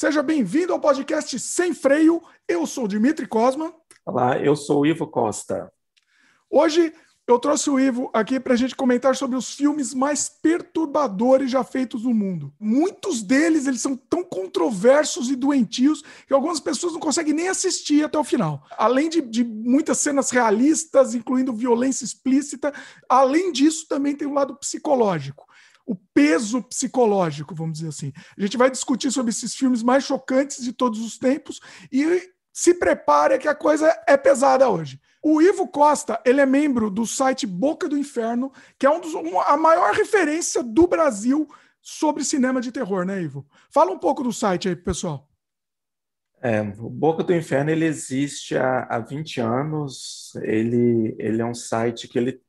Seja bem-vindo ao podcast Sem Freio. Eu sou Dimitri Cosma. Olá, eu sou o Ivo Costa. Hoje eu trouxe o Ivo aqui para a gente comentar sobre os filmes mais perturbadores já feitos no mundo. Muitos deles eles são tão controversos e doentios que algumas pessoas não conseguem nem assistir até o final. Além de, de muitas cenas realistas, incluindo violência explícita, além disso também tem o um lado psicológico o peso psicológico, vamos dizer assim. A gente vai discutir sobre esses filmes mais chocantes de todos os tempos e se prepare que a coisa é pesada hoje. O Ivo Costa, ele é membro do site Boca do Inferno, que é um dos, a maior referência do Brasil sobre cinema de terror, né, Ivo? Fala um pouco do site aí, pessoal. É, o Boca do Inferno ele existe há, há 20 anos. Ele, ele é um site que ele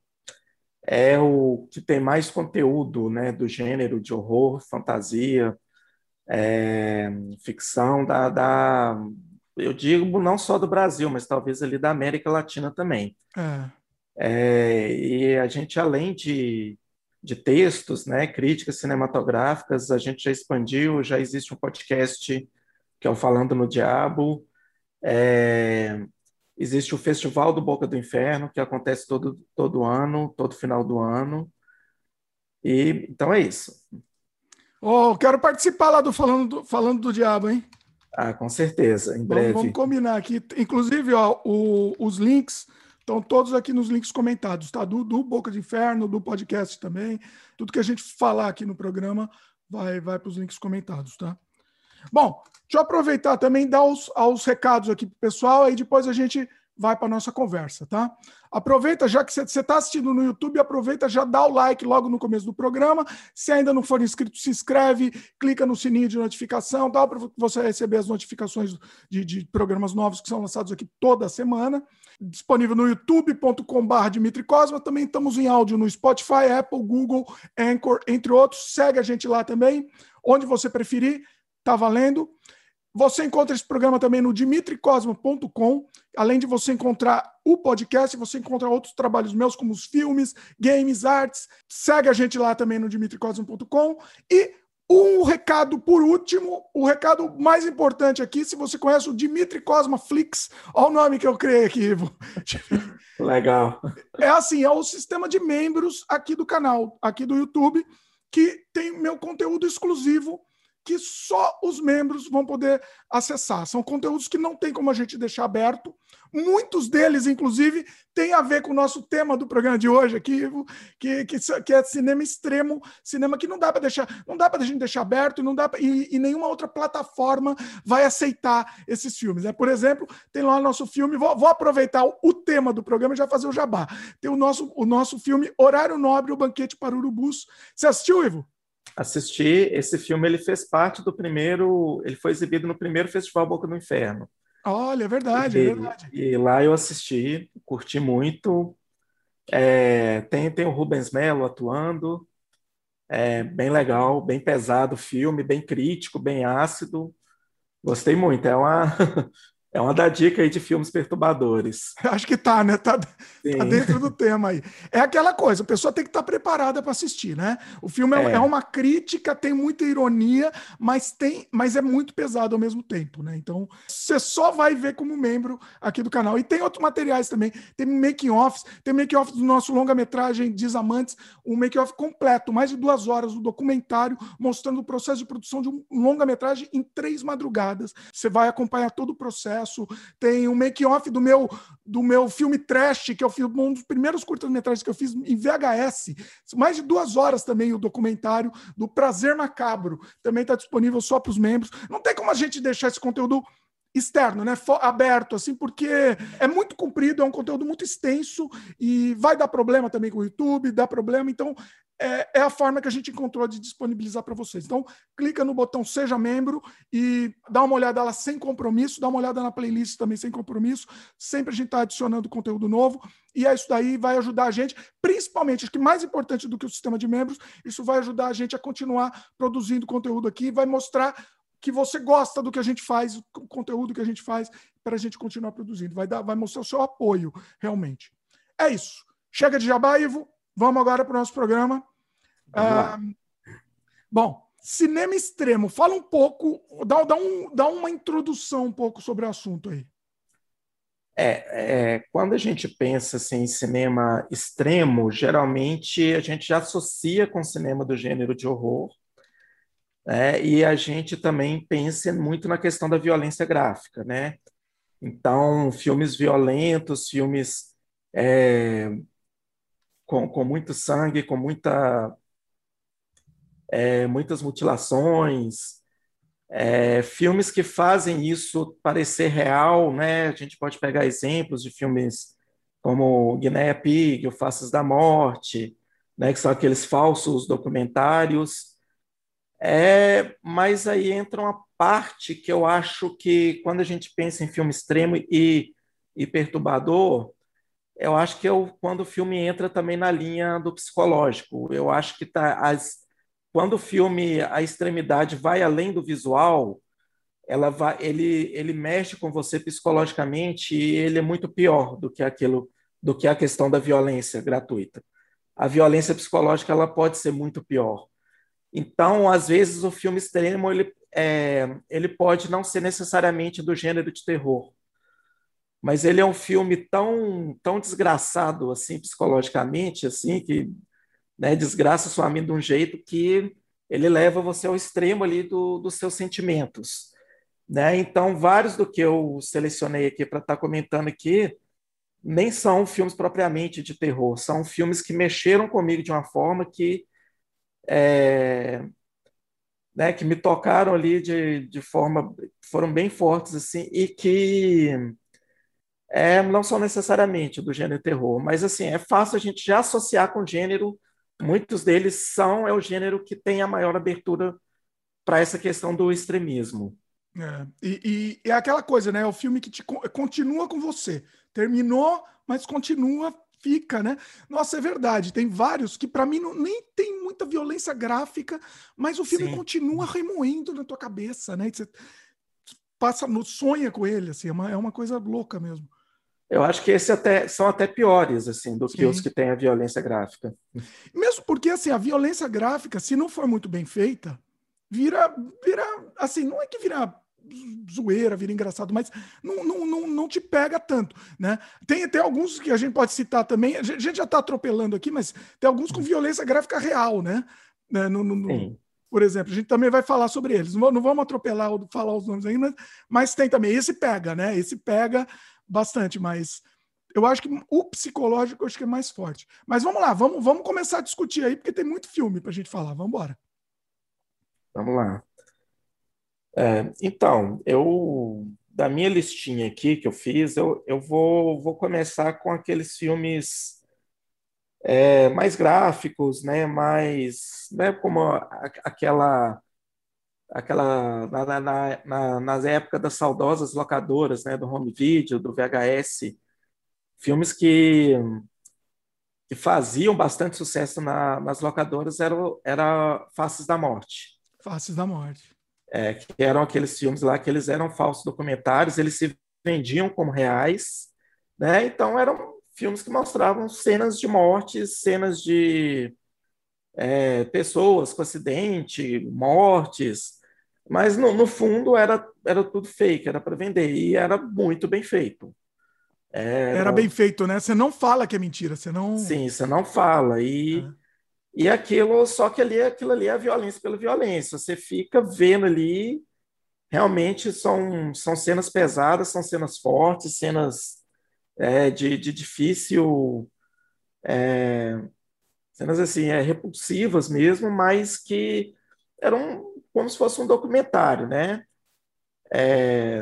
é o que tem mais conteúdo né, do gênero de horror, fantasia, é, ficção da, da, eu digo não só do Brasil, mas talvez ali da América Latina também. É. É, e a gente, além de, de textos, né, críticas cinematográficas, a gente já expandiu, já existe um podcast que é o Falando no Diabo, é, existe o Festival do Boca do Inferno, que acontece todo, todo ano, todo final do ano, e então é isso. Oh, quero participar lá do Falando do, Falando do Diabo, hein? Ah, com certeza, em breve. Vamos, vamos combinar aqui. Inclusive, ó, o, os links estão todos aqui nos links comentados, tá? Do, do Boca de Inferno, do podcast também. Tudo que a gente falar aqui no programa vai, vai para os links comentados, tá? Bom, deixa eu aproveitar também dar os, os recados aqui para o pessoal, aí depois a gente vai para a nossa conversa, tá? Aproveita, já que você está assistindo no YouTube, aproveita, já dá o like logo no começo do programa. Se ainda não for inscrito, se inscreve, clica no sininho de notificação, dá para você receber as notificações de, de, programas novos que são lançados aqui toda semana. Disponível no youtube.com.br Dimitri Cosma. Também estamos em áudio no Spotify, Apple, Google, Anchor, entre outros. Segue a gente lá também, onde você preferir, tá valendo. Você encontra esse programa também no dimitricosmo.com. Além de você encontrar o podcast, você encontra outros trabalhos meus, como os filmes, games, artes. Segue a gente lá também no dimitricosmo.com. E um recado por último, o recado mais importante aqui, se você conhece o Dimitri Cosma Flix, olha o nome que eu criei aqui, Ivo. Legal. É assim, é o sistema de membros aqui do canal, aqui do YouTube, que tem meu conteúdo exclusivo que só os membros vão poder acessar. São conteúdos que não tem como a gente deixar aberto. Muitos deles, inclusive, têm a ver com o nosso tema do programa de hoje aqui, que, que, que é cinema extremo, cinema que não dá para deixar, não dá para a gente deixar aberto não dá pra, e, e, nenhuma outra plataforma vai aceitar esses filmes. Né? Por exemplo, tem lá o nosso filme, vou, vou aproveitar o, o, tema do programa e já fazer o jabá. Tem o nosso, o nosso filme Horário Nobre, o Banquete para Urubus. Você assistiu, Ivo? Assisti. Esse filme ele fez parte do primeiro. Ele foi exibido no primeiro Festival Boca do Inferno. Olha, é verdade, e, é verdade. E lá eu assisti, curti muito. É, tem, tem o Rubens Melo atuando. É bem legal, bem pesado o filme, bem crítico, bem ácido. Gostei muito. É uma, É uma da dica aí de filmes perturbadores. Acho que tá, né? Tá, tá, dentro do tema aí. É aquela coisa, a pessoa tem que estar tá preparada para assistir, né? O filme é. é. uma crítica, tem muita ironia, mas tem, mas é muito pesado ao mesmo tempo, né? Então, você só vai ver como membro aqui do canal. E tem outros materiais também. Tem making-offs, tem making-off do nosso longa-metragem Desamantes, um making-off completo, mais de duas horas, um documentário mostrando o processo de produção de um longa-metragem em três madrugadas. Você vai acompanhar todo o processo sucesso. Tem um make-off do meu, do meu filme Trash, que eu fiz um dos primeiros curtas-metragens que eu fiz em VHS. Mais de duas horas também o documentário do Prazer Macabro. Também está disponível só para os membros. Não tem como a gente deixar esse conteúdo externo, né, aberto, assim, porque é muito comprido, é um conteúdo muito extenso e vai dar problema também com o YouTube, dá problema, então é, é a forma que a gente encontrou de disponibilizar para vocês. Então, clica no botão Seja Membro e dá uma olhada lá sem compromisso, dá uma olhada na playlist também sem compromisso. Sempre a gente está adicionando conteúdo novo e é isso daí vai ajudar a gente, principalmente, acho que mais importante do que o sistema de membros, isso vai ajudar a gente a continuar produzindo conteúdo aqui, vai mostrar que você gosta do que a gente faz, o conteúdo que a gente faz, para a gente continuar produzindo. Vai, dar, vai mostrar o seu apoio, realmente. É isso. Chega de jabá, Ivo. Vamos agora para o nosso programa. Ah, bom, cinema extremo. Fala um pouco, dá, dá, um, dá uma introdução um pouco sobre o assunto aí. É, é, quando a gente pensa assim, em cinema extremo, geralmente a gente já associa com cinema do gênero de horror, né? e a gente também pensa muito na questão da violência gráfica, né? Então, filmes violentos, filmes é, com, com muito sangue, com muita, é, muitas mutilações, é, filmes que fazem isso parecer real, né? A gente pode pegar exemplos de filmes como Guinéa Pig, O Faces da Morte, né? Que são aqueles falsos documentários. É, mas aí entra uma parte que eu acho que quando a gente pensa em filme extremo e, e perturbador, eu acho que é quando o filme entra também na linha do psicológico. Eu acho que tá, as, quando o filme a extremidade vai além do visual, ela vai, ele, ele mexe com você psicologicamente e ele é muito pior do que aquilo, do que a questão da violência gratuita. A violência psicológica ela pode ser muito pior. Então, às vezes o filme extremo ele, é, ele pode não ser necessariamente do gênero de terror, mas ele é um filme tão tão desgraçado assim psicologicamente assim que né, desgraça sua mente de um jeito que ele leva você ao extremo ali do, dos seus sentimentos. Né? Então, vários do que eu selecionei aqui para estar tá comentando aqui nem são filmes propriamente de terror, são filmes que mexeram comigo de uma forma que é, né, que me tocaram ali de, de forma foram bem fortes assim e que é, não são necessariamente do gênero terror, mas assim é fácil a gente já associar com gênero muitos deles são é o gênero que tem a maior abertura para essa questão do extremismo. É, e, e, é aquela coisa, né? É o filme que te, continua com você. Terminou, mas continua, fica, né? Nossa, é verdade. Tem vários que para mim não, nem tem muita violência gráfica, mas o filme Sim. continua remoendo na tua cabeça, né? Você passa, no, sonha com ele, assim, é uma, é uma coisa louca mesmo. Eu acho que esses até, são até piores assim do Sim. que os que têm a violência gráfica. Mesmo porque assim, a violência gráfica, se não for muito bem feita, vira, vira assim, não é que vira zoeira, vira engraçado, mas não, não, não, não te pega tanto, né? Tem até alguns que a gente pode citar também, a gente já está atropelando aqui, mas tem alguns com violência gráfica real, né? né? No, no, no, por exemplo, a gente também vai falar sobre eles. Não, não vamos atropelar ou falar os nomes ainda, mas tem também. Esse pega, né? Esse pega bastante, mas eu acho que o psicológico eu acho que é mais forte. Mas vamos lá, vamos, vamos começar a discutir aí, porque tem muito filme para a gente falar. Vamos embora. Vamos lá. É, então, eu da minha listinha aqui que eu fiz, eu, eu vou, vou começar com aqueles filmes é, mais gráficos, né, mais, né, como aquela aquela na, na, na, nas épocas das saudosas locadoras, né, do home video, do VHS, filmes que, que faziam bastante sucesso na, nas locadoras eram era Faces da Morte. Faces da Morte. É, que eram aqueles filmes lá que eles eram falsos documentários, eles se vendiam como reais, né? Então eram filmes que mostravam cenas de mortes, cenas de é, pessoas com acidente, mortes, mas no, no fundo era, era tudo fake, era para vender e era muito bem feito. Era... era... bem feito, né? Você não fala que é mentira, você não. Sim, você não fala. E, é. E aquilo, só que ali, aquilo ali é violência pela violência. Você fica vendo ali, realmente são, são cenas pesadas, são cenas fortes, cenas é, de, de difícil. É, cenas assim, é, repulsivas mesmo, mas que eram como se fosse um documentário, né? É...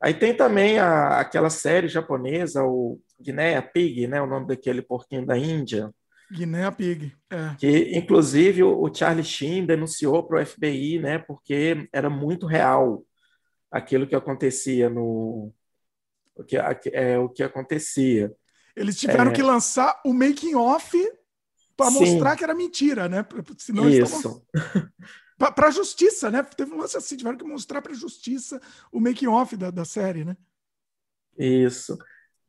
Aí tem também a, aquela série japonesa, o Guinea Pig, né? O nome daquele porquinho da Índia. Guinea Pig, é. Que, inclusive, o Charlie Sheen denunciou para o FBI, né? Porque era muito real aquilo que acontecia no... O que, é, o que acontecia. Eles tiveram é... que lançar o making off para mostrar que era mentira, né? Senão Isso. para a justiça, né? Teve um lance assim, tiveram que mostrar para a justiça o making-off da, da série, né? Isso.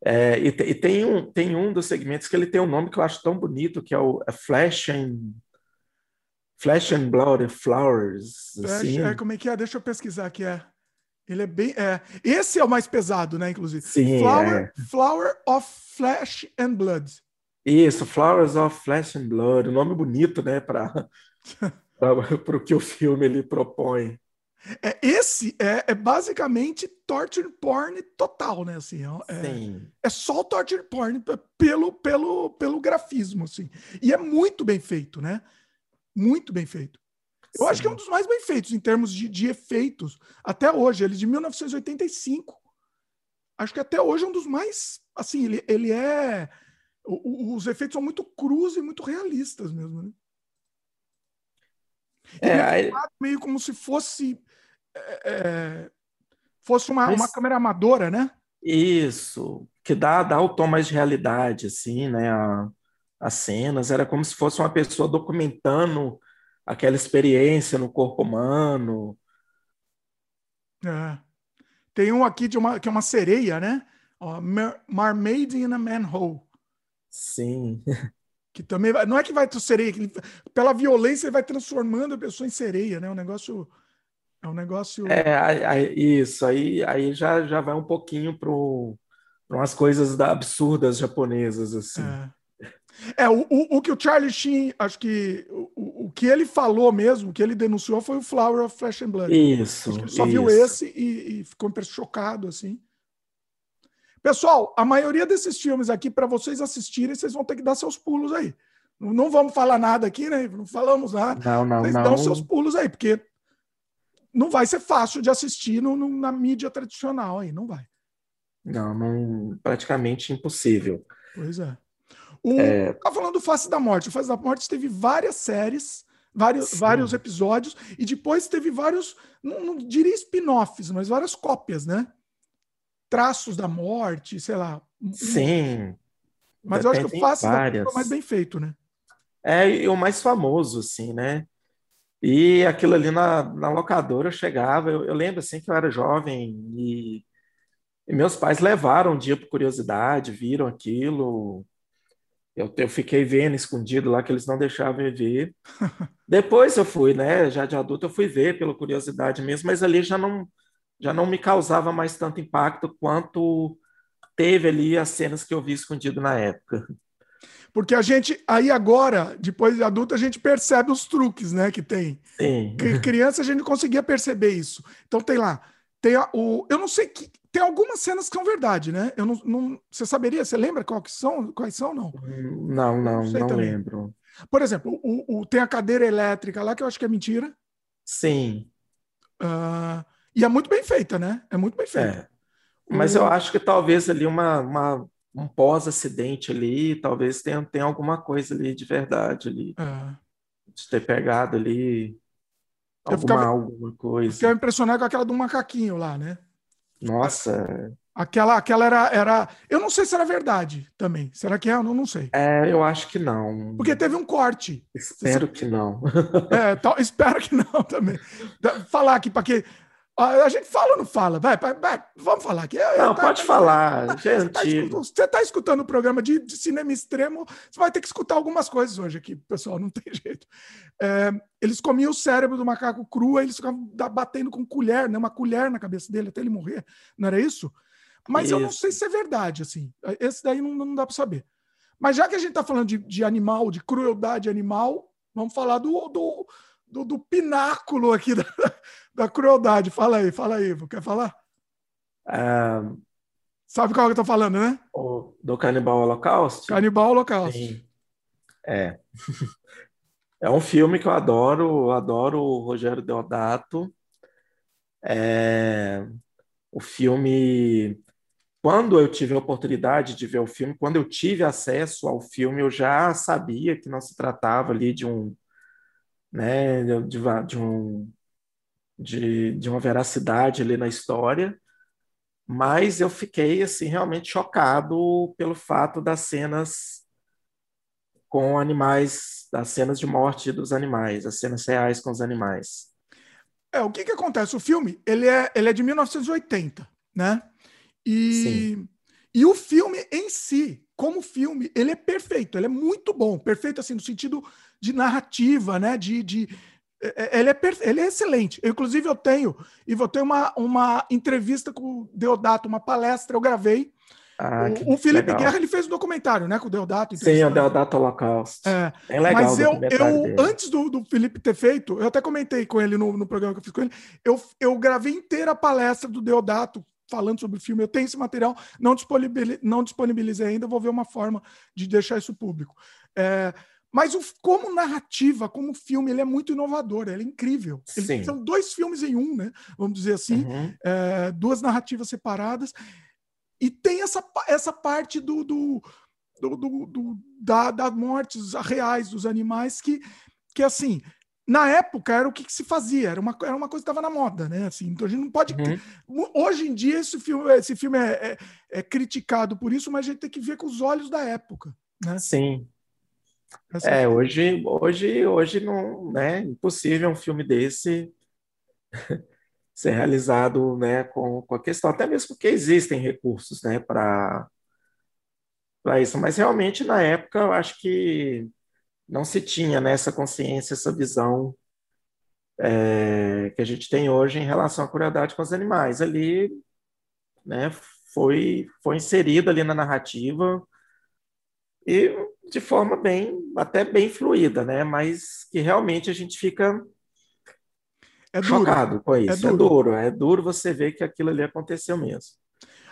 É, e, e, tem, um, tem um dos segmentos que ele tem um nome que eu acho tão bonito, que é o Flash and... Flesh and Blood Flowers. Flash, assim. é, como é que é? Deixa eu pesquisar aqui. É. Ele é bem. É. Esse é o mais pesado, né? Inclusive. Sim. Flower, é. Flower of Flesh and Blood. Isso, Flowers of Flesh and Blood. Um nome bonito, né? Para o que o filme ele propõe. É, esse é, é, basicamente torture porn total, né? Assim, é, é só torture porn pelo, pelo, pelo grafismo, assim. E é muito bem feito, né? Muito bem feito. Eu Sim. acho que é um dos mais bem feitos em termos de, de efeitos até hoje. Ele é de 1985. Acho que até hoje é um dos mais. Assim, ele, ele é. O, os efeitos são muito crus e muito realistas mesmo, né? É, aí... meio como se fosse é, é, fosse uma, Mas... uma câmera amadora, né? Isso, que dá, dá o tom mais de realidade, assim, né? A, as cenas, era como se fosse uma pessoa documentando aquela experiência no corpo humano. É. Tem um aqui de uma, que é uma sereia, né? Mermaid in a Manhole. Sim. Que também vai, não é que vai ter sereia, ele, pela violência ele vai transformando a pessoa em sereia, né? Um negócio é um negócio. É, isso, aí, aí já, já vai um pouquinho para umas coisas da, absurdas japonesas, assim. É, é o, o, o, que o Charlie Sheen, acho que o, o que ele falou mesmo, o que ele denunciou foi o Flower of Flesh and Blood. Isso. Só isso. viu esse e, e ficou chocado, assim. Pessoal, a maioria desses filmes aqui, para vocês assistirem, vocês vão ter que dar seus pulos aí. Não, não vamos falar nada aqui, né? Não falamos nada. Não, não, vocês não. dão seus pulos aí, porque não vai ser fácil de assistir no, no, na mídia tradicional aí, não vai. Não, não, praticamente impossível. Pois é. O, é... Tá falando do Face da Morte. O Face da Morte teve várias séries, vários, vários episódios, e depois teve vários, não, não diria spin-offs, mas várias cópias, né? Traços da morte, sei lá. Sim. Mas eu acho que o da Morte foi mais bem feito, né? É, e o mais famoso, assim, né? E aquilo ali na, na locadora eu chegava, eu, eu lembro assim que eu era jovem e, e meus pais levaram um dia por curiosidade, viram aquilo. Eu, eu fiquei vendo escondido lá que eles não deixavam eu ver. Depois eu fui, né? Já de adulto eu fui ver pela curiosidade mesmo, mas ali já não já não me causava mais tanto impacto quanto teve ali as cenas que eu vi escondido na época. Porque a gente, aí agora, depois de adulto, a gente percebe os truques, né, que tem. Sim. Criança a gente não conseguia perceber isso. Então tem lá, tem a, o, eu não sei que tem algumas cenas que são verdade, né? Eu não, não você saberia, você lembra quais são, quais são não? Não, não, não, não lembro. Por exemplo, o, o, tem a cadeira elétrica lá que eu acho que é mentira. Sim. Uh, e é muito bem feita, né? É muito bem feita. É. Mas eu acho que talvez ali uma, uma um pós-acidente ali, talvez tenha, tenha alguma coisa ali de verdade ali. É. De ter pegado ali alguma, ficava, alguma coisa. Fiquei impressionado com aquela do macaquinho lá, né? Nossa. Aquela, aquela era, era. Eu não sei se era verdade também. Será que é? Eu não, não sei. É, eu acho que não. Porque teve um corte. Espero que não. É, tal, espero que não também. Falar aqui para que a gente fala ou não fala? Vai, vai, vai vamos falar aqui. Não, tá, pode tá, falar. Tá, gente. Você está escutando o programa de, de, cinema extremo, você vai ter que escutar algumas coisas hoje aqui, pessoal, não tem jeito. É, eles comiam o cérebro do macaco cru, aí eles ficavam batendo com colher, né, uma colher na cabeça dele até ele morrer. Não era isso? Mas isso. eu não sei se é verdade, assim. Esse daí não, não dá para saber. Mas já que a gente está falando de, de, animal, de crueldade animal, vamos falar do, do, do, do pináculo aqui da, da crueldade. Fala aí, fala aí, Ivo. Quer falar? Um, Sabe qual que eu tô falando, né? O, do Canibal Holocausto? Canibal Holocausto. Sim. É. é um filme que eu adoro, eu adoro o Rogério Deodato. É... O filme quando eu tive a oportunidade de ver o filme, quando eu tive acesso ao filme, eu já sabia que não se tratava ali de um, né, de, de um de, de uma veracidade ali na história, mas eu fiquei assim realmente chocado pelo fato das cenas com animais, das cenas de morte dos animais, as cenas reais com os animais. É, o que que acontece? O filme, ele é, ele é de 1980, né? E, e o filme em si, como filme, ele é perfeito, ele é muito bom, perfeito assim no sentido de narrativa, né? De, de, é, é, ele, é, ele é excelente. Eu, inclusive, eu tenho, e vou ter uma, uma entrevista com o Deodato, uma palestra, eu gravei. Ah, o, o, Felipe legal. Guerra ele fez um documentário, né, com o Deodato. Sim, o Deodato Holocausto. É, é legal. Mas eu, eu antes do, do Felipe ter feito, eu até comentei com ele no, no programa que eu fiz com ele, eu, eu gravei inteira a palestra do Deodato falando sobre o filme. Eu tenho esse material, não, disponibilizei, não disponibilizei ainda, vou ver uma forma de deixar isso público. É, mas o, como narrativa, como filme, ele é muito inovador, ele é incrível. Ele, são dois filmes em um, né? Vamos dizer assim, uhum. é, duas narrativas separadas. E tem essa, essa parte do, do, do, do, do da, das mortes reais dos animais que, que assim, na época era o que, que, se fazia, era uma, era uma coisa que estava na moda, né? Assim, então a gente não pode. Uhum. Hoje em dia, esse filme, esse filme é, é, é, criticado por isso, mas a gente tem que ver com os olhos da época. Né? Sim. Essa é, hoje, hoje, hoje não é impossível um filme desse ser realizado né, com, com a questão, até mesmo porque existem recursos né, para isso, mas realmente na época eu acho que não se tinha nessa né, consciência, essa visão é, que a gente tem hoje em relação à crueldade com os animais. Ali né, foi, foi inserido ali na narrativa e de forma bem, até bem fluida, né? Mas que realmente a gente fica é chocado com isso. É, é duro. é duro, é duro você ver que aquilo ali aconteceu mesmo.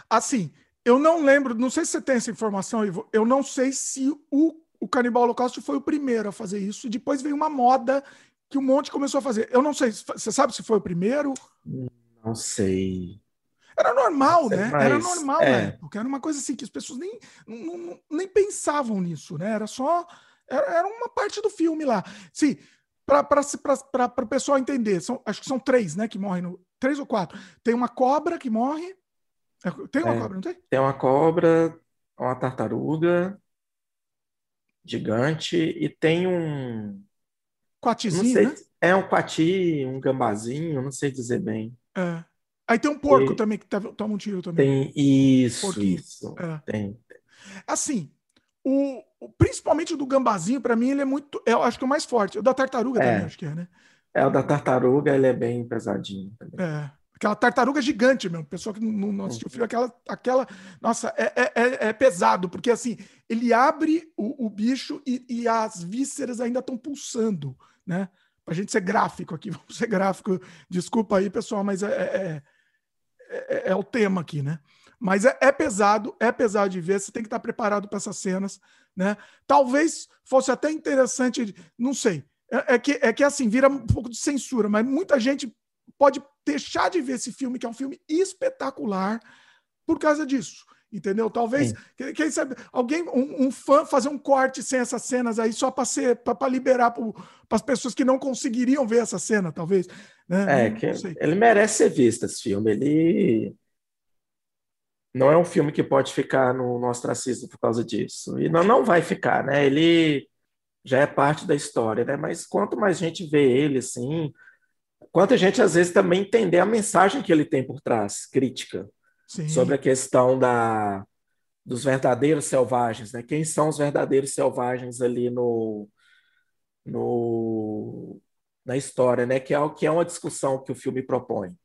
Assim, eu não lembro, não sei se você tem essa informação, Ivo, eu não sei se o, o Canibal Holocausto foi o primeiro a fazer isso, depois veio uma moda que um monte começou a fazer. Eu não sei, você sabe se foi o primeiro? Não sei. Era normal, né? Mas, era normal é. na época. Era uma coisa assim que as pessoas nem, não, nem pensavam nisso, né? Era só. Era, era uma parte do filme lá. Sim, para o pessoal entender, são, acho que são três, né? Que morrem no. Três ou quatro. Tem uma cobra que morre. É, tem uma é, cobra, não tem? Tem uma cobra, uma tartaruga gigante e tem um. Quatizinho, né? É um quati, um gambazinho, não sei dizer bem. É. Aí tem um porco e... também que tá, toma um tiro também. Tem isso, Porquinho. isso. É. Tem. Assim, o, principalmente o do gambazinho, para mim, ele é muito. Eu acho que é o mais forte. O da tartaruga é. também, acho que é, né? É, o da tartaruga, ele é bem pesadinho. Também. É. Aquela tartaruga gigante, meu. Pessoa que não, não assistiu o filme, aquela, aquela. Nossa, é, é, é, é pesado, porque assim, ele abre o, o bicho e, e as vísceras ainda estão pulsando, né? Pra gente ser gráfico aqui, vamos ser gráfico. Desculpa aí, pessoal, mas é, é é, é, o tema aqui, né? Mas é, é, pesado, é pesado de ver, você tem que estar preparado para essas cenas, né? Talvez fosse até interessante, não sei, é, é, que, é que assim, vira um pouco de censura, mas muita gente pode deixar de ver esse filme, que é um filme espetacular, por causa disso. Entendeu? Talvez, quem, quem sabe, alguém, um, um, fã fazer um corte sem essas cenas aí só para liberar para as pessoas que não conseguiriam ver essa cena, talvez. Né? É, que ele merece ser visto esse filme. Ele não é um filme que pode ficar no, no ostracismo por causa disso. E não, não vai ficar, né? Ele já é parte da história, né? Mas quanto mais gente vê ele, assim, quanta gente às vezes também entender a mensagem que ele tem por trás, crítica. Sim. sobre a questão da, dos verdadeiros selvagens, né? Quem são os verdadeiros selvagens ali no, no na história, né? Que é, que é uma discussão que o filme propõe.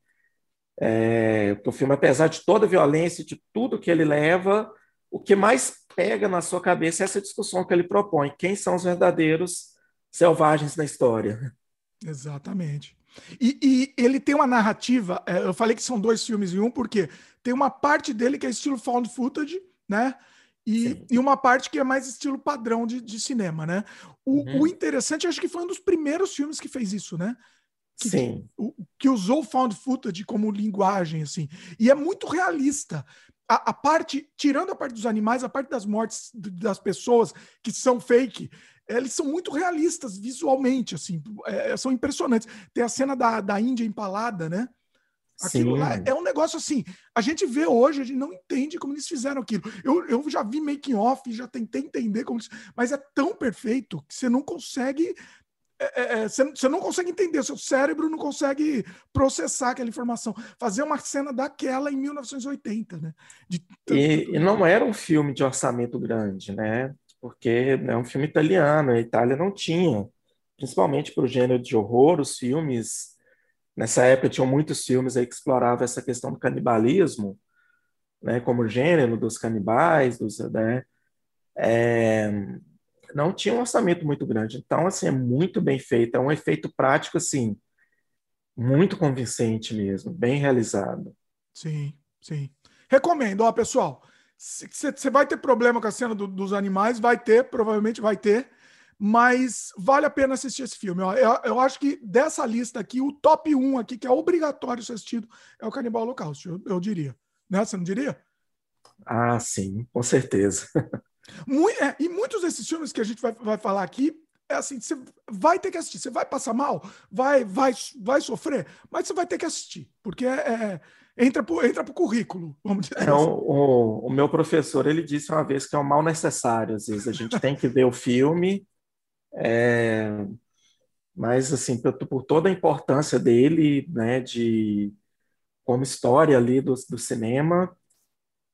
É, o filme, apesar de toda a violência, de tudo que ele leva, o que mais pega na sua cabeça é essa discussão que ele propõe. Quem são os verdadeiros selvagens na história? Exatamente. E, e, ele tem uma narrativa. É, eu falei que são dois filmes em um, porque tem uma parte dele que é estilo found footage, né? E, e uma parte que é mais estilo padrão de, de cinema, né? O, uhum. o interessante, acho que foi um dos primeiros filmes que fez isso, né? Que, Sim. Que, que usou found footage como linguagem, assim. E é muito realista. A, a, parte, tirando a parte dos animais, a parte das mortes das pessoas que são fake, eles são muito realistas visualmente, assim, é, são impressionantes. Tem a cena da, da Índia empalada, né? Aquilo Sim. lá é um negócio assim. A gente vê hoje, a gente não entende como eles fizeram aquilo. Eu, eu já vi making off, já tentei entender como eles, mas é tão perfeito que você não consegue. É, é, é você, você não consegue entender, seu cérebro não consegue processar aquela informação. Fazer uma cena daquela em 1980, né? De... E, e não era um filme de orçamento grande, né? porque é um filme italiano, a Itália não tinha, principalmente para o gênero de horror, os filmes, nessa época tinham muitos filmes aí que exploravam essa questão do canibalismo, né, como gênero dos canibais, dos, né, é, não tinha um orçamento muito grande. Então, assim, é muito bem feito, é um efeito prático, assim, muito convincente mesmo, bem realizado. Sim, sim. Recomendo, ó, pessoal. Você vai ter problema com a cena do, dos animais, vai ter, provavelmente vai ter, mas vale a pena assistir esse filme. Eu, eu, acho que dessa lista aqui, o top 1 aqui, que é obrigatório ser assistido, é o Canibal Holocausto, eu, eu diria. Né? Você não diria? Ah, sim, com certeza. Muito, é, e muitos desses filmes que a gente vai, vai falar aqui, é assim, você vai ter que assistir. Você vai passar mal, vai, vai, vai sofrer, mas você vai ter que assistir, porque é, é entra para entra o currículo, vamos dizer é, assim. o, o, meu professor, ele disse uma vez que é um mal necessário, às vezes a gente tem que ver o filme, é, mas assim, por, por, toda a importância dele, né, de como história ali do, do cinema,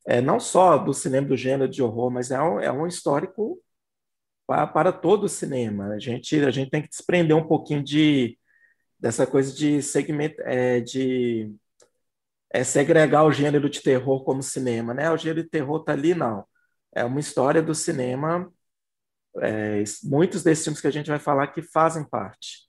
é, não só do cinema do gênero de horror, mas é um, é um histórico para, para todo o cinema. A gente, a gente tem que desprender um pouquinho de dessa coisa de segmento, é, de é, segregar o gênero de terror como cinema, né? O gênero de terror tá ali, não. É uma história do cinema. É, muitos desses filmes que a gente vai falar que fazem parte.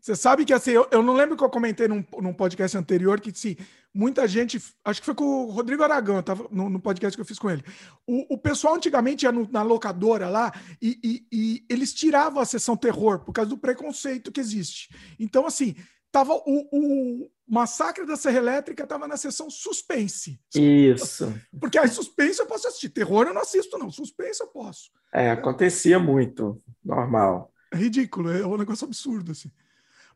Você sabe que assim, eu, eu não lembro que eu comentei num, num podcast anterior que sim, muita gente, acho que foi com o Rodrigo Aragão, tava no, no podcast que eu fiz com ele. O, o pessoal antigamente ia no, na locadora lá e, e, e, eles tiravam a sessão terror por causa do preconceito que existe. Então, assim, tava o, o Massacre da Serra Elétrica estava na sessão suspense. Isso. Porque aí suspense eu posso assistir. Terror eu não assisto, não. Suspense eu posso. É, acontecia muito. Normal. É ridículo, é um negócio absurdo, assim.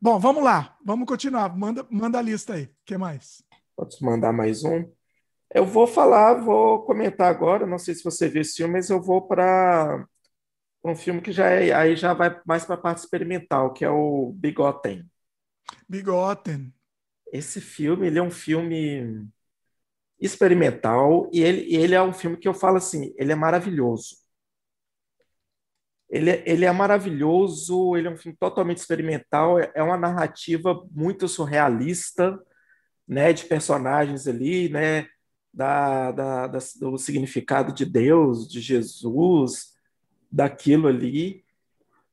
Bom, vamos lá, vamos continuar. Manda, manda a lista aí. O que mais? Posso mandar mais um? Eu vou falar, vou comentar agora. Não sei se você viu esse filme, mas eu vou para um filme que já é, aí já vai mais para a parte experimental, que é o Bigoten. Bigoten. Esse filme, ele é um filme experimental e ele, ele é um filme que eu falo assim, ele é maravilhoso. Ele, ele é maravilhoso, ele é um filme totalmente experimental, é, é uma narrativa muito surrealista, né, de personagens ali, né, da, da, da, do significado de Deus, de Jesus, daquilo ali,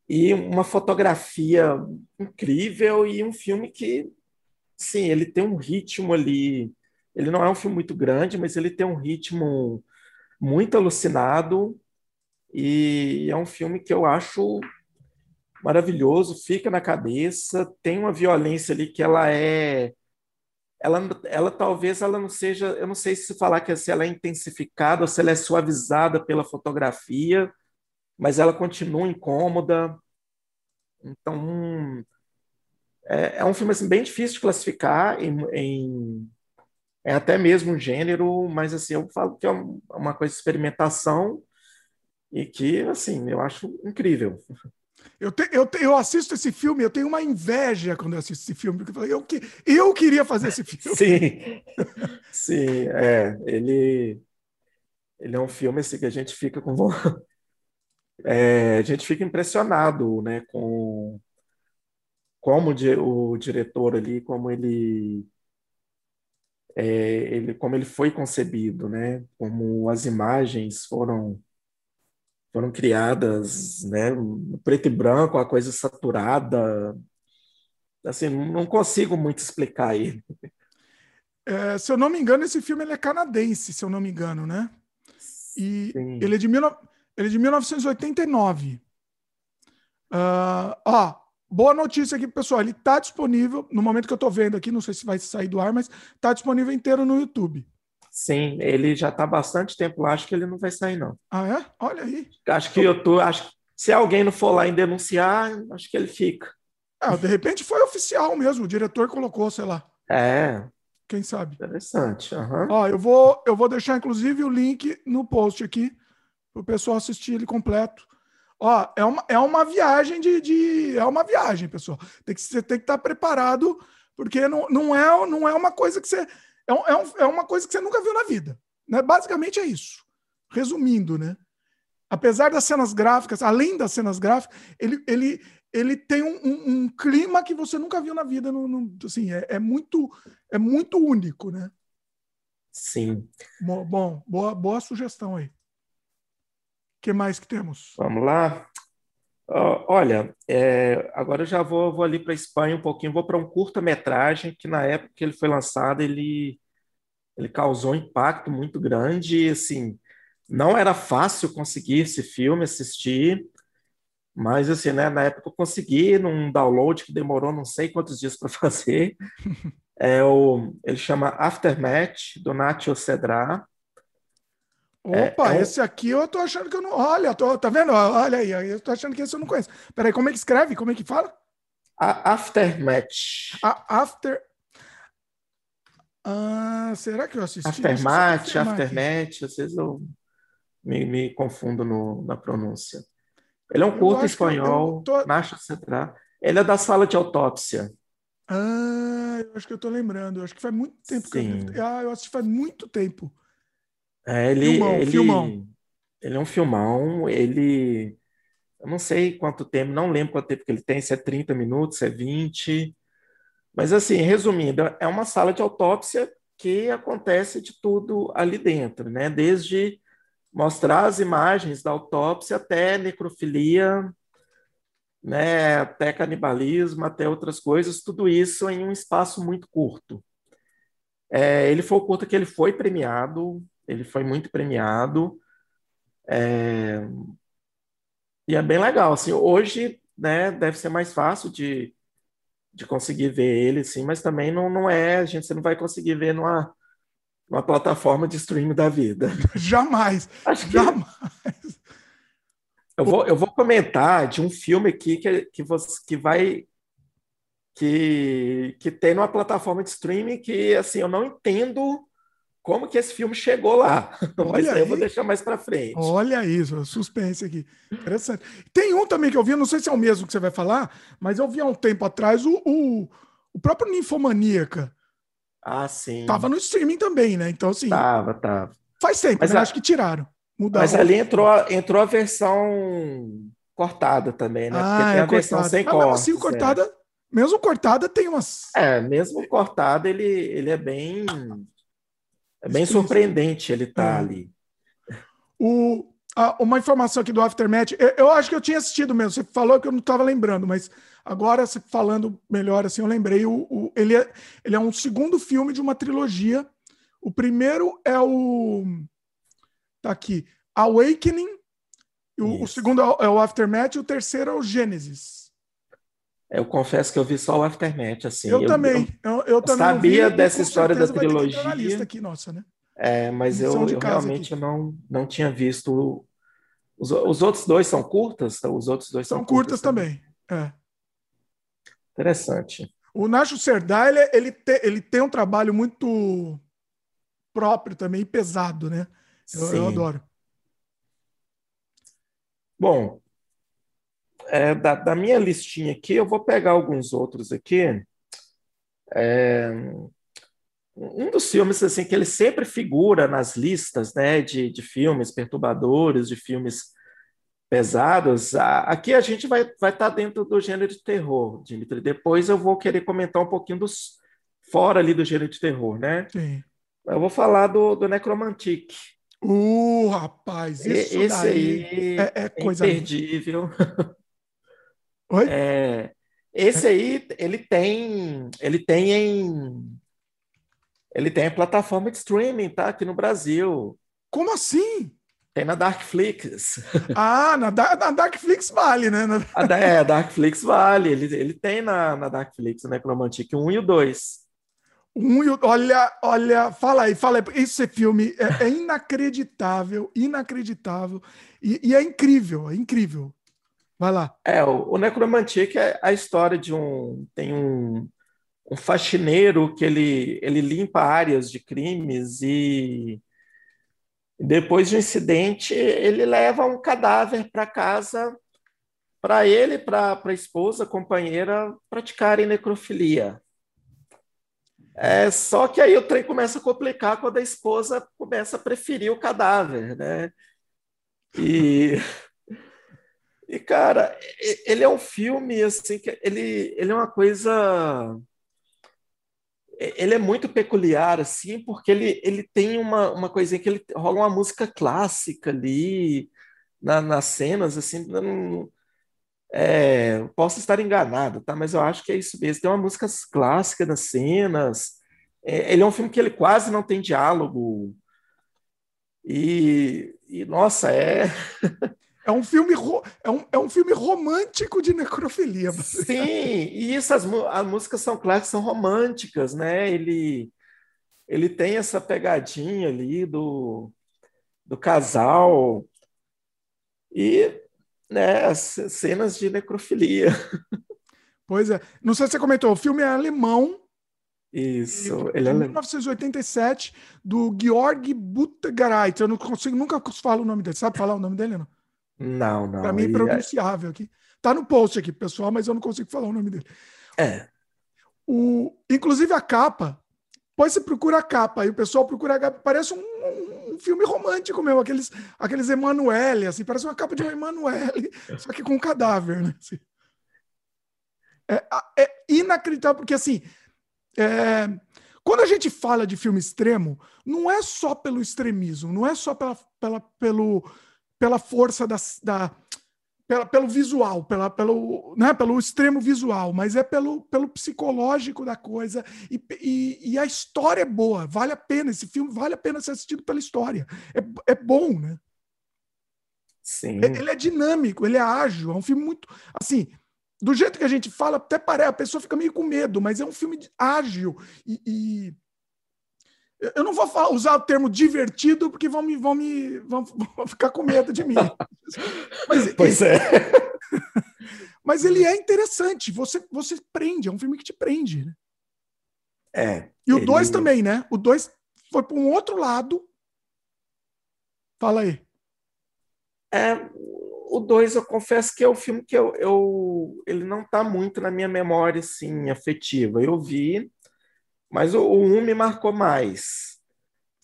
e uma fotografia incrível e um filme que, sim, ele tem um ritmo ali, ele não é um filme muito grande, mas ele tem um ritmo muito alucinado, e é um filme que eu acho maravilhoso, fica na cabeça, tem uma violência ali que ela é ela, ela talvez ela não seja, eu não sei se falar que se ela é intensificada ou se ela é suavizada pela fotografia, mas ela continua incômoda. Então, é, é um filme assim, bem difícil de classificar em, em, é até mesmo um gênero, mas assim, eu falo que é uma coisa de experimentação e que, assim, eu acho incrível. Eu, te, eu, te, eu assisto esse filme, eu tenho uma inveja quando eu assisto esse filme, porque eu eu, que, eu queria fazer esse filme. Sim, sim, é, ele, ele é um filme assim, que a gente fica com é, a gente fica impressionado, né, com como o diretor ali, como ele, é, ele, como ele foi concebido, né, como as imagens foram foram criadas, né, preto e branco, a coisa saturada. Assim, não consigo muito explicar ele. É, se eu não me engano, esse filme ele é canadense, se eu não me engano, né? E ele é, de mil, ele é de 1989. Uh, ah, ó, boa notícia aqui, pessoal. Ele está disponível, no momento que eu estou vendo aqui, não sei se vai sair do ar, mas está disponível inteiro no YouTube. Sim, ele já está bastante tempo lá, acho que ele não vai sair, não. Ah, é? Olha aí. Acho que eu tô. Acho, se alguém não for lá em denunciar, acho que ele fica. Ah, de repente foi oficial mesmo, o diretor colocou, sei lá. É. Quem sabe? Interessante. Uhum. Ó, eu vou, eu vou deixar, inclusive, o link no post aqui para o pessoal assistir ele completo. Ó, é uma, é uma viagem de, de. É uma viagem, pessoal. Tem que, você tem que estar preparado, porque não, não, é, não é uma coisa que você é, é, um, é uma coisa que você nunca viu na vida. Né? Basicamente é isso. Resumindo, né? apesar das cenas gráficas, além das cenas gráficas, ele, ele, ele tem um, um, um clima que você nunca viu na vida. No, no assim, é, é, muito, é muito único, né? Sim. Bom, boa, boa sugestão aí. Que mais que temos? Vamos lá. Uh, olha, é, agora eu já vou, vou ali para a Espanha um pouquinho, vou para um curta-metragem que na época que ele foi lançado ele, ele causou um impacto muito grande. Assim, não era fácil conseguir esse filme, assistir, mas assim, né, na época eu consegui num download que demorou não sei quantos dias para fazer. É o, ele chama Aftermath, do Nacho Cedrar. Opa, é, é esse aqui eu tô achando que eu não. Olha, tô, tá vendo? Olha aí, eu tô achando que esse eu não conheço. Peraí, como é que escreve? Como é que fala? A Aftermath. A After. Ah, será que eu assisti? Aftermath, Aftermath, às vezes eu me, me confundo no, na pronúncia. Ele é um curto espanhol, tô... Nacho Cedrar. Ele é da sala de autópsia. Ah, eu acho que eu tô lembrando. Eu acho que faz muito tempo Sim. que eu. Ah, eu assisti faz muito tempo. É, ele, filmão, ele, filmão. ele é um filmão, ele. Eu não sei quanto tempo, não lembro quanto tempo que ele tem, se é 30 minutos, se é 20. Mas, assim, resumindo, é uma sala de autópsia que acontece de tudo ali dentro, né? Desde mostrar as imagens da autópsia até necrofilia, né, até canibalismo, até outras coisas, tudo isso em um espaço muito curto. É, ele foi o curto que ele foi premiado, ele foi muito premiado, é, e é bem legal. Assim, hoje, né, deve ser mais fácil de, de conseguir ver ele, sim, mas também não, não é, a gente você não vai conseguir ver numa, numa plataforma de streaming da vida. Jamais, Acho que, jamais. Eu vou, eu vou comentar de um filme aqui que, que, você, que vai. Que, que tem numa plataforma de streaming que assim eu não entendo como que esse filme chegou lá. Olha Mas aí, eu vou deixar mais para frente. Olha isso, suspense aqui. Interessante. Tem um também que eu vi, não sei se é o mesmo que você vai falar, mas eu vi há um tempo atrás o, o, o próprio Ninfomaníaca. Ah, sim. Tava no streaming também, né? Então, assim. Tava, tava. Faz tempo, mas né? a... acho que tiraram. Mudaram. Mas ali entrou, entrou a versão cortada também, né? Ah, Porque tem é a versão sem ah, cortes. Assim, cortada, é. mesmo cortada tem umas. É, mesmo cortada, ele, ele é bem. É bem surpreendente ele tá é. ali. O, uma informação aqui do Aftermath, eu, eu, acho que eu tinha assistido mesmo. Você falou que eu não estava lembrando, mas agora, falando melhor assim, eu lembrei. O, o, ele, é, ele é um segundo filme de uma trilogia. O primeiro é o Tá aqui. Awakening. O, o, segundo é o Aftermath e o terceiro é o Gênesis. Eu confesso que eu vi só o Aftermath, assim. Eu, eu também. Eu, eu, também sabia vi, dessa história da trilogia. lista aqui, nossa, né? É, mas eu, eu realmente não, não tinha visto. Os, os outros dois são curtas? Os outros dois são, são curtas, curtas também. também. É. Interessante. O Nacho Serdar, ele, ele, te, ele tem um trabalho muito próprio também, pesado, né? Eu, eu adoro. Bom, é, da, da, minha listinha aqui, eu vou pegar alguns outros aqui. É, um dos filmes assim que ele sempre figura nas listas né, de, de filmes perturbadores, de filmes pesados. Aqui a gente vai vai estar tá dentro do gênero de terror, Dimitri. Depois eu vou querer comentar um pouquinho dos fora ali do gênero de terror, né? Sim. Eu vou falar do, do Necromantic. Uh, rapaz, isso Esse daí aí é, é coisa imperdível. Oi? É, esse aí ele tem ele tem em ele tem a plataforma de streaming, tá? Aqui no Brasil. Como assim? Tem na Darkflix. Ah, na, na Darkflix vale, né? Na... A, é, a Darkflix vale. Ele, ele tem na, na Darkflix, né? Necromantic 1 e o 2. Um, olha, olha, fala aí, fala aí. Esse filme é, é inacreditável, inacreditável. E, e, é incrível, é incrível. Vai lá. É, o, o Necromantic é a história de um. Tem um, um faxineiro que ele, ele limpa áreas de crimes e depois de um incidente ele leva um cadáver para casa para ele, para a esposa, companheira, praticarem necrofilia. É, só que aí o trem começa a complicar quando a esposa começa a preferir o cadáver, né? E, e cara, ele é um filme assim que ele, ele é uma coisa ele é muito peculiar, assim, porque ele, ele tem uma, uma coisinha que ele rola uma música clássica ali na, nas cenas, assim, não, é, posso estar enganado, tá? Mas eu acho que é isso mesmo. Tem uma música clássica nas cenas. É, ele é um filme que ele quase não tem diálogo. E, e nossa, é. É um filme, é um, é um filme romântico de necrofilia. Sim, e isso, as, as músicas são claras, são românticas, né? Ele, ele tem essa pegadinha ali do, do casal e né, as cenas de necrofilia. Pois é. Não sei se você comentou, o filme é alemão. Isso, ele é 1987, do Georg Butgareit. Eu não consigo, nunca falo o nome dele. Sabe falar o nome dele? Não? Não, não. Para mim, é pronunciável aqui. Tá no post aqui, pessoal, mas eu não consigo falar o nome dele. É. O, inclusive a capa, depois você procura a capa, e o pessoal procura a capa, parece um, um, um filme romântico mesmo, aqueles, aqueles Emanuele, assim, parece uma capa de um Emanuele, só que com um cadáver, né? Assim. É, é, inacreditável, porque assim, é, quando a gente fala de filme extremo, não é só pelo extremismo, não é só pela, pela, pelo pela força da, da pela, pelo visual, pela, pelo, né, pelo extremo visual, mas é pelo, pelo psicológico da coisa. E, e, e, a história é boa, vale a pena. Esse filme vale a pena ser assistido pela história. É, é bom, né? Sim. Ele é dinâmico, ele é ágil, é um filme muito. Assim, do jeito que a gente fala, até parece, a pessoa fica meio com medo, mas é um filme ágil e, e eu não vou falar, usar o termo divertido porque vão me vão me vão, vão ficar com medo de mim. Mas, pois é. Mas ele é interessante. Você você prende, é um filme que te prende. Né? É. E o 2 ele... também, né? O 2 foi para um outro lado. Fala aí. É, o 2 eu confesso que é o filme que eu, eu ele não está muito na minha memória assim afetiva. Eu vi mas o, o um me marcou mais.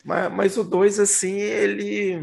Mas, mas o dois, assim, ele.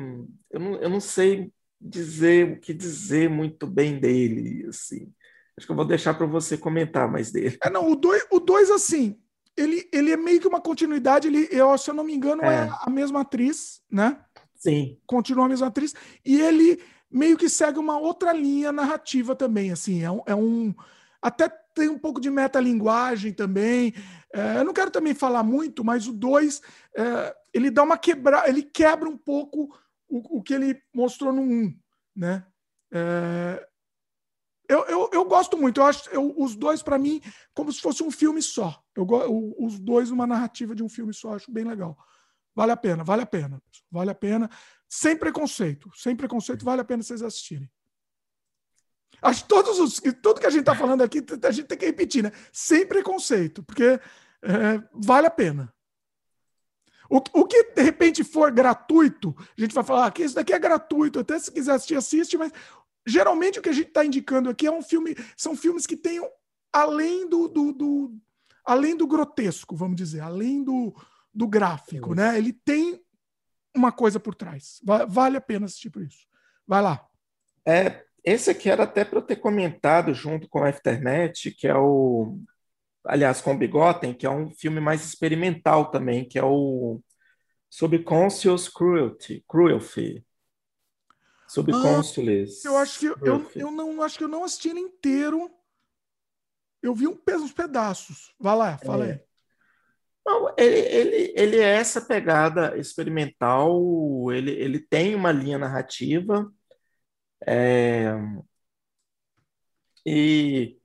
Eu não, eu não sei dizer o que dizer muito bem dele, assim. Acho que eu vou deixar para você comentar mais dele. É, não, o dois, o dois assim, ele, ele é meio que uma continuidade. Ele, eu, se eu não me engano, é. é a mesma atriz, né? Sim. Continua a mesma atriz. E ele meio que segue uma outra linha narrativa também, assim. É um, é um até tem um pouco de metalinguagem também. É, eu não quero também falar muito, mas o 2 é, ele dá uma quebra, ele quebra um pouco o, o que ele mostrou no 1, um, né? É, eu, eu, eu, gosto muito, eu acho eu, os dois, para mim, como se fosse um filme só. Eu, os dois, uma narrativa de um filme só, acho bem legal. Vale a pena, vale a pena. Vale a pena. Sem preconceito. Sem preconceito, vale a pena vocês assistirem. Acho que todos os, tudo que a gente está falando aqui, a gente tem que repetir, né? Sem preconceito, porque é, vale a pena. O, o que de repente for gratuito, a gente vai falar ah, que isso daqui é gratuito, até se quiser assistir, assiste, mas geralmente o que a gente está indicando aqui é um filme, são filmes que tenham além do, do, do além do grotesco, vamos dizer, além do, do gráfico, né? Ele tem uma coisa por trás. Vale a pena assistir por isso. Vai lá. É, esse aqui era até para eu ter comentado junto com o Afternet, que é o. Aliás, com o Bigotten, que é um filme mais experimental também, que é o Subconscious Cruelty. Cruelty. Subconscious. Ah, eu acho que eu, eu não acho que eu não assisti ele inteiro. Eu vi um, uns pedaços. Vai lá, fala é. aí. Não, ele, ele, ele é essa pegada experimental, ele, ele tem uma linha narrativa, é, e,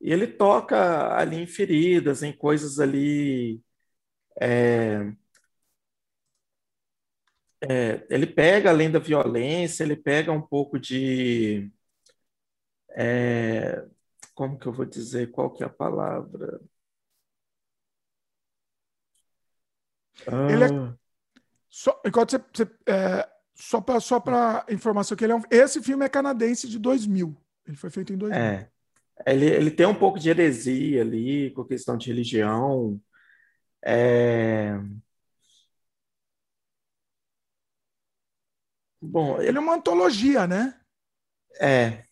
e, ele toca ali em feridas, em coisas ali. É, é, ele pega além da violência, ele pega um pouco de. É, como que eu vou dizer? Qual que é a palavra? Ele é, ah. só, enquanto você, você é, só para só informação que ele é um, esse filme é canadense de 2000. Ele foi feito em 2000. É. Ele, ele tem um pouco de heresia ali, com questão de religião. É... Bom, ele é uma antologia, né? É.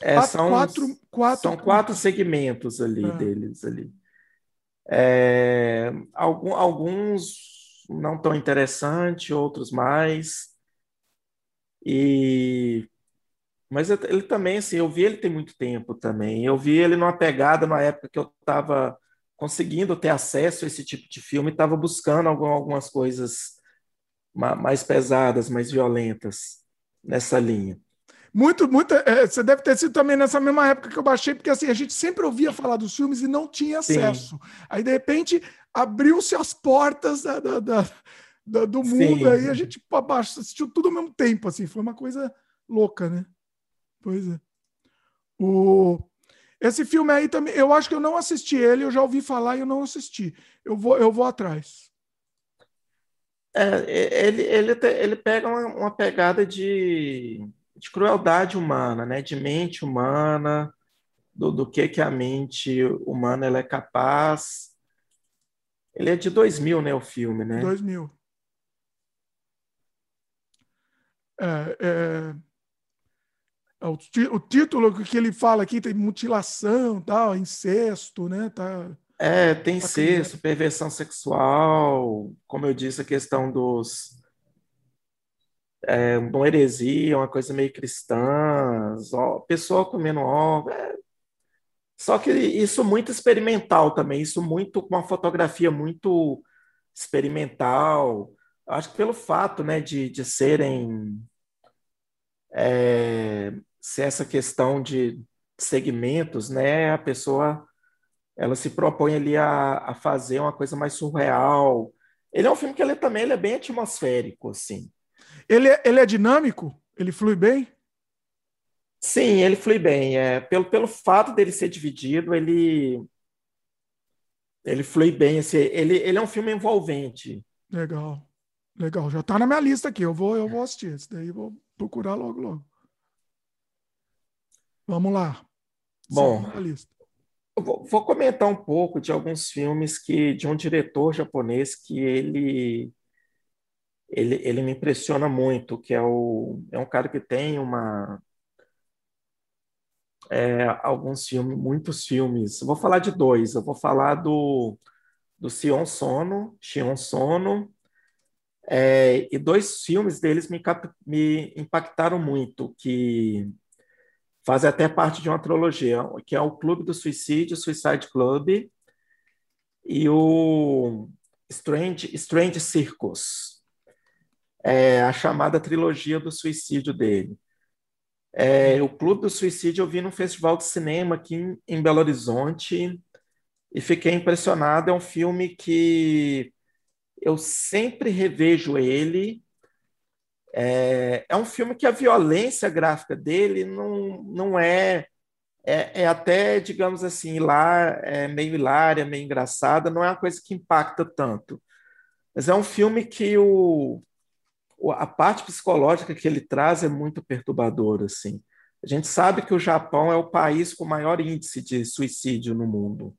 é quatro, são, quatro, quatro, são quatro segmentos ali é. deles ali. É, algum, alguns não tão interessantes, outros mais. E mas ele também, assim, eu vi ele tem muito tempo também. Eu vi ele numa pegada na época que eu estava conseguindo ter acesso a esse tipo de filme, estava buscando algumas coisas mais pesadas, mais violentas nessa linha. Muito, muito. É, você deve ter sido também nessa mesma época que eu baixei, porque assim, a gente sempre ouvia falar dos filmes e não tinha acesso. Sim. Aí, de repente, abriu-se as portas da, da, da, do mundo, Sim. aí a gente abaixo, assistiu tudo ao mesmo tempo, assim, foi uma coisa louca, né? Pois é. O... Esse filme aí também, eu acho que eu não assisti ele, eu já ouvi falar e eu não assisti. Eu vou, eu vou atrás. É, ele, ele, ele pega uma, uma pegada de, de crueldade humana, né? de mente humana, do, do que, que a mente humana ela é capaz. Ele é de 2000, né, o filme, né? 2000. É, é, é o, o, título que ele fala aqui tem mutilação, tal, incesto, né? Tá, é, tem incesto, perversão sexual, como eu disse, a questão dos é, uma heresia, uma coisa meio cristã, ó, pessoa comendo ovo. É, só que isso muito experimental também, isso muito com uma fotografia muito experimental. Acho que pelo fato né, de, de serem é, se essa questão de segmentos, né, a pessoa ela se propõe ali a, a fazer uma coisa mais surreal. Ele é um filme que ele também ele é bem atmosférico, assim. Ele é, ele é dinâmico? Ele flui bem? Sim, ele flui bem. É, pelo, pelo fato dele ser dividido, ele ele flui bem. Assim, ele, ele é um filme envolvente. Legal. Legal. Já está na minha lista aqui. Eu vou, eu vou assistir. Esse daí vou procurar logo, logo. Vamos lá. Bom, vou, vou, comentar um pouco de alguns filmes que de um diretor japonês que ele ele, ele me impressiona muito, que é o é um cara que tem uma é, alguns filmes, muitos filmes. vou falar de dois. Eu vou falar do do Sion Sono, Shion Sono, é, e dois filmes deles me, me impactaram muito, que fazem até parte de uma trilogia, que é o Clube do Suicídio, Suicide Club, e o Strange, Strange Circus, é a chamada trilogia do suicídio dele. É, o Clube do Suicídio eu vi num festival de cinema aqui em, em Belo Horizonte e fiquei impressionado. É um filme que eu sempre revejo ele é, é um filme que a violência gráfica dele não, não é, é, é até, digamos assim, lá é meio hilária, meio engraçada, não é uma coisa que impacta tanto. Mas é um filme que o, a parte psicológica que ele traz é muito perturbadora, assim. A gente sabe que o Japão é o país com maior índice de suicídio no mundo.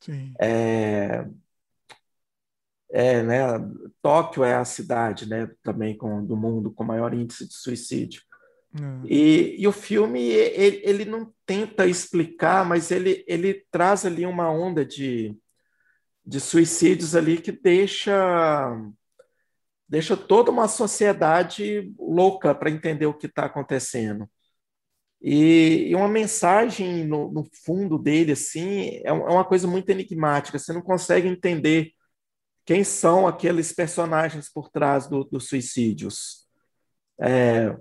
Sim. É, é, né, Tóquio é a cidade, né, também com, do mundo com maior índice de suicídio. É. E, e, o filme ele, ele, não tenta explicar, mas ele, ele traz ali uma onda de, de suicídios ali que deixa deixa toda uma sociedade louca para entender o que está acontecendo. E, e, uma mensagem no, no, fundo dele assim é, é uma coisa muito enigmática. Você não consegue entender quem são aqueles personagens por trás dos do suicídios. É, o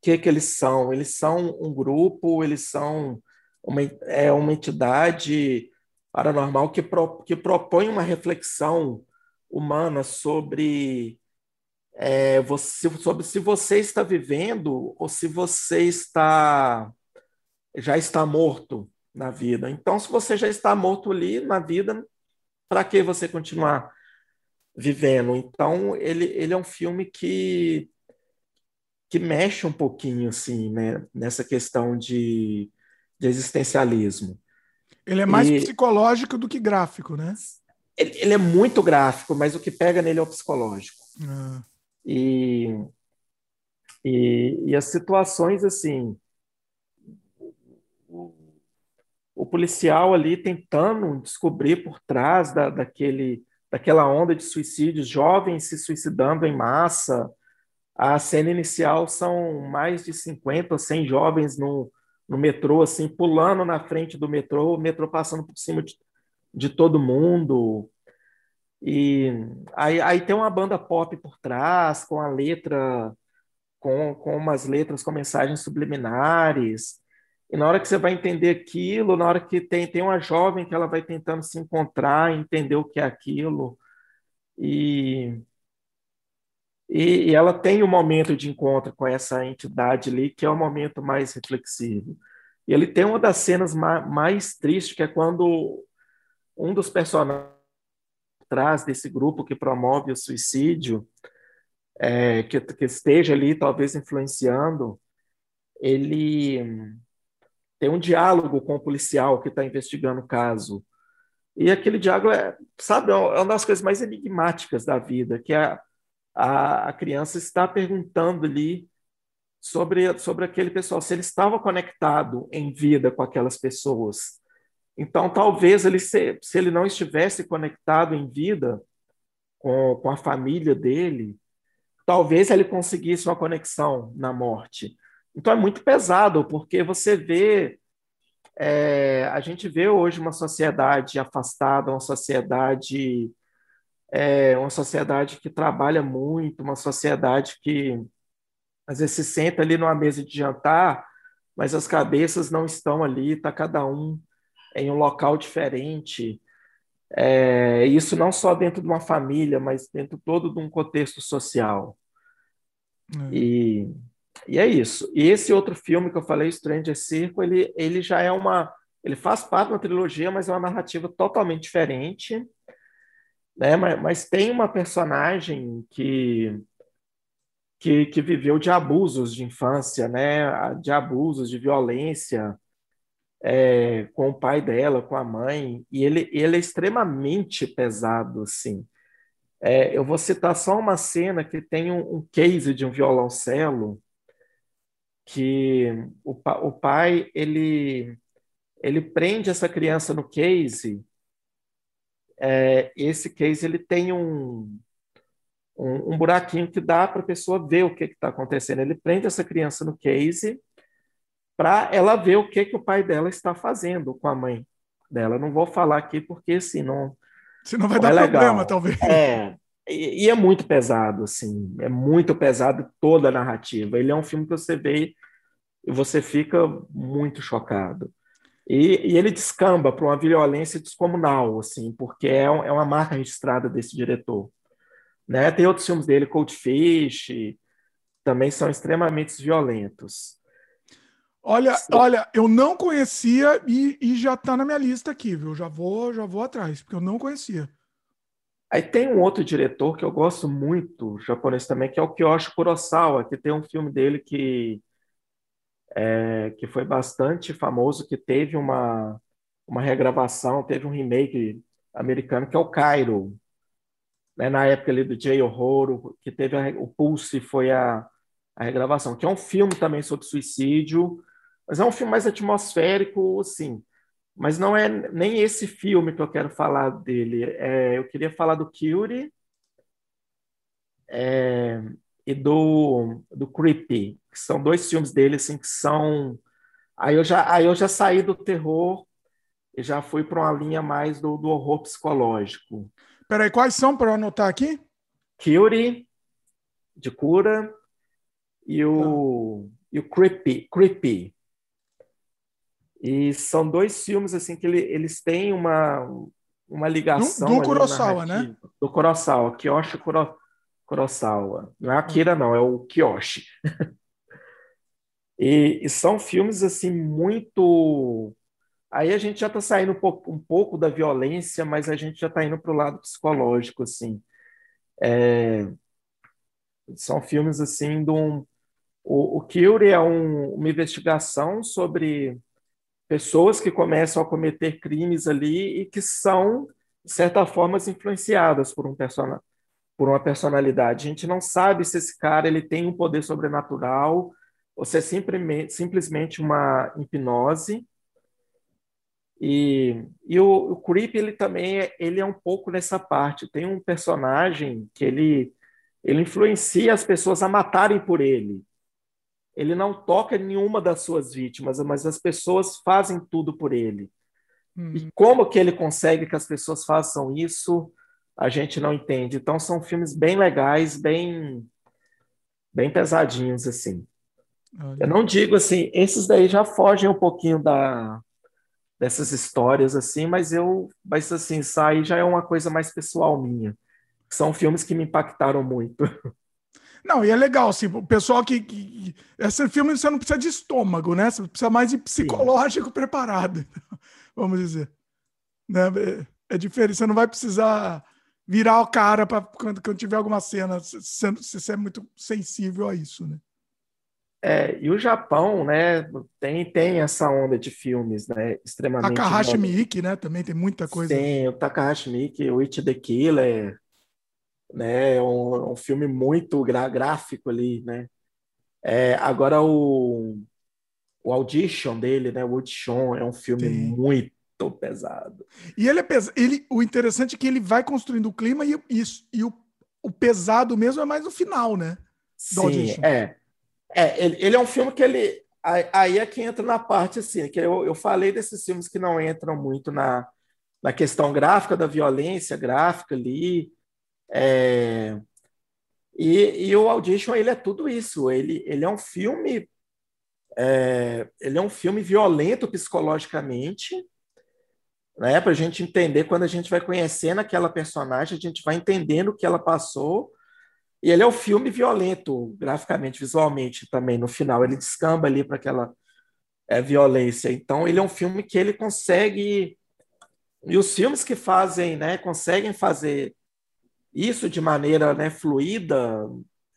que, que eles são? Eles são um grupo, eles são uma, é, uma entidade paranormal que, pro, que propõe uma reflexão humana sobre, é, você, sobre se você está vivendo ou se você está já está morto na vida. Então, se você já está morto ali na vida, para que você continuar vivendo? Então, ele, ele é um filme que, que mexe um pouquinho assim, né, nessa questão de, de existencialismo. Ele é mais e, psicológico do que gráfico, né? Ele, ele, é muito gráfico, mas o que pega nele é o psicológico. Ah. E, e, e as situações, assim, o, o, policial ali tentando descobrir por trás da, daquele, daquela onda de suicídios, jovens se suicidando em massa. A cena inicial são mais de 50 ou 100 jovens no, no metrô, assim, pulando na frente do metrô, o metrô passando por cima de, de todo mundo. E aí, aí tem uma banda pop por trás, com a letra, com, com umas letras com mensagens subliminares. E na hora que você vai entender aquilo, na hora que tem, tem uma jovem que ela vai tentando se encontrar, entender o que é aquilo. E, e, e ela tem um momento de encontro com essa entidade ali, que é o momento mais reflexivo. E ele tem uma das cenas mais, mais tristes, que é quando um dos personagens trás desse grupo que promove o suicídio, é, que, que, esteja ali talvez influenciando, ele tem um diálogo com o policial que está investigando o caso. E aquele diálogo é, sabe, é uma das coisas mais enigmáticas da vida, que a, a, a criança está perguntando ali sobre, sobre aquele pessoal, se ele estava conectado em vida com aquelas pessoas. Então, talvez ele se, se ele não estivesse conectado em vida com, com a família dele, talvez ele conseguisse uma conexão na morte. Então é muito pesado, porque você vê, é, a gente vê hoje uma sociedade afastada, uma sociedade, é, uma sociedade que trabalha muito, uma sociedade que às vezes se senta ali numa mesa de jantar, mas as cabeças não estão ali, está cada um em um local diferente. É, isso não só dentro de uma família, mas dentro todo de um contexto social. É. E, e é isso. E esse outro filme que eu falei, Stranger Circle, ele, ele já é uma. Ele faz parte de uma trilogia, mas é uma narrativa totalmente diferente. Né? Mas, mas tem uma personagem que, que, que viveu de abusos de infância, né? de abusos, de violência é, com o pai dela, com a mãe, e ele, ele é extremamente pesado, assim. É, eu vou citar só uma cena que tem um, um case de um violoncelo que o, o pai ele ele prende essa criança no case. É, esse case ele tem um, um, um buraquinho que dá para a pessoa ver o que está acontecendo. Ele prende essa criança no case para ela ver o que, que o pai dela está fazendo com a mãe dela. Não vou falar aqui porque assim, não. Senão vai dar é problema, talvez. É, e, e, é muito pesado, assim, é muito pesado toda a narrativa. Ele é um filme que você vê e você fica muito chocado. E, e ele descamba para uma violência descomunal, assim, porque é, um, é uma marca registrada desse diretor. Né? Tem outros filmes dele, Cold Fish, também são extremamente violentos. Olha, olha, eu não conhecia e, e já está na minha lista aqui, viu? Já vou, já vou atrás, porque eu não conhecia. Aí tem um outro diretor que eu gosto muito, japonês também, que é o Kiyoshi Kurosawa, que tem um filme dele que é, que foi bastante famoso, que teve uma, uma regravação, teve um remake americano, que é o Cairo, né, na época ali do J. Horror, que teve a, o Pulse, foi a, a regravação, que é um filme também sobre suicídio, mas é um filme mais atmosférico, assim. Mas não é nem esse filme que eu quero falar dele. É, eu queria falar do Curie é, e do, do Creepy, que são dois filmes dele assim, que são. Aí eu já, aí eu já saí do terror e já fui para uma linha mais do, do horror psicológico. Peraí, quais são para eu anotar aqui? Curie, de cura, e o, ah. e o Creepy, Creepy, e são dois filmes assim que ele, eles têm uma, uma ligação. Do, do Kurosawa, né? Do Kurosawa, Kiyoshi Kuro, Kurosawa. Não é Akira, não, é o Kiyoshi. e, e, são filmes assim muito. Aí a gente já está saindo um pouco, um pouco da violência, mas a gente já está indo para o lado psicológico, assim. É... São filmes assim de um. O, o Kyuri é um, uma investigação sobre pessoas que começam a cometer crimes ali e que são, de certa forma, influenciadas por um personagem por uma personalidade. A gente não sabe se esse cara ele tem um poder sobrenatural ou se é simplesmente, simplesmente uma hipnose. E, e o, o Creep ele também é, ele é um pouco nessa parte. Tem um personagem que ele ele influencia as pessoas a matarem por ele. Ele não toca nenhuma das suas vítimas, mas as pessoas fazem tudo por ele. Hum. E como que ele consegue que as pessoas façam isso, a gente não entende. Então são filmes bem legais, bem bem pesadinhos assim. Olha. Eu não digo assim, esses daí já fogem um pouquinho da dessas histórias assim, mas eu, mas assim, sair já é uma coisa mais pessoal minha. São filmes que me impactaram muito. Não, e é legal, assim, o pessoal que, que. Esse filme você não precisa de estômago, né? Você precisa mais de psicológico Sim. preparado, vamos dizer. Né? É, é diferente, você não vai precisar virar o cara para quando, quando tiver alguma cena, se, se você é muito sensível a isso, né? É, e o Japão, né, tem, tem essa onda de filmes, né, extremamente... Takahashi Miike, né, também tem muita coisa. Tem, o Takahashi Miike, o It the Killer, né, é um, um filme muito gráfico ali, né. É, agora o, o Audition dele, né, o Audition é um filme tem. muito pesado. E ele é pesado, ele, o interessante é que ele vai construindo o clima e, e, e o, o pesado mesmo é mais no final, né? Sim, Audition. é. É, ele, ele, é um filme que ele. Aí é que entra na parte assim, que eu, eu falei desses filmes que não entram muito na, na questão gráfica da violência gráfica ali. É, e, e, o Audition ele é tudo isso. Ele, ele é um filme. É, ele é um filme violento psicologicamente, né? Para a gente entender quando a gente vai conhecendo aquela personagem, a gente vai entendendo o que ela passou e ele é um filme violento, graficamente, visualmente também. No final, ele descamba ali para aquela é, violência. Então, ele é um filme que ele consegue. E os filmes que fazem, né, conseguem fazer isso de maneira né, fluida,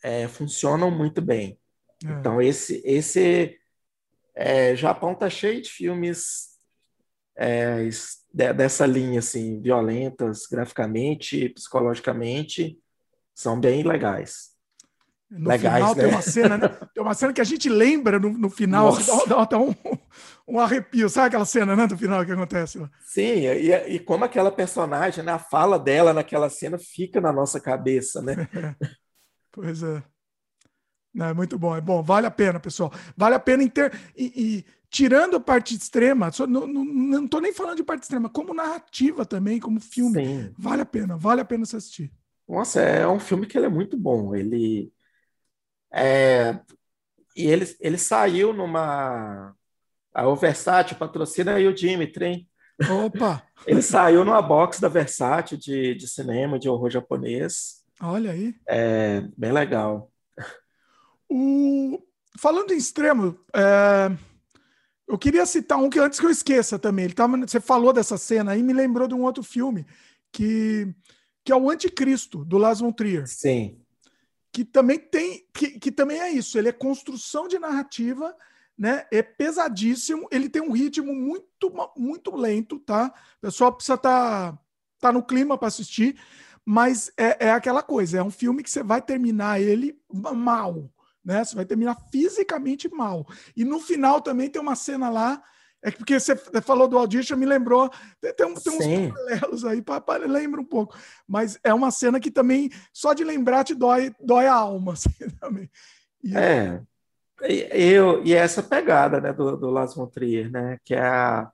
é, funcionam muito bem. É. Então, esse, esse é, Japão tá cheio de filmes é, dessa linha, assim, violentas, graficamente, psicologicamente, são bem legais. No legais, final né? tem uma cena, né? Tem uma cena que a gente lembra no, no final, assim, dá, dá, dá um, um, arrepio, sabe aquela cena, né, do final que acontece lá? Sim, e, e como aquela personagem, né, a fala dela naquela cena fica na nossa cabeça, né? pois é. É muito bom, é bom, vale a pena, pessoal. Vale a pena inter... e, e tirando a parte extrema, não, não, não tô nem falando de parte extrema, como narrativa também, como filme, Sim. vale a pena, vale a pena se assistir. Nossa, é um filme que ele é muito bom. Ele é, e ele, ele saiu numa a o Versátil patrocina aí o Dimitri, hein? Opa! Ele saiu numa box da Versátil de, de cinema de horror japonês. Olha aí. É bem legal. O... Falando em extremo, é... eu queria citar um que antes que eu esqueça também. Ele tava... Você falou dessa cena aí, me lembrou de um outro filme que que é o Anticristo, do Lars von Trier. Sim. Que também tem, que, que também é isso, ele é construção de narrativa, né? É pesadíssimo, ele tem um ritmo muito, muito lento, tá? O pessoal precisa estar tá, tá no clima para assistir, mas é, é aquela coisa, é um filme que você vai terminar ele mal, né? Você vai terminar fisicamente mal. E no final também tem uma cena lá é porque você falou do Audition, me lembrou. Tem, tem, tem uns paralelos aí, lembra um pouco. Mas é uma cena que também, só de lembrar, te dói, dói a alma. Assim, também. E, é. E, eu, e essa pegada né, do, do Las von Trier, né, que é a,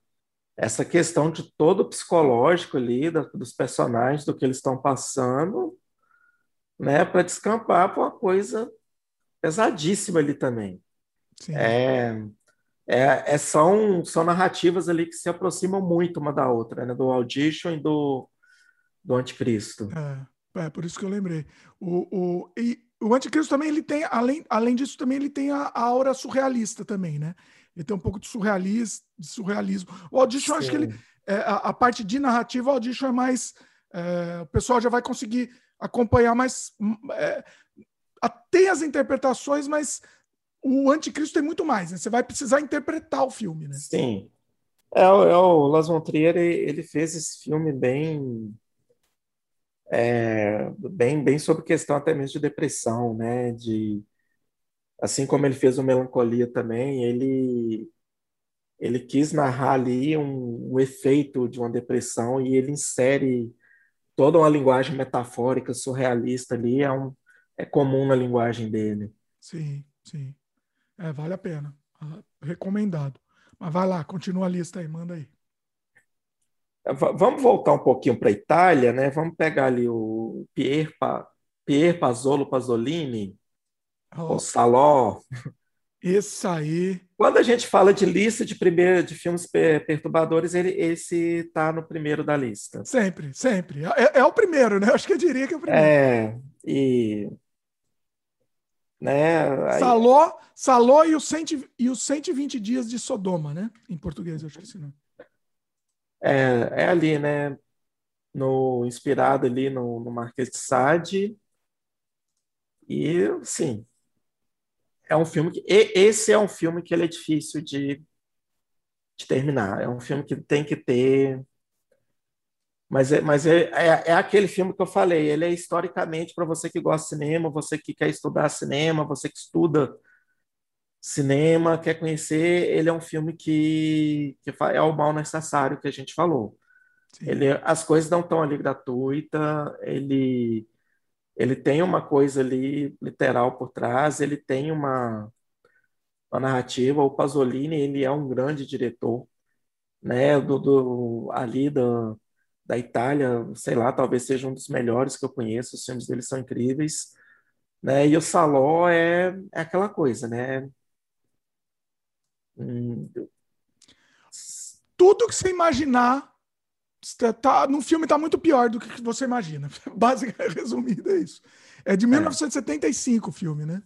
essa questão de todo o psicológico ali, da, dos personagens, do que eles estão passando, né, para descampar para uma coisa pesadíssima ali também. Sim. É, é, é, são, são narrativas ali que se aproximam muito uma da outra, né? do Audition e do, do Anticristo. É, é, por isso que eu lembrei. O, o, e o Anticristo também, ele tem, além, além disso, também ele tem a, a aura surrealista também, né? Ele tem um pouco de, surrealismo, de surrealismo. O Audition, Sim. acho que ele, é, a, a, parte de narrativa, o Audition é mais... É, o pessoal já vai conseguir acompanhar mais... É, tem as interpretações, mas o anticristo tem muito mais, né? Você vai precisar interpretar o filme, né? Sim. É, é o Las von Trier, ele fez esse filme bem... é, bem, bem sobre questão até mesmo de depressão, né? De, assim como ele fez o Melancolia também, ele ele quis narrar ali um, um efeito de uma depressão e ele insere toda uma linguagem metafórica, surrealista ali, é, um, é comum na linguagem dele. Sim, sim. É, vale a pena. Ah, recomendado. Mas vai lá, continua a lista aí, manda aí. Vamos voltar um pouquinho para a Itália, né? Vamos pegar ali o Pier, pa... Pier Pazzolo Pasolini, oh. o Saló. Isso aí. Quando a gente fala de lista de primeiro de filmes perturbadores, ele esse está no primeiro da lista. Sempre, sempre. É, é, o primeiro, né? Acho que eu diria que é o primeiro. É, e né? Aí... Saló, Saló e, o cento, e os 120 dias de Sodoma, né? Em português, eu acho que esse nome. É, é ali, né? No, inspirado ali no, no Marquês de Sade. E, sim, é um filme que. Esse é um filme que ele é difícil de, de terminar. É um filme que tem que ter. Mas, é, mas é, é, é aquele filme que eu falei. Ele é historicamente para você que gosta de cinema, você que quer estudar cinema, você que estuda cinema, quer conhecer, ele é um filme que, que é o mal necessário que a gente falou. Ele, as coisas não estão ali gratuita, ele, ele tem uma coisa ali literal por trás, ele tem uma, uma narrativa. O Pasolini, ele é um grande diretor, né, do, do ali da, da Itália, sei lá, talvez seja um dos melhores que eu conheço, os filmes dele são incríveis, né, e o Saló é, é aquela coisa, né, tudo que você imaginar tá, tá, no filme está muito pior do que você imagina. Basicamente, resumido, é isso. É de 1975 é. o filme, né?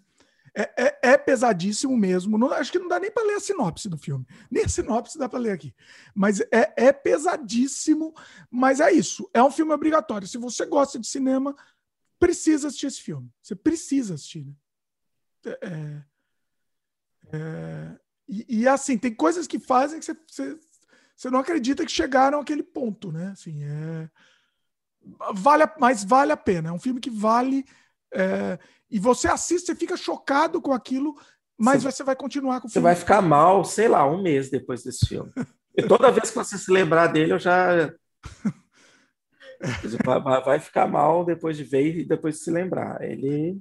É, é, é, pesadíssimo mesmo. Não, acho que não dá nem para ler a sinopse do filme. Nem a sinopse dá para ler aqui. Mas é, é, pesadíssimo. Mas é isso. É um filme obrigatório. Se você gosta de cinema, precisa assistir esse filme. Você precisa assistir. Né? É, é e, e, assim, tem coisas que fazem que você, você, você, não acredita que chegaram àquele ponto, né? Assim, é... vale, mas vale a pena. É um filme que vale. É... E você assiste, você fica chocado com aquilo, mas você, você vai continuar com o filme. Você vai ficar mal, sei lá, um mês depois desse filme. E toda vez que você se lembrar dele, eu já. vai ficar mal depois de ver e depois de se lembrar. Ele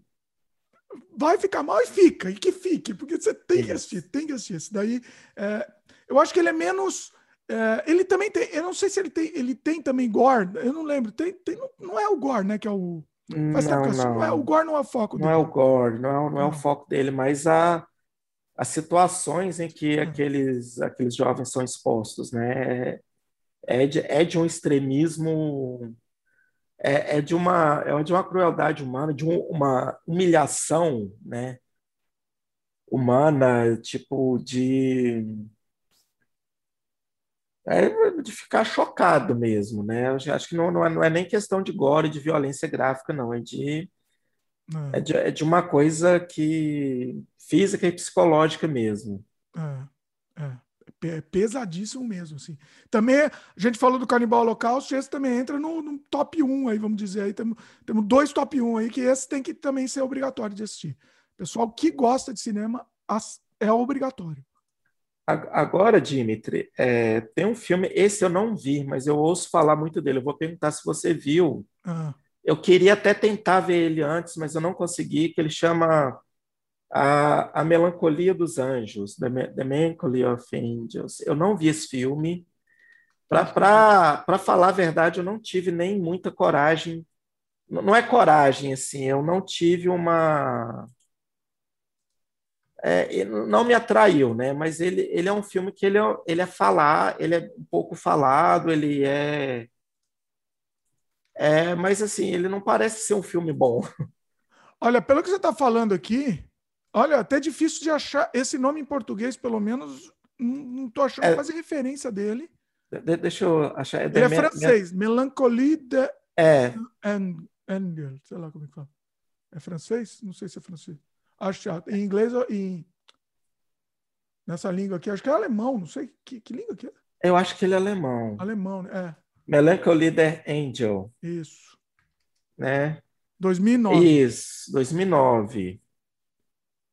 vai ficar mal e fica, e que fique, porque você tem que assistir, tem que assistir. Esse daí, é, eu acho que ele é menos. É, ele também tem, eu não sei se ele tem, ele tem também gore, eu não lembro. Tem, tem, não é o gore, né? Que é o. Faz não, não. não é, o gore não é o foco não dele. Não é o gore, não é, não é o foco dele, mas a, as situações em que é. aqueles, aqueles jovens são expostos, né? É de, é de um extremismo é, é, de uma é de uma crueldade humana, de um, uma humilhação, né? Humana, tipo de é de ficar chocado mesmo, né? Eu acho que não, não, é, não é nem questão de gore, de violência gráfica, não. É de, é. é de, é de uma coisa que física e psicológica mesmo. É, é é pesadíssimo mesmo, assim. Também, a gente falou do Canibal Holocausto, esse também entra no, no, top 1 aí, vamos dizer aí, temos, temos dois top 1 aí, que esse tem que também ser obrigatório de assistir. Pessoal que gosta de cinema, é obrigatório. Agora, Dimitri, é, tem um filme, esse eu não vi, mas eu ouço falar muito dele, eu vou perguntar se você viu. Ah. Eu queria até tentar ver ele antes, mas eu não consegui, que ele chama a, a Melancolia dos Anjos, The, The Melancholy of Angels. Eu não vi esse filme. Para falar a verdade, eu não tive nem muita coragem. Não é coragem, assim, eu não tive uma. É, não me atraiu, né? Mas ele, ele é um filme que ele é, ele é falar, ele é um pouco falado, ele é. É, mas assim, ele não parece ser um filme bom. Olha, pelo que você está falando aqui, Olha, até difícil de achar esse nome em português, pelo menos. Não estou achando é, quase referência dele. De, deixa eu achar. É Ele é francês. Me... Melancolie de é. Engel. Sei lá como é que fala. É francês? Não sei se é francês. Acho que em inglês ou em. Nessa língua aqui, acho que é alemão, não sei que, que língua que é. Eu acho que ele é alemão. Alemão, né? É. Melancholy de Angel. Isso. né? 2009. Isso, 2009.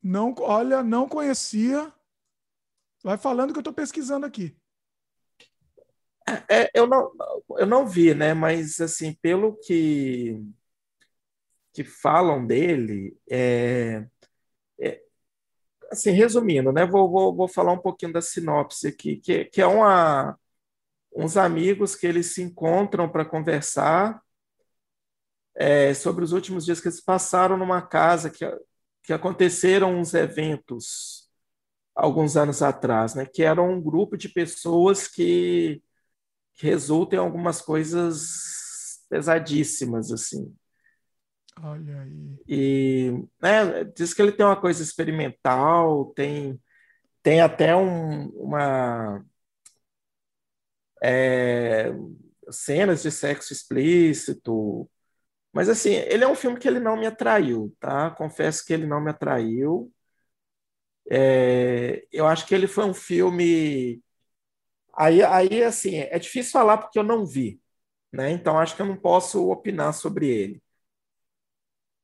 Não, olha, não conhecia. Vai falando que eu estou pesquisando aqui. É, eu, não, eu não vi, né? Mas assim, pelo que que falam dele, é, é, assim, resumindo, né? Vou, vou, vou falar um pouquinho da sinopse aqui, que, que é uma, uns amigos que eles se encontram para conversar é, sobre os últimos dias que eles passaram numa casa que, que aconteceram uns eventos alguns anos atrás, né? Que era um grupo de pessoas que, que resultam em algumas coisas pesadíssimas, assim. Olha aí. E né, diz que ele tem uma coisa experimental, tem, tem até um, uma é, cenas de sexo explícito. Mas assim, ele é um filme que ele não me atraiu, tá? Confesso que ele não me atraiu. É, eu acho que ele foi um filme. Aí, aí, assim, é difícil falar porque eu não vi, né? Então acho que eu não posso opinar sobre ele.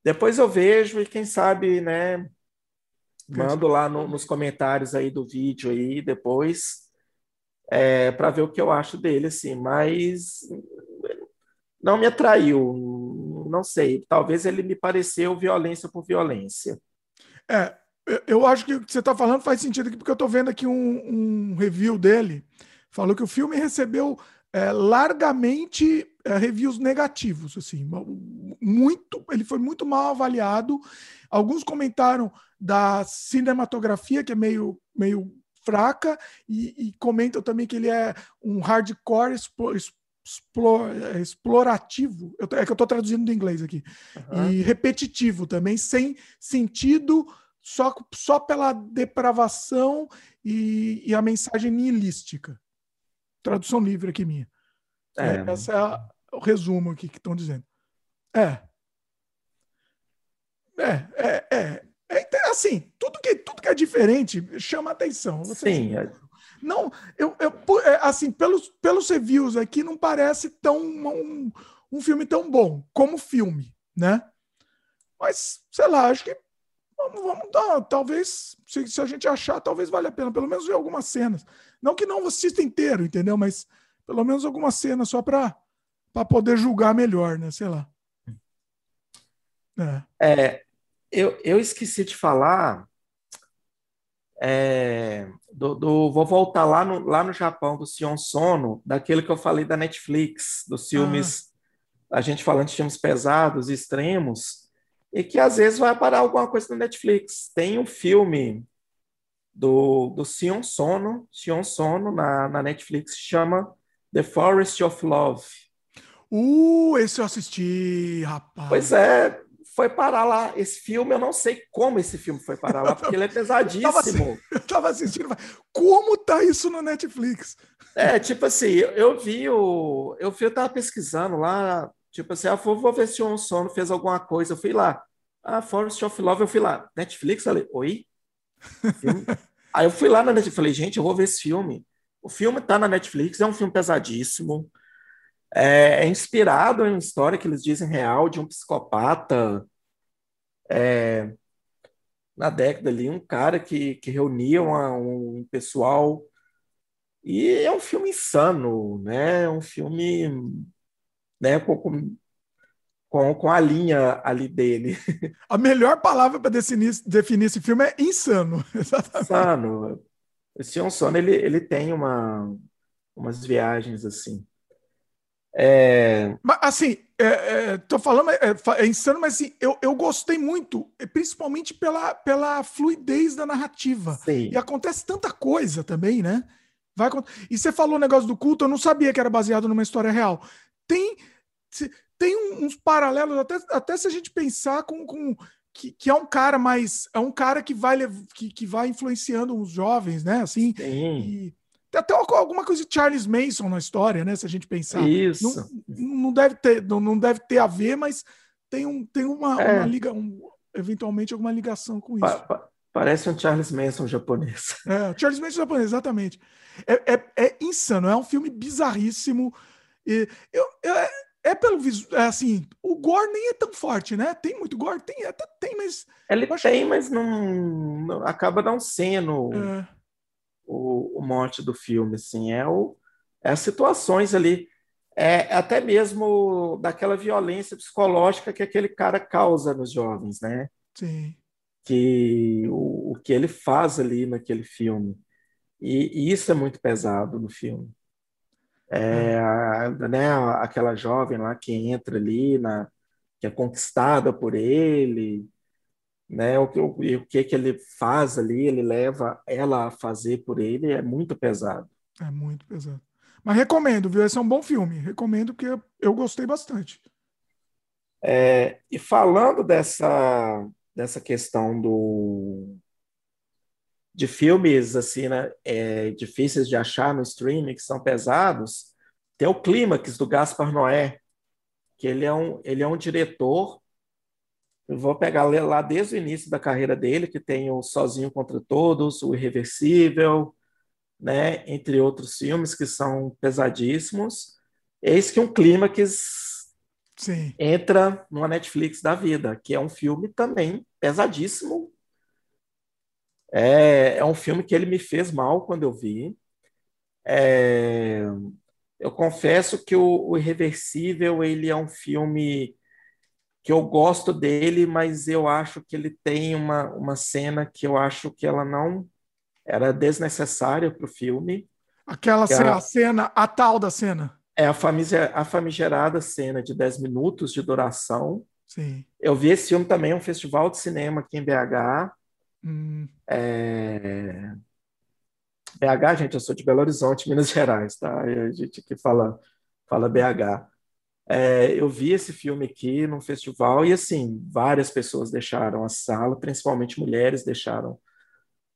Depois eu vejo e quem sabe, né, mando lá no, nos comentários aí do vídeo aí depois é, para ver o que eu acho dele, assim, mas não me atraiu, não sei, talvez ele me pareceu violência por violência. É, eu acho que o que você está falando faz sentido aqui, porque eu estou vendo aqui um, um, review dele, falou que o filme recebeu é, largamente é, reviews negativos, assim, muito, ele foi muito mal avaliado. Alguns comentaram da cinematografia que é meio, meio fraca e, e comentam também que ele é um hardcore explorativo. Eu, é que eu estou traduzindo do inglês aqui uhum. e repetitivo também, sem sentido. Só, só pela depravação e, e a mensagem nihilística tradução livre aqui minha. É. É, essa é a, o resumo aqui que estão dizendo. É. É, é, é. é assim, tudo que, tudo que é diferente chama atenção. Você Sim. Não, eu, eu, é, assim, pelos, pelos reviews aqui, não parece tão um, um filme tão bom como filme, né? Mas, sei lá, acho que vamos, vamos dar, talvez, se, se, a gente achar, talvez valha a pena, pelo menos ver algumas cenas. Não que não assista inteiro, entendeu? Mas pelo menos algumas cenas só para poder julgar melhor, né? Sei lá. É, é eu, eu esqueci de falar. É, do, do, vou voltar lá no, lá no Japão, do Sion Sono, daquele que eu falei da Netflix, dos filmes, ah. a gente falando de filmes pesados, extremos e que às vezes vai parar alguma coisa na Netflix. Tem um filme do, do Sion Sono, Sion Sono na, na Netflix, chama The Forest of Love. Uh, esse eu assisti, rapaz. Pois é, foi parar lá. Esse filme, eu não sei como esse filme foi parar lá, porque ele é pesadíssimo. eu tava assistindo, como tá isso no Netflix? É, tipo assim, eu, eu vi o. Eu, vi, eu tava pesquisando lá, Tipo assim, ah, vou ver se o Sono fez alguma coisa. Eu fui lá. Ah, Forest of Love, eu fui lá. Netflix, falei, oi? Aí eu fui lá na Netflix, falei, gente, eu vou ver esse filme. O filme tá na Netflix, é um filme pesadíssimo. É, é inspirado em uma história que eles dizem real de um psicopata é, na década ali, um cara que, que reunia uma, um pessoal. E é um filme insano, né? É um filme né, com, com, com a linha ali dele. A melhor palavra para definir, definir esse filme é insano. Exatamente. Insano. Esse Sion Sono, ele, ele tem uma, umas viagens assim. É... Mas, assim, é, é, tô falando, é, é, insano, mas assim, eu, eu gostei muito, principalmente pela, pela fluidez da narrativa. Sim. E acontece tanta coisa também, né? Vai, e você falou o negócio do culto, eu não sabia que era baseado numa história real. Tem tem uns paralelos, até, até se a gente pensar com, com que, que, é um cara mais. É um cara que vai, que, que vai influenciando os jovens, né? Assim. E, tem até alguma coisa de Charles Manson na história, né? Se a gente pensar. Isso. Não, não deve, ter, não, não deve ter a ver, mas tem, um, tem uma, é. uma liga, um, eventualmente alguma ligação com isso. Pa, pa, parece um Charles Manson japonês. É, Charles Manson japonês, exatamente. É, é, é insano, é um filme bizarríssimo. E eu, eu, é pelo é assim, o, gore nem é tão forte, né? Tem muito gore? Tem, até tem, mas. Ele tem, que... mas não, não, acaba não sendo é. O, o mote do filme, assim. É, o, é as situações ali. É até mesmo daquela violência psicológica que aquele cara causa nos jovens, né? Sim. Que o, o que ele faz ali naquele filme. E, e isso é muito pesado no filme. É, a, né, aquela jovem lá que entra ali, na, que é conquistada por ele, né, o, o, o que, que ele faz ali, ele leva ela a fazer por ele, é muito pesado. É muito pesado. Mas recomendo, viu? Esse é um bom filme. Recomendo porque eu, eu gostei bastante. É, e falando dessa, dessa questão do, de filmes assim, né, é, difíceis de achar no streaming, que são pesados, tem o Clímax do Gaspar Noé, que ele é um, ele é um diretor. Eu vou pegar lá desde o início da carreira dele, que tem o Sozinho contra Todos, o Irreversível, né, entre outros filmes que são pesadíssimos. Eis que um Clímax Sim. entra numa Netflix da vida, que é um filme também pesadíssimo, é, é um filme que ele me fez mal quando eu vi. É, eu confesso que o, o Irreversível ele é um filme que eu gosto dele, mas eu acho que ele tem uma, uma cena que eu acho que ela não era desnecessária para o filme. Aquela cena, a, cena, a tal da cena. É a, a famigerada cena de 10 minutos de duração. Sim. Eu vi esse filme também em um festival de cinema aqui em BH. Hum. É... BH, gente, eu sou de Belo Horizonte, Minas Gerais, tá? a gente que fala, fala BH. É, eu vi esse filme aqui num festival e, assim, várias pessoas deixaram a sala, principalmente mulheres deixaram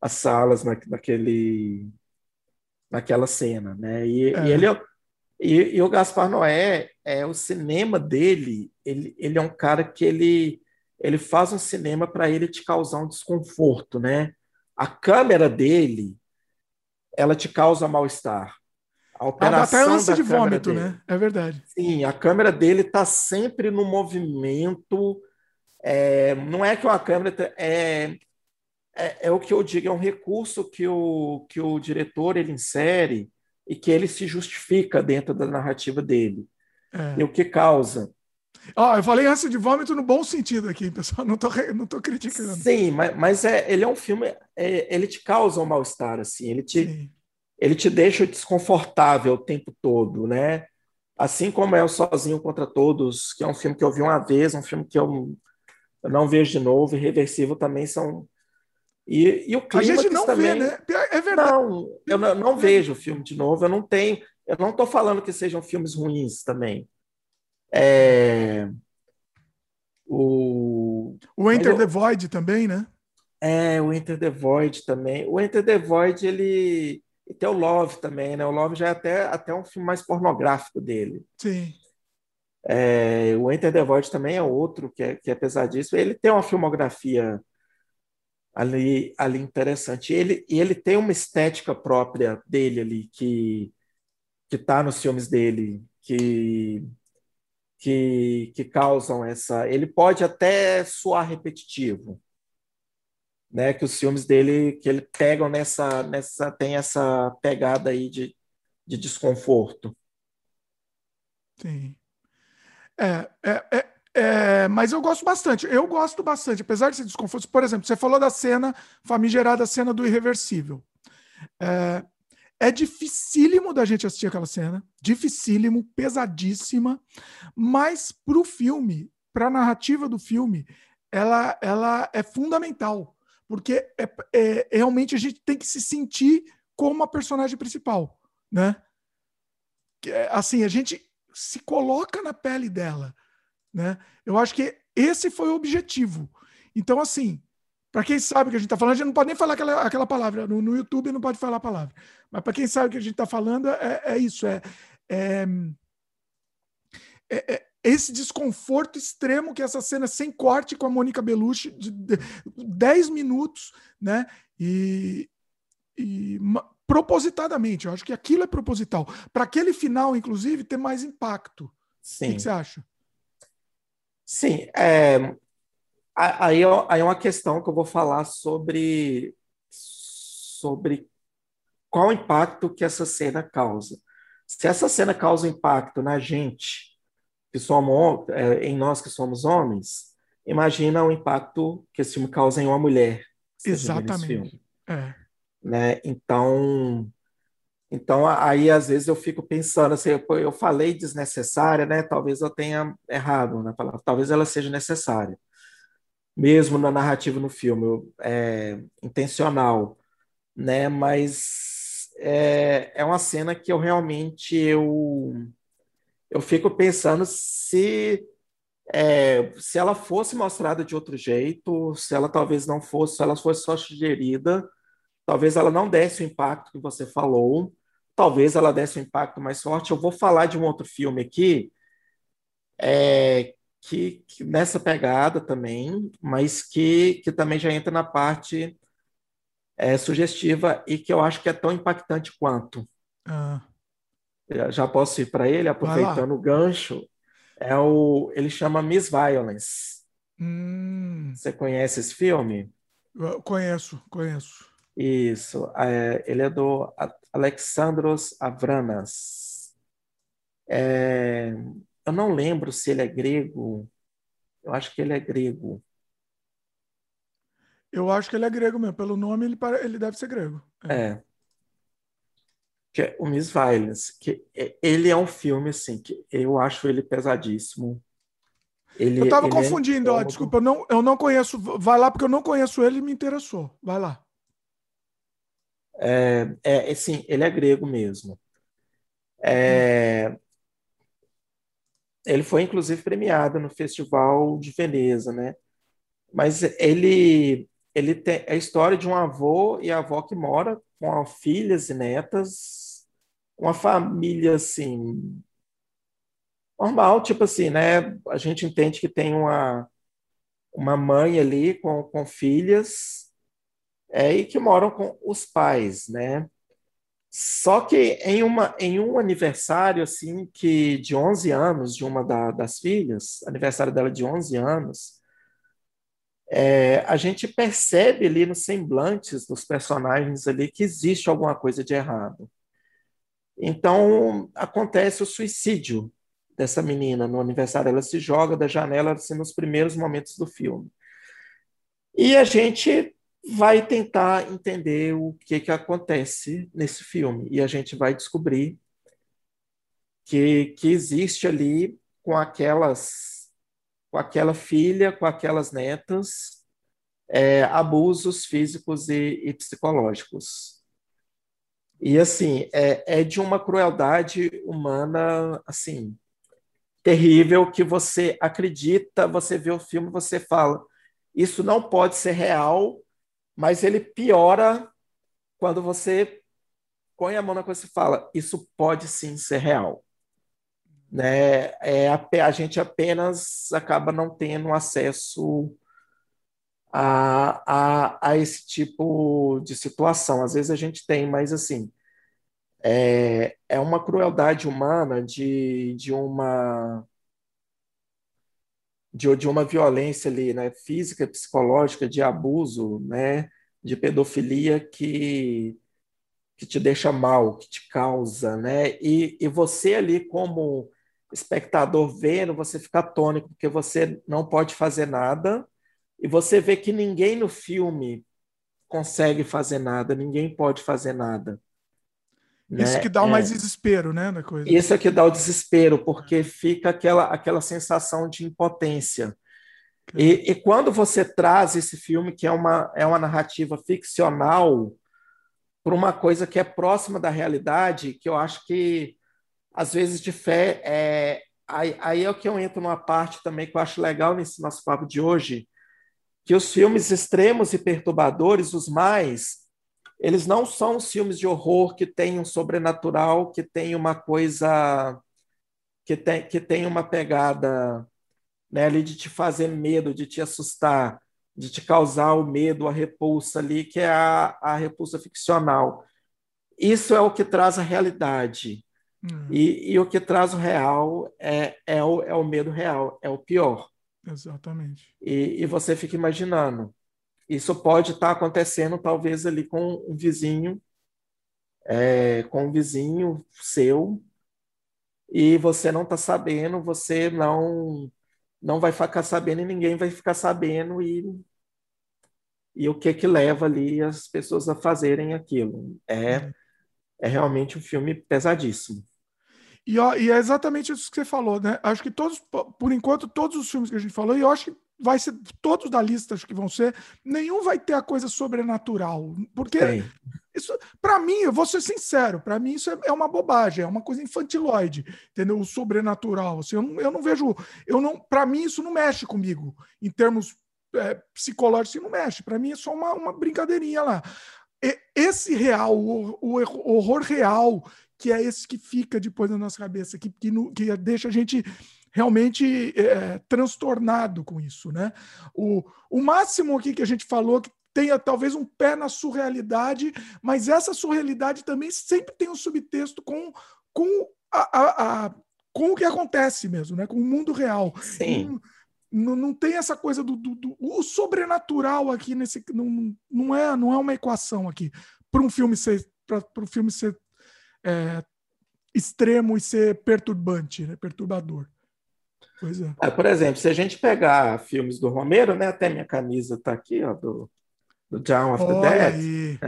as salas na, naquele, naquela cena, né? E, é. e ele é e, e, o Gaspar Noé, é, o cinema dele, ele, ele é um cara que ele ele faz um cinema para ele te causar um desconforto, né? A câmera dele, ela te causa mal-estar. A operação até ânsia de vômito, dele. né? É verdade. Sim, a câmera dele está sempre no movimento. É, não é que uma câmera tá, é, é, é, o que eu digo, é um recurso que o, que o diretor ele insere e que ele se justifica dentro da narrativa dele. É. E o que causa? Ó, eu falei ânsia de vômito no bom sentido aqui, pessoal. Não tô, não tô criticando. Sim, mas, mas é, ele é um filme. É, ele te causa um mal-estar, assim. Ele te, ele te deixa desconfortável o tempo todo, né? Assim como é o Sozinho contra Todos, que é um filme que eu vi uma vez, um filme que eu, eu não vejo de novo, e Reversível também são. E, e o clima. A gente não também... vê, né? É verdade. Não, eu não, não vejo o filme de novo, eu não tenho. Eu não estou falando que sejam filmes ruins também. É, o, o Enter the Void também, né? É, o Enter the Void também. O Enter the Void, ele. E tem o Love também, né? O Love já é até, até um filme mais pornográfico dele. Sim. É, o Enter the Void também é outro que é, que é pesadíssimo. Ele tem uma filmografia ali, ali interessante. Ele, e ele tem uma estética própria dele ali, que que está nos filmes dele, que que, que causam essa. Ele pode até soar repetitivo, né? Que os filmes dele que ele pegam nessa nessa tem essa pegada aí de, de desconforto. Sim. É, é, é, é, mas eu gosto bastante. Eu gosto bastante, apesar de ser desconforto. Por exemplo, você falou da cena famigerada, cena do irreversível. É, é dificílimo da gente assistir aquela cena, dificílimo, pesadíssima, mas para o filme, para a narrativa do filme, ela, ela é fundamental, porque é, é, realmente a gente tem que se sentir como a personagem principal, né? É, assim, a gente se coloca na pele dela, né? Eu acho que esse foi o objetivo. Então, assim, para quem sabe o que a gente está falando, a gente não pode nem falar aquela, aquela palavra. No, no YouTube não pode falar a palavra. Mas para quem sabe o que a gente está falando, é, é isso. É, é, é, é, esse desconforto extremo que essa cena sem corte com a Mônica Bellucci de, 10 minutos, né? E, e propositadamente, eu acho que aquilo é proposital. Para aquele final, inclusive, ter mais impacto. Sim. O que você acha? Sim, é, aí, aí é uma questão que eu vou falar sobre, sobre qual o impacto que essa cena causa. Se essa cena causa impacto na gente, que somos, é, em nós que somos homens, imagina o impacto que esse filme causa em uma mulher. Exatamente. É. Né? Então, então aí às vezes eu fico pensando assim, eu falei desnecessária, né? Talvez eu tenha errado na palavra. Talvez ela seja necessária, mesmo na narrativa no filme, é intencional, né? Mas é, é uma cena que eu realmente eu eu fico pensando se é, se ela fosse mostrada de outro jeito, se ela talvez não fosse, se ela fosse só sugerida, talvez ela não desse o impacto que você falou, talvez ela desse um impacto mais forte. Eu vou falar de um outro filme aqui, é, que, que, nessa pegada também, mas que, que também já entra na parte é, sugestiva e que eu acho que é tão impactante quanto. Ah. Já posso ir para ele, aproveitando o gancho. É o, ele chama Miss Violence. Hum. Você conhece esse filme? Eu conheço, conheço. Isso. É, ele é do Alexandros Avranas. É, eu não lembro se ele é grego. Eu acho que ele é grego. Eu acho que ele é grego mesmo. Pelo nome, ele, ele deve ser grego. É. é que é o Miss Violence, que é, ele é um filme assim que eu acho ele pesadíssimo. Ele, eu estava é confundindo, é ó, desculpa, eu não, eu não conheço. Vai lá porque eu não conheço ele e me interessou. Vai lá. É, é, sim, ele é grego mesmo. É, ele foi inclusive premiado no Festival de Veneza, né? Mas ele ele tem a história de um avô e a avó que mora com filhas e netas, uma família assim normal, tipo assim, né? A gente entende que tem uma uma mãe ali com, com filhas é, e que moram com os pais, né? Só que em, uma, em um aniversário assim que de 11 anos de uma da, das filhas, aniversário dela de 11 anos, é, a gente percebe ali nos semblantes dos personagens ali que existe alguma coisa de errado. Então, acontece o suicídio dessa menina no aniversário. Ela se joga da janela assim, nos primeiros momentos do filme. E a gente vai tentar entender o que, que acontece nesse filme. E a gente vai descobrir que, que existe ali com aquelas com aquela filha, com aquelas netas, é, abusos físicos e, e, psicológicos. E, assim, é, é de uma crueldade humana, assim, terrível, que você acredita, você vê o filme, você fala, isso não pode ser real, mas ele piora quando você põe a mão na coisa e fala, isso pode sim ser real né, é, a, a gente apenas acaba não tendo acesso a, a, a esse tipo de situação. Às vezes a gente tem, mas assim, é, é uma crueldade humana de, de uma de, de uma violência ali, né, física, psicológica, de abuso, né, de pedofilia que que te deixa mal, que te causa, né? E, e você ali como espectador vendo, você fica atônico, porque você não pode fazer nada, e você vê que ninguém no filme consegue fazer nada, ninguém pode fazer nada. Isso né? que dá o mais é. desespero, né? Na coisa. Isso é que dá o desespero, porque fica aquela, aquela sensação de impotência. E, e, quando você traz esse filme, que é uma, é uma narrativa ficcional, para uma coisa que é próxima da realidade, que eu acho que às vezes de fé. É, aí, aí é o que eu entro numa parte também que eu acho legal nesse nosso papo de hoje, que os filmes extremos e perturbadores, os mais, eles não são os filmes de horror que têm um sobrenatural, que tem uma coisa que tem, que tem uma pegada né, ali de te fazer medo, de te assustar, de te causar o medo, a repulsa ali, que é a, a repulsa ficcional. Isso é o que traz a realidade. Hum. E, e, o que traz o real é, é, o, é o medo real, é o pior. Exatamente. E, e você fica imaginando. Isso pode estar acontecendo, talvez, ali com um vizinho, é, com um vizinho seu, e você não está sabendo, você não não vai ficar sabendo e ninguém vai ficar sabendo e e o que que leva ali as pessoas a fazerem aquilo. É, uhum. É realmente um filme pesadíssimo. E, ó, e, é exatamente isso que você falou, né? Acho que todos, por enquanto, todos os filmes que a gente falou, e eu acho que vai ser todos da lista acho que vão ser, nenhum vai ter a coisa sobrenatural, porque Sim. isso, para mim, eu vou ser sincero, para mim isso é, é, uma bobagem, é uma coisa infantiloide, entendeu? O sobrenatural, assim, eu não, eu não vejo, eu não, para mim isso não mexe comigo em termos é, psicológicos, isso não mexe. Para mim é só uma, uma brincadeirinha lá. E, esse real, o, o horror real que é esse que fica depois na nossa cabeça, que, que, no, que deixa a gente realmente é, transtornado com isso. Né? O, o máximo aqui que a gente falou que tenha talvez um pé na surrealidade, mas essa surrealidade também sempre tem um subtexto com, com, a, a, a com o que acontece mesmo, né? com o mundo real. Sim. Não, não tem essa coisa do, do, do, o sobrenatural aqui nesse não, não é não é uma equação aqui para um filme ser para o filme ser é, extremo e ser perturbante, né? perturbador. Pois é. é. Por exemplo, se a gente pegar filmes do Romero, né? Até minha camisa está aqui, ó, do, do John of the Dead.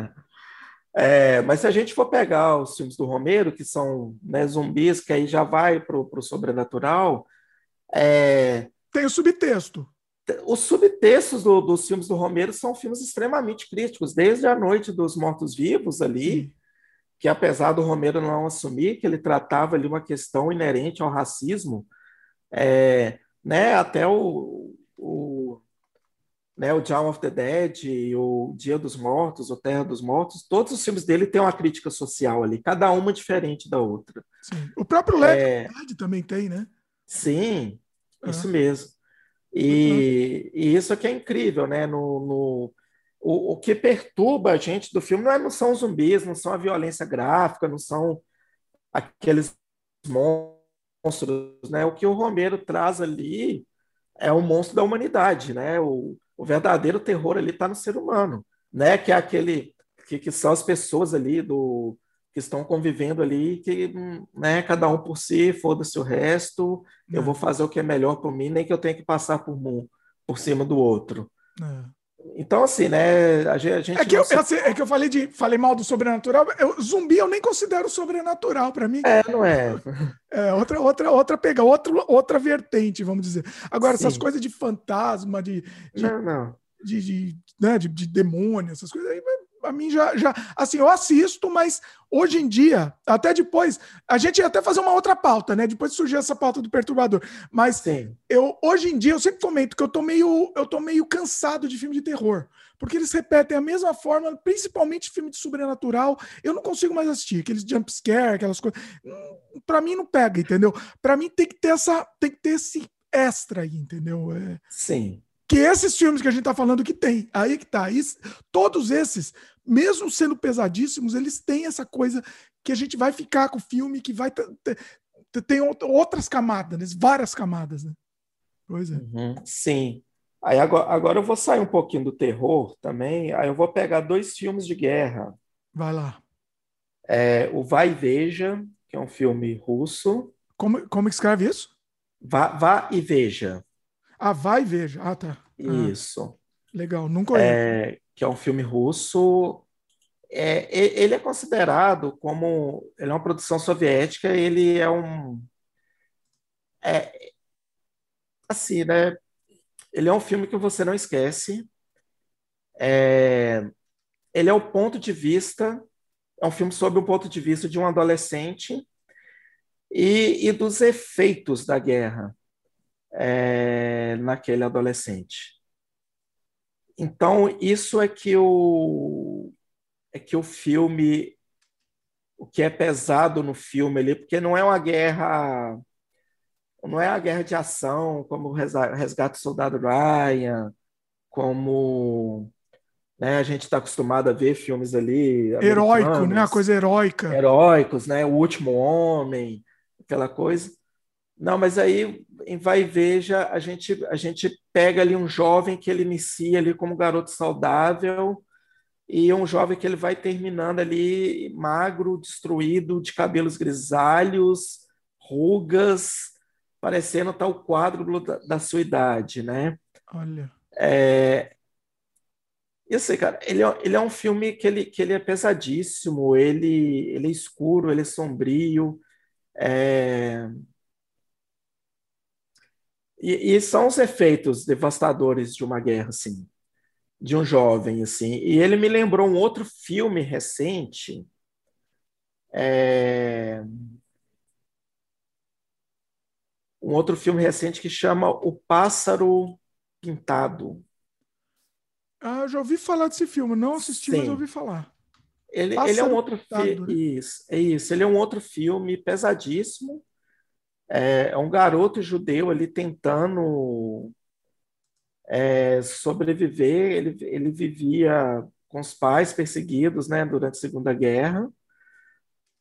É, mas se a gente for pegar os filmes do Romero, que são né, zumbis, que aí já vai para o sobrenatural. É... Tem o subtexto. Os subtextos do, dos filmes do Romero são filmes extremamente críticos, desde a Noite dos Mortos-Vivos ali, Sim. que apesar do Romero não assumir que ele tratava ali uma questão inerente ao racismo, é, né, até o, o, né, o Dawn of the Dead, o Dia dos Mortos, o Terra dos Mortos, todos os filmes dele têm uma crítica social ali, cada uma diferente da outra. Sim. O próprio Leve é, também tem, né? Sim, isso mesmo. E, uhum. e, isso que é incrível, né? No, no o, o, que perturba a gente do filme não, é, não são os zumbis, não são a violência gráfica, não são aqueles monstros né? O que o Romero traz ali é o monstro da humanidade, né? O, o verdadeiro terror ali está no ser humano, né? Que é aquele que, que são as pessoas ali do que estão convivendo ali, que né, cada um por si, foda-se o resto, é. eu vou fazer o que é melhor para mim, nem que eu tenha que passar por, por cima do outro. É. Então, assim, né? A gente. É que, eu, se... assim, é que eu falei, de, falei mal do sobrenatural. Eu, zumbi eu nem considero sobrenatural para mim. É, não é. É outra, outra, outra pega, outra, outra vertente, vamos dizer. Agora, Sim. essas coisas de fantasma, de. de não, não. De, de, né, de, de demônio, essas coisas aí, a mim já, já. Assim, eu assisto, mas hoje em dia, até depois, a gente ia até fazer uma outra pauta, né? Depois surgiu essa pauta do perturbador. Mas Sim. eu hoje em dia eu sempre comento que eu tô meio, eu tô meio cansado de filme de terror. Porque eles repetem a mesma forma, principalmente filme de sobrenatural. Eu não consigo mais assistir, aqueles jump scare, aquelas coisas. Hum, Para mim não pega, entendeu? Para mim tem que ter essa, tem que ter esse extra aí, entendeu? É... Sim que esses filmes que a gente está falando que tem. Aí que tá. Isso, todos esses, mesmo sendo pesadíssimos, eles têm essa coisa que a gente vai ficar com o filme, que vai ter, tem outras camadas, né? várias camadas. Né? Pois é. Uhum, sim. Aí agora, agora eu vou sair um pouquinho do terror também. Aí eu vou pegar dois filmes de guerra. Vai lá. É, o Vai e Veja, que é um filme russo. Como, como escreve isso? Vá, vá e Veja. Ah, vai e veja. Ah, tá. Isso. Ah, legal, não conheço. É, que é um filme russo. É, ele é considerado como. Ele é uma produção soviética, ele é um. É, assim, né? Ele é um filme que você não esquece. É, ele é o ponto de vista. É um filme sobre o ponto de vista de um adolescente e, e dos efeitos da guerra é, naquele adolescente. Então, isso é que o, é que o filme, o que é pesado no filme ali, porque não é uma guerra, não é a guerra de ação, como o Resgate do Soldado Ryan, como né, a gente está acostumado a ver filmes ali. Heróico, né? A coisa heróica. Heróicos, né? O Último Homem, aquela coisa. Não, mas aí em Vai e Veja a gente, a gente pega ali um jovem que ele inicia ali como garoto saudável e um jovem que ele vai terminando ali magro, destruído, de cabelos grisalhos, rugas, parecendo tal quadro da, da sua idade, né? Olha. É, e assim, cara, ele é, ele é um filme que ele, que ele é pesadíssimo, ele, ele é escuro, ele é sombrio, é... E, e, são os efeitos devastadores de uma guerra, assim, de um jovem, assim. E ele me lembrou um outro filme recente, é... um outro filme recente que chama O Pássaro Pintado. Ah, eu já ouvi falar desse filme, não assisti, Sim. mas ouvi falar. Ele, ele é um outro filme. Né? Isso, é isso. Ele é um outro filme pesadíssimo. É, é um garoto judeu ali tentando é, sobreviver. Ele, ele vivia com os pais perseguidos né, durante a Segunda Guerra.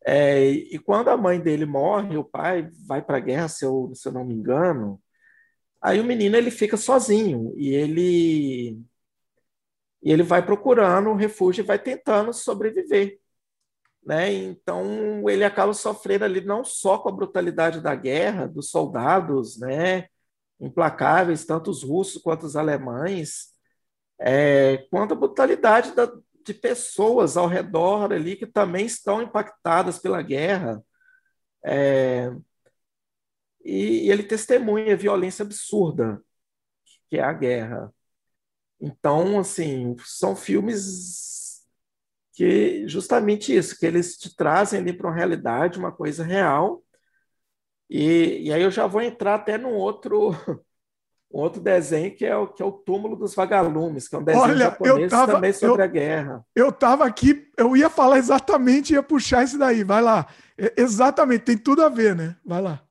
É, e quando a mãe dele morre, o pai vai para a guerra, se eu, se eu não me engano. Aí o menino ele fica sozinho e ele e ele vai procurando um refúgio e vai tentando sobreviver. Né? Então ele acaba sofrendo ali não só com a brutalidade da guerra, dos soldados, né? implacáveis, tanto os russos quanto os alemães, é, quanto a brutalidade da, de pessoas ao redor ali que também estão impactadas pela guerra. É, e, e ele testemunha a violência absurda que é a guerra. Então, assim, são filmes que justamente isso, que eles te trazem ali para uma realidade, uma coisa real. E, e aí eu já vou entrar até num outro um outro desenho que é o que é o Túmulo dos Vagalumes, que é um desenho Olha, japonês tava, também sobre eu, a guerra. Eu estava aqui, eu ia falar exatamente, ia puxar esse daí. Vai lá. É, exatamente, tem tudo a ver, né? Vai lá.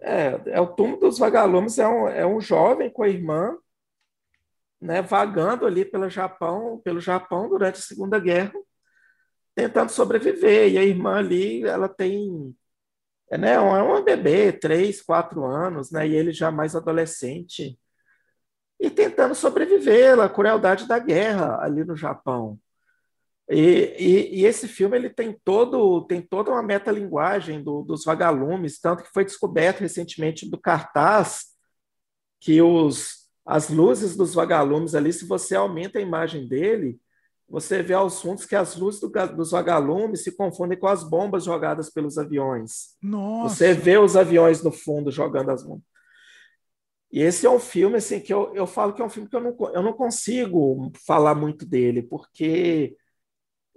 É, é o Túmulo dos Vagalumes é um, é um jovem com a irmã né, vagando ali pelo Japão, pelo Japão durante a Segunda Guerra, tentando sobreviver. E a irmã ali, ela tem, é, né, é uma bebê, três, quatro anos, né, e ele já mais adolescente, e tentando sobreviver a crueldade da guerra ali no Japão. E, e, e, esse filme ele tem todo tem toda uma metalinguagem do, dos vagalumes, tanto que foi descoberto recentemente do cartaz que os as luzes dos vagalumes ali, se você aumenta a imagem dele, você vê aos fundos que as luzes do, dos vagalumes se confundem com as bombas jogadas pelos aviões. Nossa. Você vê os aviões no fundo jogando as bombas. E esse é um filme assim que eu, eu falo que é um filme que eu não, eu não consigo falar muito dele, porque,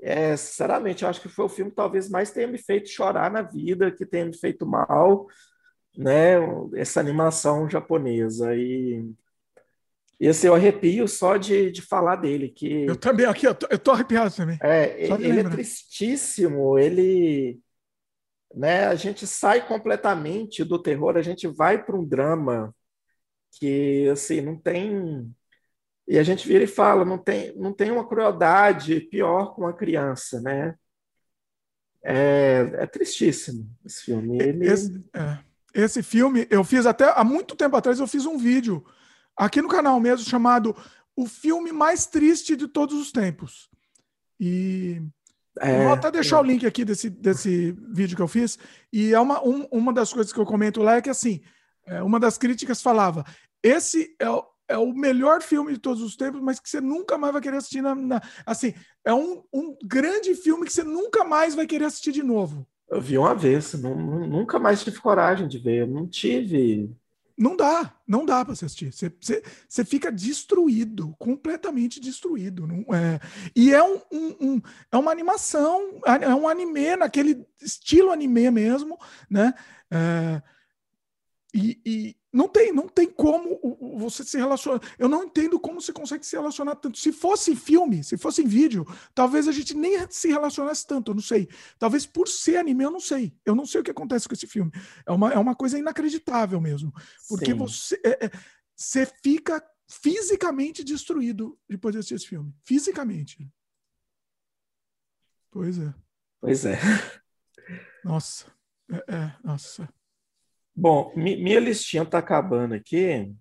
é, sinceramente, eu acho que foi o filme que talvez mais tenha me feito chorar na vida, que tenha me feito mal, né? Essa animação japonesa. E e assim, eu arrepio só de, de falar dele. Que, eu também, aqui, eu tô, eu tô arrepiado também. É, ele é tristíssimo, ele. Né, a gente sai completamente do terror, a gente vai para um drama que assim não tem e a gente vira e fala não tem não tem uma crueldade pior com uma criança né é, é tristíssimo esse filme ele... esse, é, esse filme eu fiz até há muito tempo atrás eu fiz um vídeo aqui no canal mesmo, chamado O Filme Mais Triste de Todos os Tempos. E é, vou até deixar é. o link aqui desse, desse vídeo que eu fiz. E é uma, um, uma das coisas que eu comento lá é que, assim, é, uma das críticas falava: esse é o, é o melhor filme de todos os tempos, mas que você nunca mais vai querer assistir na. na assim, é um, um grande filme que você nunca mais vai querer assistir de novo. Eu vi uma vez, não, nunca mais tive coragem de ver, eu não tive não dá, não dá para assistir. Você, você, você, fica destruído, completamente destruído. Não, é, e é, um, um, um, é uma animação, é um anime, naquele estilo anime mesmo, né? É, e, e, não tem, não tem como você se relacionar. Eu não entendo como você consegue se relacionar tanto. Se fosse filme, se fosse em vídeo, talvez a gente nem se relacionasse tanto, eu não sei. Talvez por ser anime, eu não sei. Eu não sei o que acontece com esse filme. É uma, é uma coisa inacreditável mesmo. Porque você, é, é, você fica fisicamente destruído depois de assistir esse filme. Fisicamente. Pois é. Pois é. Nossa. É, é nossa. Bom, minha listinha está acabando aqui.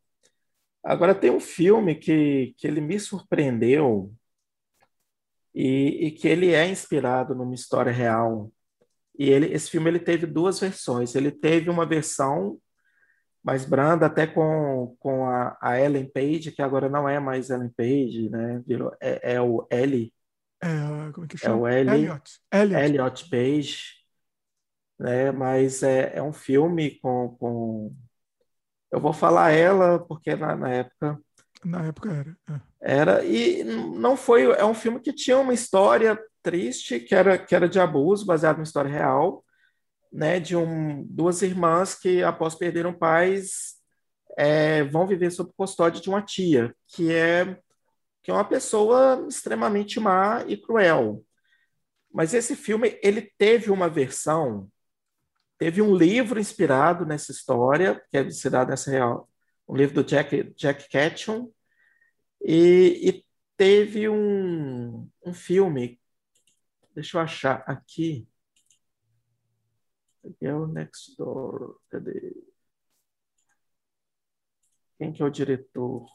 Agora tem um filme que, que ele me surpreendeu e, e que ele é inspirado numa história real. E ele, esse filme ele teve duas versões. Ele teve uma versão mais branda, até com, com a, a Ellen Page, que agora não é mais Ellen Page, né? Virou, é, é o Ellie. É, como é que chama? É o Ellie, Elliot. Elliot. Elliot Page né? Mas é, é um filme com, com... Eu vou falar ela porque na, na época... Na época era. É. Era, e não foi... É um filme que tinha uma história triste, que era, que era de abuso, baseado em história real, né? De um, duas irmãs que, após perderam pais, é, vão viver sob custódia de uma tia, que é, que é uma pessoa extremamente má e cruel. Mas esse filme, ele teve uma versão Teve um livro inspirado nessa história, que é inspirado nessa real, um livro do Jack, Jack Ketchum, e, e teve um, um filme, deixa eu achar aqui, o Next Door, cadê? Quem que é o diretor?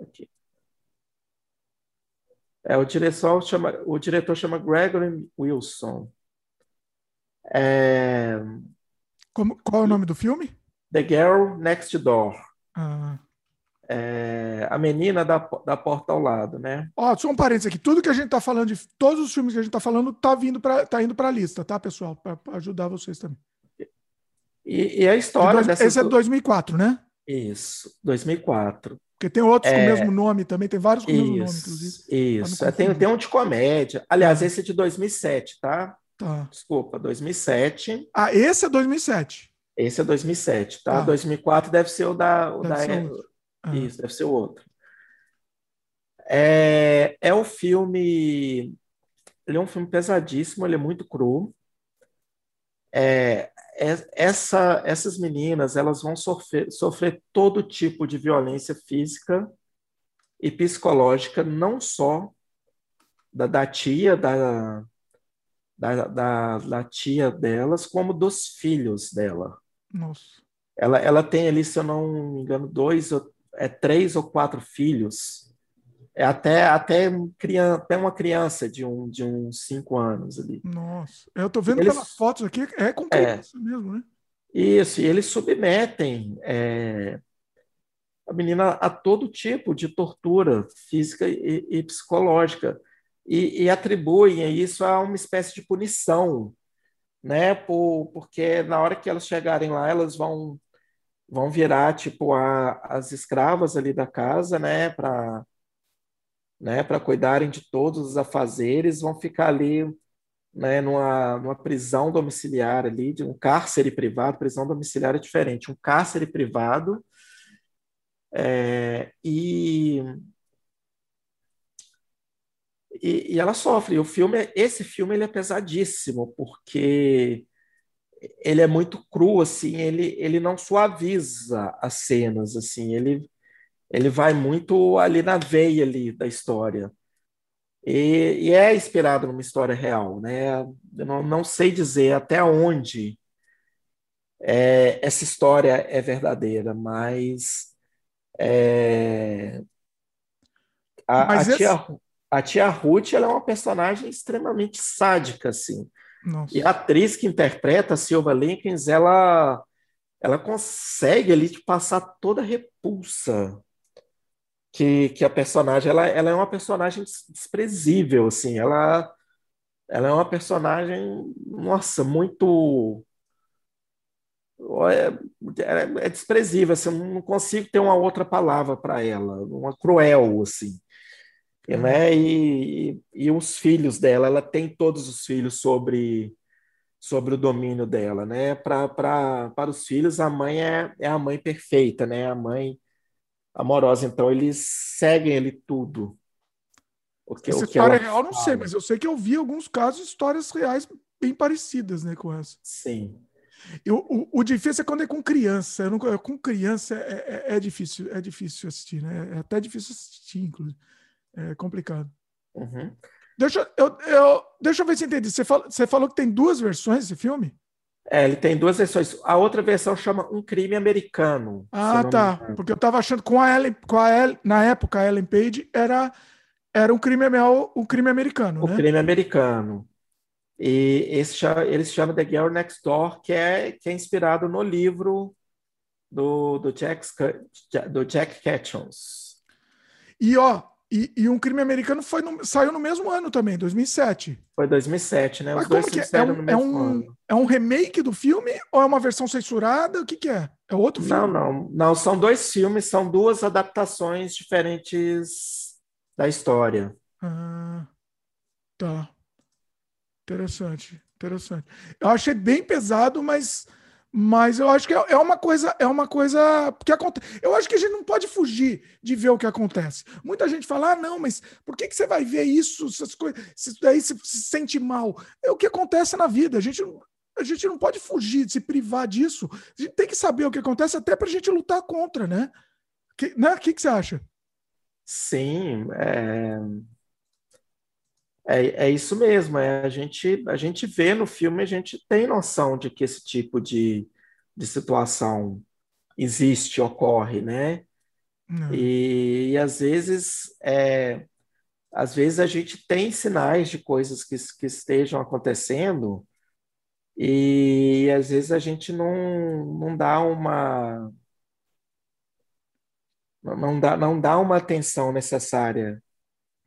Aqui. É, o, diretor chama, o diretor chama Gregory Wilson. É... Como, qual é o nome do filme? The Girl Next Door. Ah. É, a menina da, da porta ao lado, né? Ó, só um parênteses aqui. Tudo que a gente tá falando, de todos os filmes que a gente tá falando, tá vindo para tá indo para a lista, tá, pessoal? Para ajudar vocês também. E, e a história dois, dessa... Esse é de 2004, né? Isso, 2004. Porque tem outros é... com o mesmo nome também, tem vários com isso, o mesmo nome, inclusive. Isso, é, tem, tem um de comédia. Aliás, esse é de 2007, tá? Tá. Desculpa, 2007. Ah, esse é 2007. Esse é 2007, tá? Ah. 2004 deve ser o da. O deve da... Ah. Isso, deve ser o outro. É, é o filme. Ele é um filme pesadíssimo, ele é muito cru. É, essa, essas meninas elas vão sofrer, sofrer todo tipo de violência física e psicológica, não só da, da tia, da, da, da, da, tia delas, como dos filhos dela. Nossa. Ela, ela tem ali, se eu não me engano, dois, é três ou quatro filhos é até, até, criança, até uma criança de, um, de uns cinco anos ali. Nossa, eu tô vendo eles, pelas fotos aqui, é com criança é, mesmo, né? Isso, e eles submetem é, a menina a todo tipo de tortura física e, e psicológica e, e, atribuem isso a uma espécie de punição, né? Por, porque na hora que elas chegarem lá, elas vão vão virar tipo a, as escravas ali da casa, né? Para né, para cuidarem de todos os afazeres, vão ficar ali né, numa, numa prisão domiciliar ali, de um cárcere privado, prisão domiciliar é diferente, um cárcere privado, é, e, e, e, ela sofre. O filme, esse filme ele é pesadíssimo, porque ele é muito cru, assim, ele, ele não suaviza as cenas, assim, ele ele vai muito ali na veia ali da história. E, e é inspirado numa história real, né? Eu não, não sei dizer até onde é, essa história é verdadeira, mas é, a, mas a, tia, a tia Ruth ela é uma personagem extremamente sádica, assim. Nossa. E a atriz que interpreta a Silva Lincoln, ela, ela consegue ali te passar toda a repulsa que, que a personagem ela, ela é uma personagem desprezível, assim, ela, ela é uma personagem, nossa, muito é, é, desprezível, assim, eu não consigo ter uma outra palavra para ela, uma cruel, assim. Uhum. Né? E, e, e, os filhos dela, ela tem todos os filhos sobre, sobre o domínio dela, né? Pra, pra, para os filhos, a mãe é, é a mãe perfeita, né? A mãe amorosa. Então, eles seguem ele tudo. O que, essa o que história real, não sei, mas eu sei que eu vi alguns casos, histórias reais bem parecidas né, com essa. Sim. Eu, o, o, difícil é quando é com criança. Não, com criança é, é, é, difícil, é difícil assistir, né? É até difícil assistir, inclusive. É complicado. Uhum. Deixa eu, eu, deixa eu ver se entendi. Você falou, você falou que tem duas versões desse filme? É, ele tem duas versões. A outra versão chama Um Crime Americano. Ah, tá. Porque eu estava achando com a Ellen, com a Ellen, na época a Ellen Page era era um crime um crime americano, o né? crime americano. E esse eles chamam The Girl Next Door, que é que é inspirado no livro do, do Jack do Jack Ketchums. E ó, e, e, um crime americano foi no, saiu no mesmo ano também, 2007. Foi 2007, né? Os Mas dois como que é? É um, é, um, é um remake do filme ou é uma versão censurada? O que, que é? É outro filme? Não, não. Não, são dois filmes, são duas adaptações diferentes da história. Ah, tá. Interessante, interessante. Eu achei bem pesado, mas mas eu acho que é, é uma coisa, é uma coisa que acontece. Eu acho que a gente não pode fugir de ver o que acontece. Muita gente fala: ah, não, mas por que, que você vai ver isso? Essas coisas, isso daí se, se sente mal. É o que acontece na vida. A gente, a gente não pode fugir, se privar disso. A gente tem que saber o que acontece até para a gente lutar contra, né? Que, né? O que, que você acha? Sim, é... É, é isso mesmo, é, a gente, a gente vê no filme, a gente tem noção de que esse tipo de, de situação existe, ocorre, né? E, e, às vezes, é, às vezes a gente tem sinais de coisas que, que estejam acontecendo e às vezes a gente não, não dá uma não dá, não dá uma atenção necessária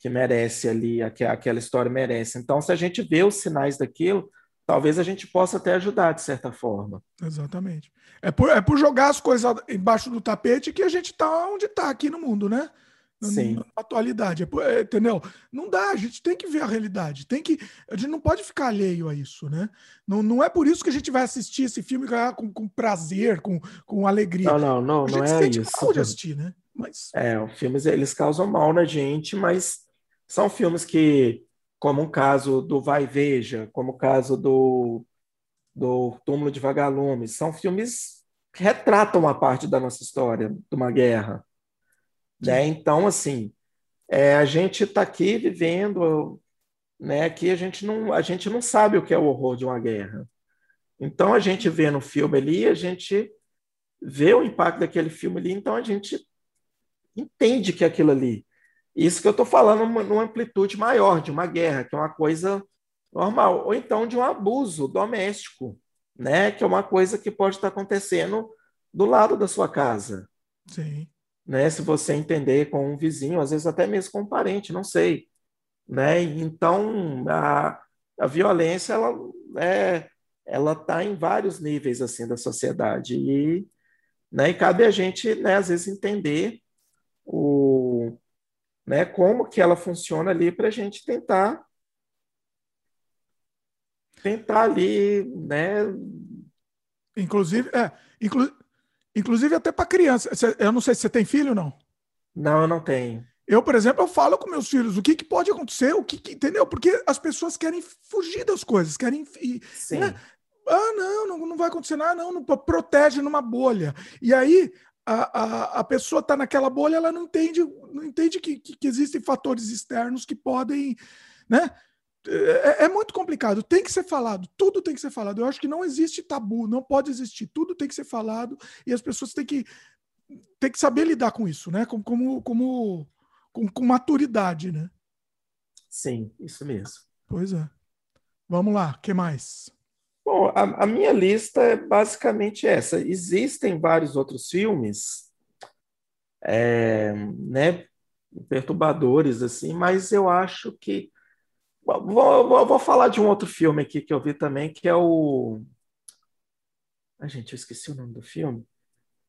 que merece ali, que aquela história merece. Então, se a gente vê os sinais daquilo, talvez a gente possa até ajudar de certa forma. Exatamente. É por, é por jogar as coisas embaixo do tapete que a gente está onde está aqui no mundo, né? Sim. Na atualidade, é por, é, entendeu? Não dá, a gente tem que ver a realidade, tem que, a gente não pode ficar alheio a isso, né? Não, não é por isso que a gente vai assistir esse filme com, com prazer, com, com alegria. Não, não, não, a gente não é sente isso. mal de assistir, né? Mas... É, os filmes eles causam mal na gente, mas são filmes que, como o caso do Vai Veja, como o caso do, do Túmulo de Vagalume, são filmes que retratam uma parte da nossa história, de uma guerra. Né? Então, assim, é, a gente está aqui vivendo, né? Aqui a gente não, a gente não sabe o que é o horror de uma guerra. Então a gente vê no filme ali, a gente vê o impacto daquele filme ali, então a gente entende que aquilo ali isso que eu estou falando numa amplitude maior, de uma guerra, que é uma coisa normal, ou então de um abuso doméstico, né? que é uma coisa que pode estar acontecendo do lado da sua casa. Sim. Né? Se você entender com um vizinho, às vezes até mesmo com um parente, não sei. Né? Então, a, a violência, ela é, ela está em vários níveis assim da sociedade e, né, e cabe a gente, né, às vezes, entender o, né? Como que ela funciona ali para a gente tentar tentar ali, né? Inclusive, é, inclu, inclusive até para criança. Eu não sei se você tem filho ou não. Não, eu não tenho. Eu, por exemplo, eu falo com meus filhos o que, que pode acontecer, o que, que, entendeu? Porque as pessoas querem fugir das coisas, querem. Sim. Né? Ah, não, não, não vai acontecer nada, não, não protege numa bolha. E aí a, a, a pessoa está naquela bolha, ela não entende, não entende que, que, que existem fatores externos que podem, né? É, é, muito complicado, tem que ser falado, tudo tem que ser falado. Eu acho que não existe tabu, não pode existir, tudo tem que ser falado e as pessoas têm que, têm que saber lidar com isso, né? Como, como, como com, com maturidade, né? Sim, isso mesmo. Pois é. Vamos lá, que mais? Bom, a, a, minha lista é basicamente essa. Existem vários outros filmes, é, né, perturbadores assim, mas eu acho que vou, vou, vou, falar de um outro filme aqui que eu vi também, que é o. a gente, eu esqueci o nome do filme.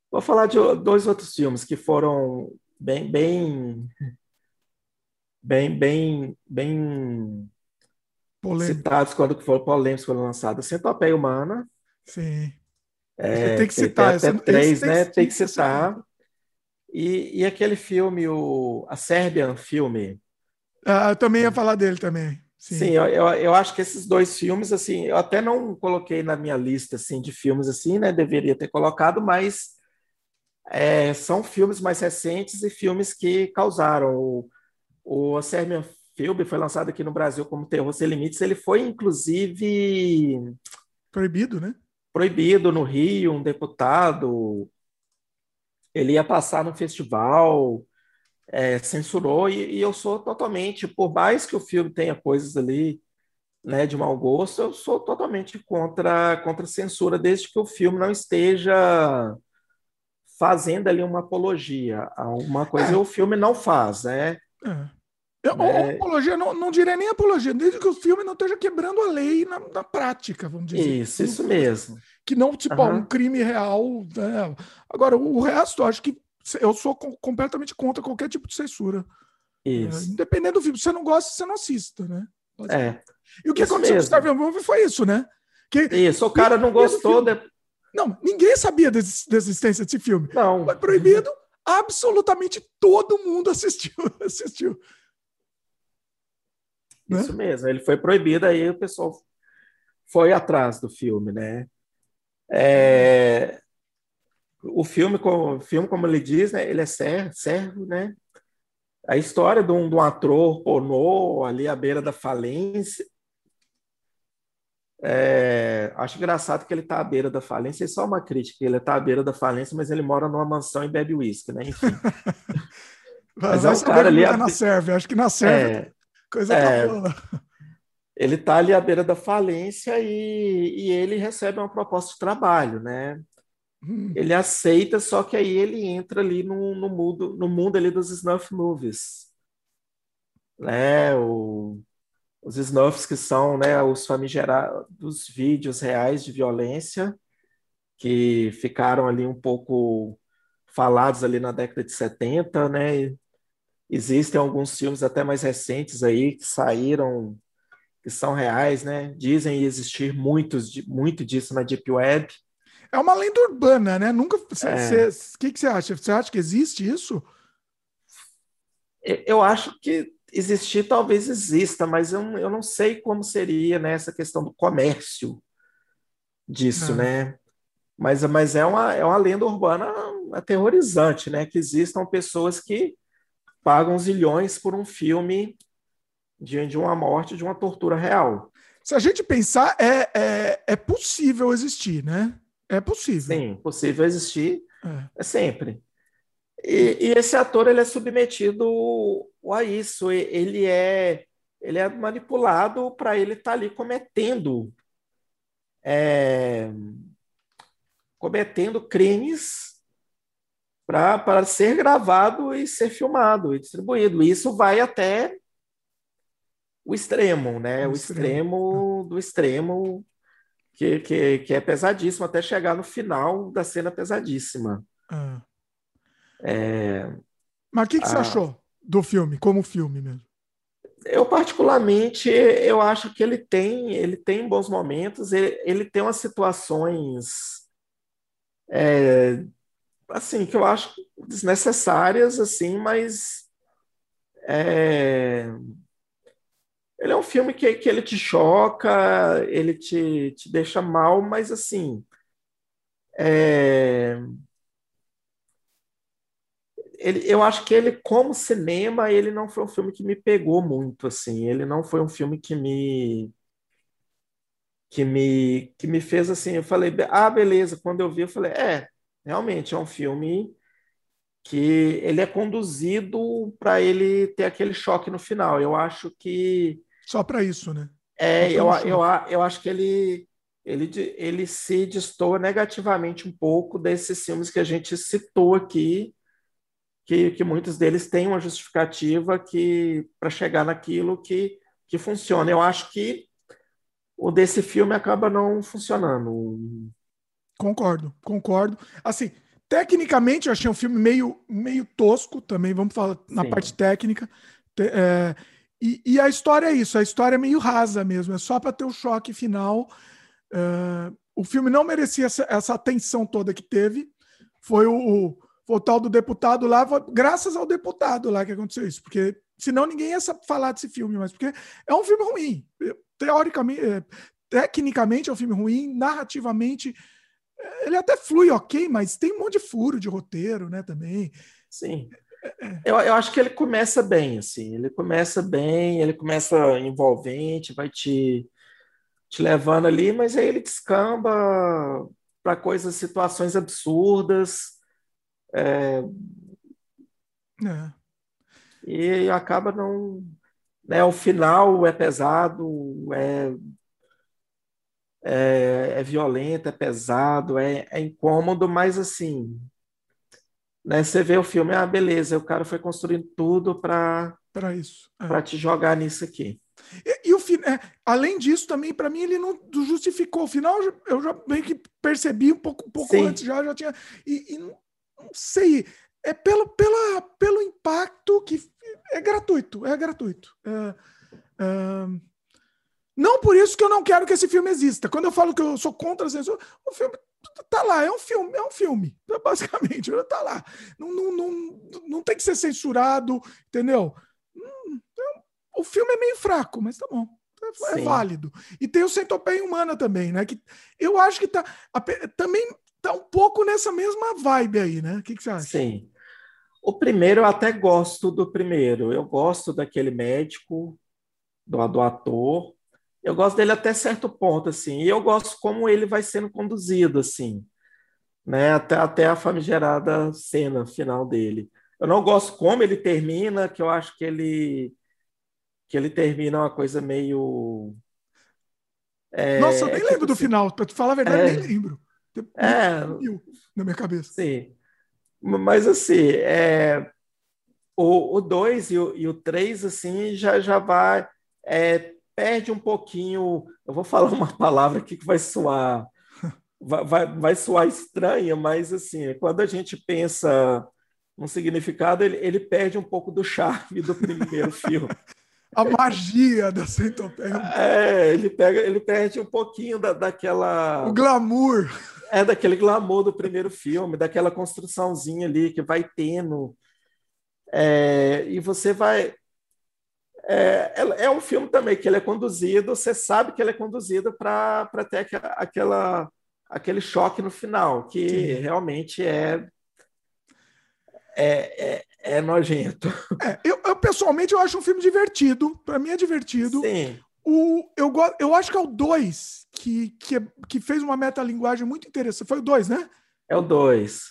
Vou falar de dois outros filmes que foram bem, bem, bem, bem, bem Polêmico. citados quando foram polêmicos foram lançados. Centopeia Humana. Sim. É, tem que citar. Tem até três, tem né? Tem que citar. E, e aquele filme, o, a Serbian filme. Ah, eu também ia falar dele também. Sim, Sim eu, eu, eu, acho que esses dois filmes, assim, eu até não coloquei na minha lista assim, de filmes assim, né? Deveria ter colocado, mas é, são filmes mais recentes e filmes que causaram. O, o a Serbian filme foi lançado aqui no Brasil como Terror Sem Limites, ele foi inclusive proibido, né? Proibido no Rio, um deputado ele ia passar no festival, é, censurou e, e, eu sou totalmente, por mais que o filme tenha coisas ali, né, de mau gosto, eu sou totalmente contra contra censura, desde que o filme não esteja fazendo ali uma apologia a uma coisa, é. o filme não faz, né? É. Eu, né? Apologia, não, não diria nem apologia, desde que o filme não esteja quebrando a lei na, na prática, vamos dizer. Isso, isso mesmo. Que não, tipo, uhum. um crime real. Né? Agora, o resto, acho que eu sou completamente contra qualquer tipo de censura. Isso. É, independente do filme, se você não gosta, você não assista, né? É. E o que isso aconteceu mesmo. com Star Movie foi isso, né? Que, isso, o cara não gostou. De... Não, ninguém sabia da existência desse filme. Não. Foi proibido, absolutamente todo mundo assistiu. assistiu. Né? Isso mesmo, ele foi proibido, aí o pessoal foi atrás do filme, né? É, o filme, o filme, como ele diz, né, ele é servo, né? A história de um, de um ator pornô ali à beira da falência. É, acho engraçado que ele está à beira da falência, é só uma crítica, ele está à beira da falência, mas ele mora numa mansão e bebe uísque, né? Enfim. mas é um cara ali. Tá na serve, acho que na serve é, Coisa é, Ele está ali à beira da falência e, e ele recebe uma proposta de trabalho, né? Hum. Ele aceita, só que aí ele entra ali no, no, mundo, no mundo ali dos snuff movies. Né? O, os snuffs que são né, os famigerados vídeos reais de violência que ficaram ali um pouco falados ali na década de 70, né? Existem alguns filmes até mais recentes aí que saíram, que são reais, né? Dizem existir muitos, muito disso na Deep Web. É uma lenda urbana, né? Nunca. O é. que, que você acha? Você acha que existe isso? Eu acho que existir talvez exista, mas eu, eu não sei como seria né, essa questão do comércio disso, é. né? Mas, mas é, uma, é uma lenda urbana aterrorizante, né? Que existam pessoas que pagam zilhões por um filme de, de uma morte, de uma tortura real. Se a gente pensar, é, é, é possível existir, né? É possível. Sim, possível existir. É, é sempre. E, e, esse ator ele é submetido a isso. Ele é ele é manipulado para ele estar tá ali cometendo é, cometendo crimes para ser gravado e ser filmado e distribuído. Isso vai até o extremo, né? O, o extremo. extremo do extremo, que, que, que é pesadíssimo, até chegar no final da cena pesadíssima. Ah. É... Mas o que, que você achou do filme, como filme mesmo? Eu particularmente, eu acho que ele tem, ele tem bons momentos, ele, ele tem umas situações é, assim, que eu acho desnecessárias, assim, mas é... ele é um filme que, que ele te choca, ele te, te deixa mal, mas assim, é... Ele, eu acho que ele, como cinema, ele não foi um filme que me pegou muito, assim, ele não foi um filme que me que me que me fez assim, eu falei, ah, beleza, quando eu vi, eu falei, é, realmente é um filme que ele é conduzido para ele ter aquele choque no final. Eu acho que. Só para isso, né? É, eu, eu, eu acho que ele, ele, ele se destoa negativamente um pouco desses filmes que a gente citou aqui, que, que muitos deles têm uma justificativa que para chegar naquilo que, que funciona. Eu acho que o desse filme acaba não funcionando. Concordo, concordo. Assim, tecnicamente eu achei um filme meio, meio tosco também, vamos falar na Sim. parte técnica. É, e, e, a história é isso, a história é meio rasa mesmo, é só para ter o choque final. É, o filme não merecia essa, essa, atenção toda que teve. Foi o, o, foi o tal do deputado lá, foi, graças ao deputado lá que aconteceu isso, porque senão ninguém ia falar desse filme, mas porque é um filme ruim. Teoricamente, é, tecnicamente é um filme ruim, narrativamente ele até flui ok, mas tem um monte de furo de roteiro, né, também. Sim. eu, eu acho que ele começa bem, assim, ele começa bem, ele começa envolvente, vai te, te levando ali, mas aí ele descamba para coisas, situações absurdas. É, é. E acaba não. Né, o final é pesado, é, é, é violento, é pesado, é, é incômodo, mas assim, né, você vê o filme, ah, beleza, o cara foi construindo tudo para para isso, é. para te jogar nisso aqui. E, e o é, além disso, também para mim ele não justificou. O final eu já meio que percebi um pouco, um pouco antes já já tinha e, e não, não sei é pelo, pela, pelo impacto que é gratuito, é gratuito. É, é, não por isso que eu não quero que esse filme exista. Quando eu falo que eu sou contra a censura, o filme tá lá, é um filme, é um filme, basicamente, tá lá. Não, não, não, não tem que ser censurado, entendeu? Hum, é o filme é meio fraco, mas tá bom. É, é válido. E tem o Centopeia Humana também, né? Que eu acho que tá. Também tá um pouco nessa mesma vibe aí, né? O que, que você acha? Sim. O primeiro eu até gosto do primeiro. Eu gosto daquele médico, do, do ator. Eu gosto dele até certo ponto, assim. E eu gosto como ele vai sendo conduzido, assim. Né? Até, até a famigerada cena final dele. Eu não gosto como ele termina, que eu acho que ele que ele termina uma coisa meio é, Nossa, eu nem é, lembro tipo do assim, final, para te falar a verdade, é, nem lembro. É, na minha cabeça. Sim. Mas assim, é, o 2 e o 3 assim, já, já vai. É, perde um pouquinho. Eu vou falar uma palavra aqui que vai soar. Vai, vai, vai soar estranha, mas assim, quando a gente pensa no significado, ele, ele perde um pouco do charme do primeiro filme. A magia da centopeia. É, ele, pega, ele perde um pouquinho da, daquela. O glamour é daquele glamour do primeiro filme, daquela construçãozinha ali que vai tendo. É, e você vai. É, é, é, um filme também que ele é conduzido, você sabe que ele é conduzido para ter aquela, aquele choque no final, que Sim. realmente é, é, é, é nojento. É, eu, eu, pessoalmente eu acho um filme divertido, para mim é divertido. Sim. O, eu, eu acho que é o 2 que, que, que fez uma metalinguagem muito interessante. Foi o 2, né? É o 2.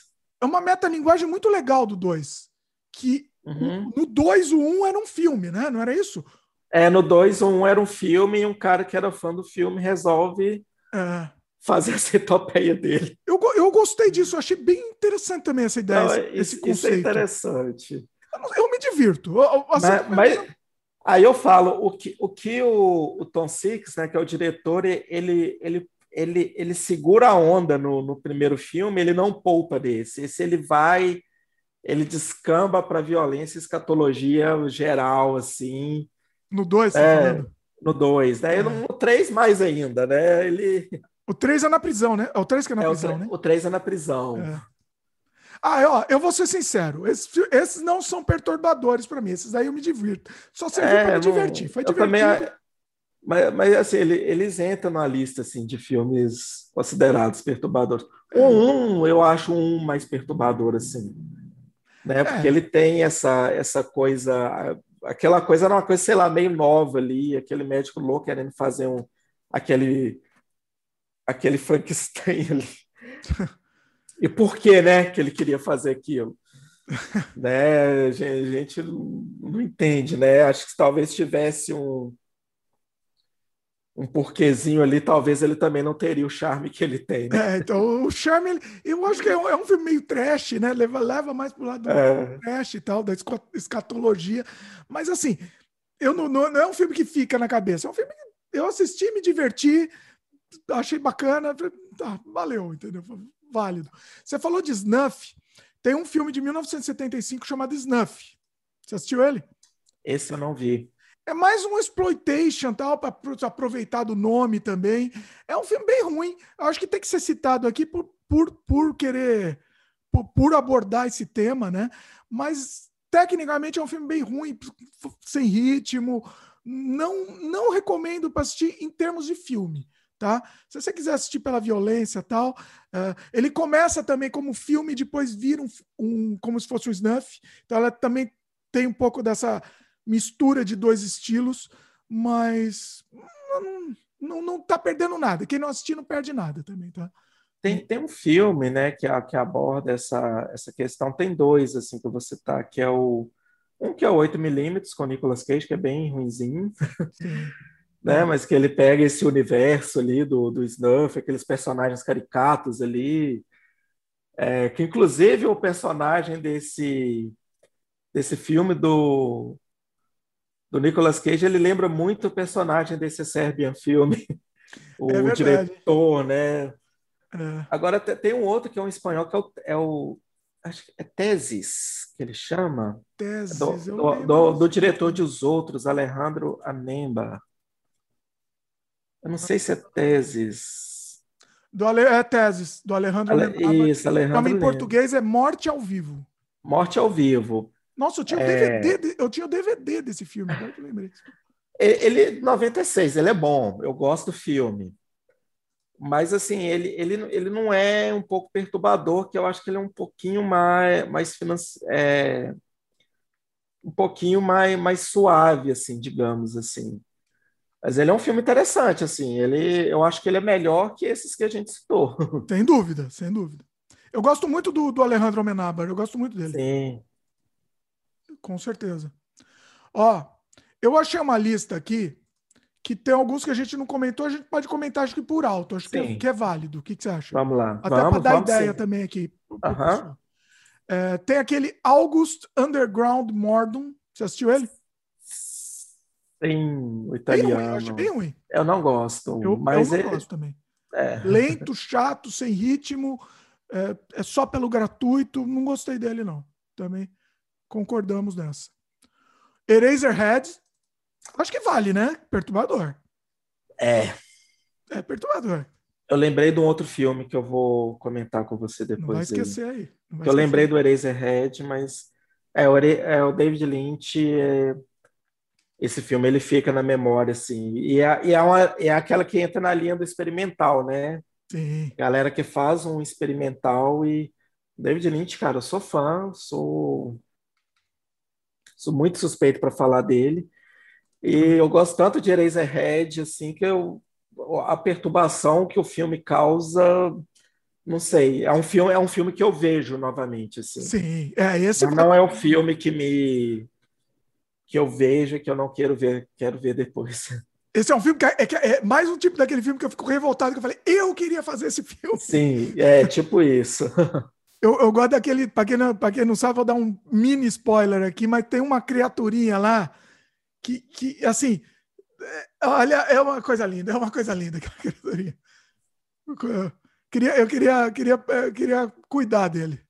É uma metalinguagem muito legal do 2. Que uhum. no 2 o 1 um era um filme, né? Não era isso? É, no 2 o 1 um era um filme e um cara que era fã do filme resolve é. fazer a cetopeia dele. Eu, eu gostei disso, eu achei bem interessante também essa ideia, Não, esse, esse conceito. Isso é interessante. Eu, eu me divirto. Assim, mas, mas, Aí eu falo, o que o, que o, o Tom Six, né, que é o diretor, ele, ele, ele, ele segura a onda no, no primeiro filme, ele não poupa desse. Esse ele vai, ele descamba para violência e escatologia geral, assim. No 2, tá é, No 2, né? É. No 3 mais ainda, né? Ele... O 3 é na prisão, né? É o 3 que é na é, prisão, né? O 3 é na prisão. É. Ah, ó, eu vou ser sincero, esses, esses não são perturbadores para mim, esses aí eu me divirto. Só serviu é, para me divertir, foi divertido. Também, mas, mas assim, ele, eles entram na lista assim, de filmes considerados perturbadores. O um, eu acho um mais perturbador, assim. Né? Porque é. ele tem essa, essa coisa. Aquela coisa era uma coisa, sei lá, meio nova ali, aquele médico louco querendo fazer um aquele aquele Frankenstein ali. E por que, né, que ele queria fazer aquilo? né, a gente não entende, né? Acho que talvez tivesse um um porquezinho ali, talvez ele também não teria o charme que ele tem. Né? É, então o charme, eu acho que é um, é um, filme meio trash, né? Leva, leva mais pro lado do é. trash e tal, da escatologia. Mas assim, eu não, não, não, é um filme que fica na cabeça, é um filme que eu assisti, me diverti, achei bacana, tá, valeu, entendeu? válido. Você falou de Snuff. Tem um filme de 1975 chamado Snuff. Você assistiu ele? Esse eu não vi. É mais um exploitation, tal, para aproveitar do nome também. É um filme bem ruim. Acho que tem que ser citado aqui por, por, por querer, por, por abordar esse tema, né? Mas tecnicamente é um filme bem ruim, sem ritmo. Não, não recomendo para assistir em termos de filme tá? Se você quiser assistir pela violência tal, uh, ele começa também como filme, depois vira um, um, como se fosse um snuff. Então ela também tem um pouco dessa mistura de dois estilos, mas não, não, não tá perdendo nada. Quem não assistir não perde nada também, tá? Tem, tem um filme, né, que, que aborda essa, essa questão. Tem dois, assim, que você tá, que é o um que é o 8mm com o Nicolas Cage, que é bem ruinzinho, né? Mas que ele pega esse universo ali do, do Snuff, aqueles personagens caricatos ali, é, que inclusive o personagem desse desse filme do do Nicolas Cage, ele lembra muito o personagem desse Serbian filme, o é diretor, né? É. Agora tem um outro que é um espanhol que é o, é o acho que é Teses que ele chama. Teses, do, do, do, do, diretor de Os Outros, Alejandro Anemba. Eu não sei se é Teses. Do Ale, é Teses, do Alejandro Ale, Anemba. Isso, Alejandro Em português é Morte ao Vivo. Morte ao Vivo. Nossa, eu tinha, é... o DVD, eu tinha o DVD desse filme, agora que eu lembrei. Ele, 96, ele é bom, eu gosto do filme mas assim ele, ele, ele não é um pouco perturbador, que eu acho que ele é um pouquinho mais mais financi... é, um pouquinho mais, mais suave assim, digamos assim. Mas ele é um filme interessante assim, ele eu acho que ele é melhor que esses que a gente citou. Sem dúvida, sem dúvida. Eu gosto muito do, do Alejandro Amenábar, eu gosto muito dele. Sim. Com certeza. Ó, eu achei uma lista aqui que tem alguns que a gente não comentou, a gente pode comentar, acho que por alto, acho que é, que é, válido. O que, que, você acha? Vamos lá. Até para dar ideia sim. também aqui. Uhum. É, tem aquele August Underground Mordum. Você assistiu ele? Sim, o italiano. Bem ruim, eu acho bem ruim. Eu não gosto. Eu, mas eu não é... gosto também. É. Lento, chato, sem ritmo, é, é só pelo gratuito. Não gostei dele, não. Também concordamos nessa. Eraserhead, Acho que vale, né? Perturbador. É. É perturbador. Eu lembrei de um outro filme que eu vou comentar com você depois. Não vai esquecer aí. aí. Vai eu lembrei do Eraserhead, mas é o, é, o David Lynch. É... Esse filme ele fica na memória, assim. E, é, e é, uma, é aquela que entra na linha do experimental, né? Sim. Galera que faz um experimental e. David Lynch, cara, eu sou fã, sou, sou muito suspeito para falar dele. E eu gosto tanto de Eraserhead, assim, que eu, a perturbação que o filme causa, não sei, é um filme, é um filme que eu vejo novamente, assim. Sim, é esse. Mas não é um filme que me que eu vejo e que eu não quero ver, quero ver depois. Esse é um filme que é, é, é, mais um tipo daquele filme que eu fico revoltado, que eu falei, eu queria fazer esse filme. Sim, é tipo isso. Eu, eu gosto daquele, para quem, não, quem não sabe, vou dar um mini spoiler aqui, mas tem uma criaturinha lá que, que assim, é, olha, é uma coisa linda, é uma coisa linda aquela criaturinha. Eu queria, eu queria, queria, é, queria cuidar dele.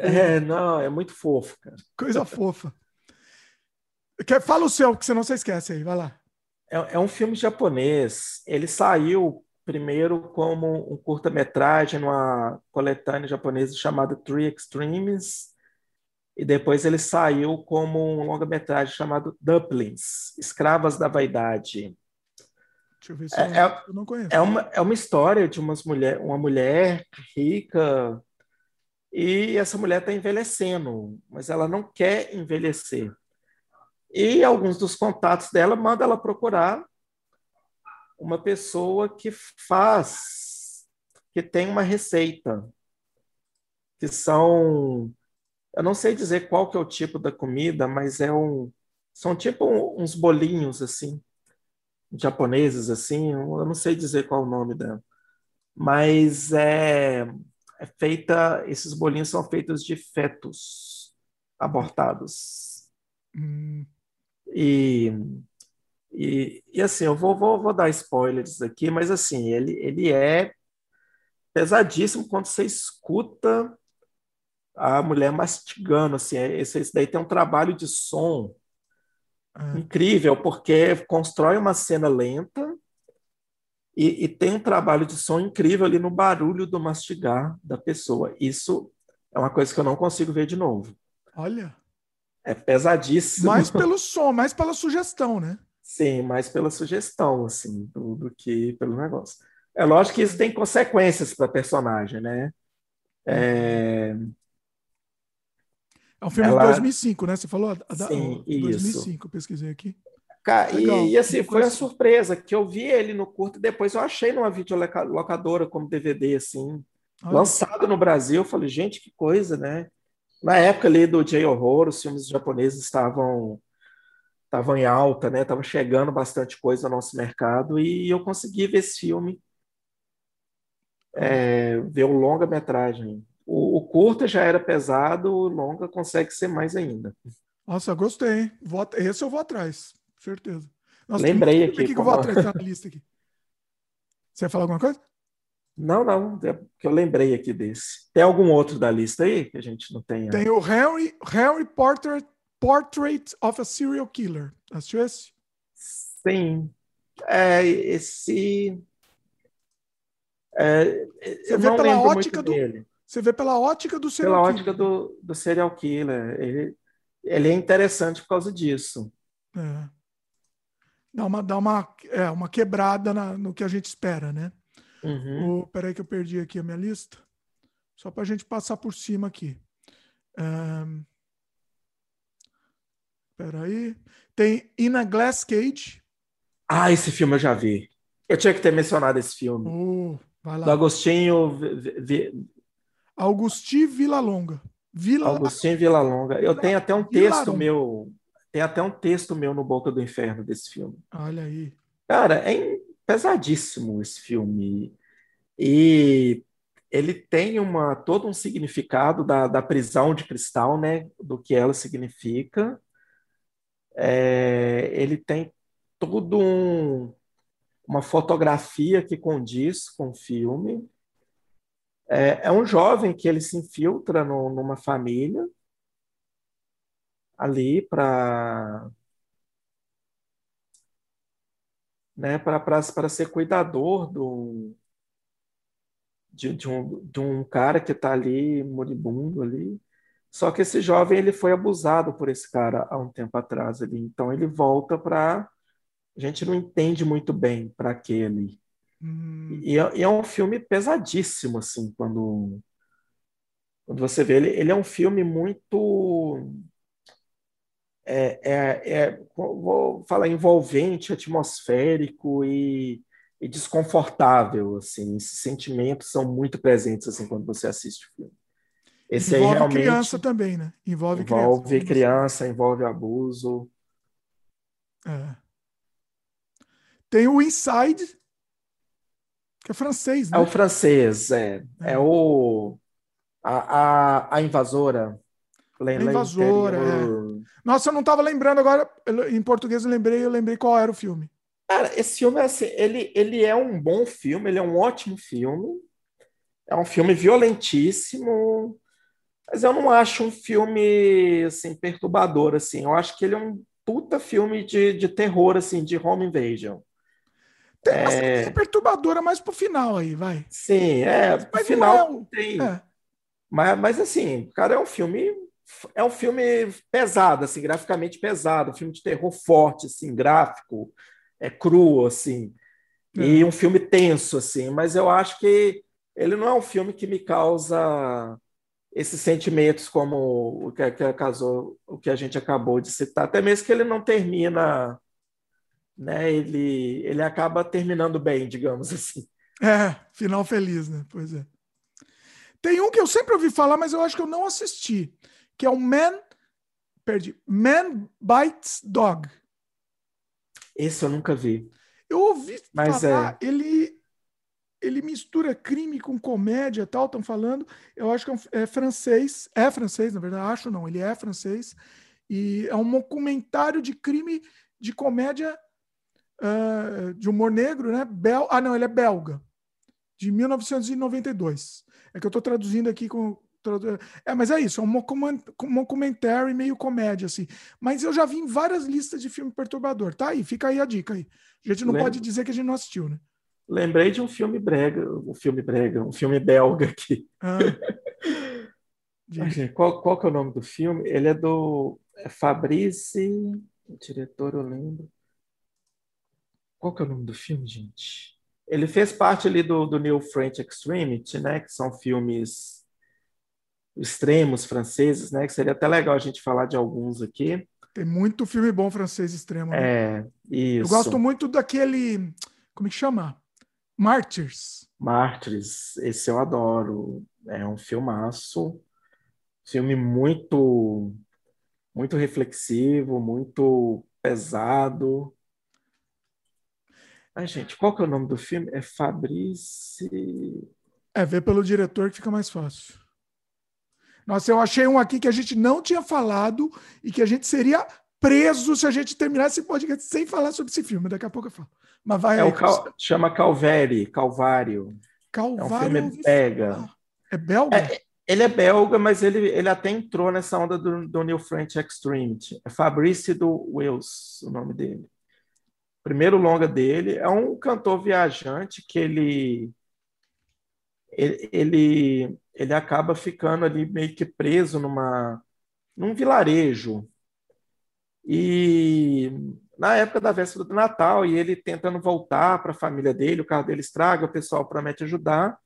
É, não, é muito fofo, cara. Coisa fofa. Fala o seu, que você não se esquece aí, vai lá. É, é um filme japonês. Ele saiu primeiro como um curta-metragem numa coletânea japonesa chamada Three Extremes, e depois ele saiu como um longa-metragem chamado Duplins, Escravas da Vaidade. Deixa eu ver se é, eu, é, eu não conheço. É uma, é uma história de umas mulher, uma mulher rica e essa mulher está envelhecendo, mas ela não quer envelhecer. E alguns dos contatos dela mandam ela procurar uma pessoa que faz, que tem uma receita, que são eu não sei dizer qual que é o tipo da comida, mas é um são tipo uns bolinhos assim, japoneses assim, eu não sei dizer qual é o nome dela. Mas é, é feita, esses bolinhos são feitos de fetos abortados. Hum. E, e, e, assim, eu vou, vou, vou dar spoilers aqui, mas assim, ele, ele é pesadíssimo quando você escuta a mulher mastigando, assim, é, esse, esse daí tem um trabalho de som ah. incrível, porque constrói uma cena lenta e, e, tem um trabalho de som incrível ali no barulho do mastigar da pessoa. Isso é uma coisa que eu não consigo ver de novo. Olha. É pesadíssimo. Mais pelo som, mais pela sugestão, né? Sim, mais pela sugestão, assim, do, do que pelo negócio. É lógico que isso tem consequências para a personagem, né? É... é um filme Ela... de 2005, né? Você falou? Da, Sim, 2005, isso. pesquisei aqui. e, e, assim, foi a surpresa que eu vi ele no curto e depois eu achei numa videolocadora como DVD, assim, lançado no Brasil. Eu falei, gente, que coisa, né? Na época ali do J-Horror, os filmes japoneses estavam estavam em alta, né? Tava chegando bastante coisa no nosso mercado e eu consegui ver esse filme, é, ver o longa-metragem. O, o, curta já era pesado, o longa consegue ser mais ainda. Nossa, gostei. Vou, esse eu vou atrás, certeza. Nossa, Lembrei aqui. Que, que eu vou atrás na lista aqui? Você ia falar alguma coisa? Não, não, é que eu lembrei aqui desse. Tem algum outro da lista aí que a gente não tenha? Tem o Henry, Henry Portrait, Portrait of a Serial Killer. Assistiu esse? Sim. É, esse. É, você vê pela ótica do. Dele. Você vê pela ótica do serial pela killer. Pela ótica do, do serial killer. Ele, ele é interessante por causa disso. É. Dá uma, dá uma, é, uma quebrada na, no que a gente espera, né? Uhum. O, peraí que eu perdi aqui a minha lista. Só para a gente passar por cima aqui. Um, peraí. Tem In a Glass Cage. Ah, esse filme eu já vi. Eu tinha que ter mencionado esse filme. Oh, vai lá. Do Agostinho... V... Augustinho Villalonga. Vila... Augustinho Villalonga. Eu tenho até um texto meu... Tem até um texto meu no Boca do Inferno desse filme. Olha aí. Cara, é pesadíssimo esse filme. E ele tem uma, todo um significado da, da prisão de cristal, né? Do que ela significa. É, ele tem todo um, uma fotografia que condiz com o filme. É, é um jovem que ele se infiltra no, numa família ali para né, para ser cuidador do, de, de, um, de um cara que está ali moribundo ali. Só que esse jovem ele foi abusado por esse cara há um tempo atrás ali. Então ele volta para a gente não entende muito bem para aquele. Hum. E, é, e, é um filme pesadíssimo assim quando quando você vê ele, ele é um filme muito é, é, é, vou falar envolvente, atmosférico e, e, desconfortável, assim, esses sentimentos são muito presentes assim quando você assiste o filme. Esse envolve realmente, criança também, né? Envolve, envolve criança, criança, envolve abuso. É. Tem o Inside, que é francês, né? É o francês, é. É, é o a, a, a invasora. A invasora, é. Nossa, eu não estava lembrando agora. Em português eu lembrei, eu lembrei qual era o filme. Cara, esse filme assim, ele, ele é um bom filme, ele é um ótimo filme. É um filme violentíssimo, mas eu não acho um filme assim perturbador assim. Eu acho que ele é um puta filme de, de terror assim, de home invasion. Tem é... perturbadora mais pro final aí, vai. Sim, é, pro mas final é um... tem. É. Mas, mas assim, cara, é um filme é um filme pesado, assim, graficamente pesado, um filme de terror forte, assim, gráfico, é cru, assim, é. e um filme tenso, assim, mas eu acho que ele não é um filme que me causa esses sentimentos como o que, que casou, o que a gente acabou de citar, até mesmo que ele não termina, né, ele, ele acaba terminando bem, digamos assim. É, final feliz, né? Pois é. Tem um que eu sempre ouvi falar, mas eu acho que eu não assisti que é o Man. Perdi. Man Bites Dog. Esse eu nunca vi. Eu ouvi Mas falar, é... ele, ele mistura crime com comédia tal, estão falando. Eu acho que é, é, francês. É francês, na verdade, acho não, ele é francês. E é um documentário de crime de comédia uh, de humor negro, né? Bel... Ah, não, ele é belga. De 1992. É que eu estou traduzindo aqui com, é, mas é isso, é um documentary meio comédia, assim. Mas eu já vi em várias listas de filme perturbador. Tá aí, fica aí a dica aí. A gente não Lembra... pode dizer que a gente não assistiu, né? Lembrei de um filme brega, um filme brega, um filme belga aqui. Ah. qual, qual que é o nome do filme? Ele é do é Fabrice, o diretor eu lembro. qual que é o nome do filme, gente? Ele fez parte ali do, do New French Extremity, né? Que são filmes extremos franceses, né? Que seria até legal a gente falar de alguns aqui. Tem muito filme bom francês extremo. Né? É, isso. Eu gosto muito daquele. Como é que chama? Martyrs. Martyrs, esse eu adoro. É um filmaço. Filme muito, muito reflexivo, muito pesado. Ai, gente, qual que é o nome do filme? É Fabrice. É, ver pelo diretor que fica mais fácil. Nossa, eu achei um aqui que a gente não tinha falado e que a gente seria preso se a gente terminasse esse podcast sem falar sobre esse filme. Daqui a pouco eu falo. Mas vai é aí, Cal... Chama Calvary, Calvário. Calvário. É um filme belga. É belga? É, ele é belga, mas ele, ele até entrou nessa onda do, do New French Extremity. É Fabrice do Wills, o nome dele. Primeiro longa dele. É um cantor viajante que ele, ele, ele ele acaba ficando ali meio que preso numa, num vilarejo. E na época da véspera do Natal, e ele tentando voltar para a família dele, o carro dele estraga, o pessoal promete ajudar,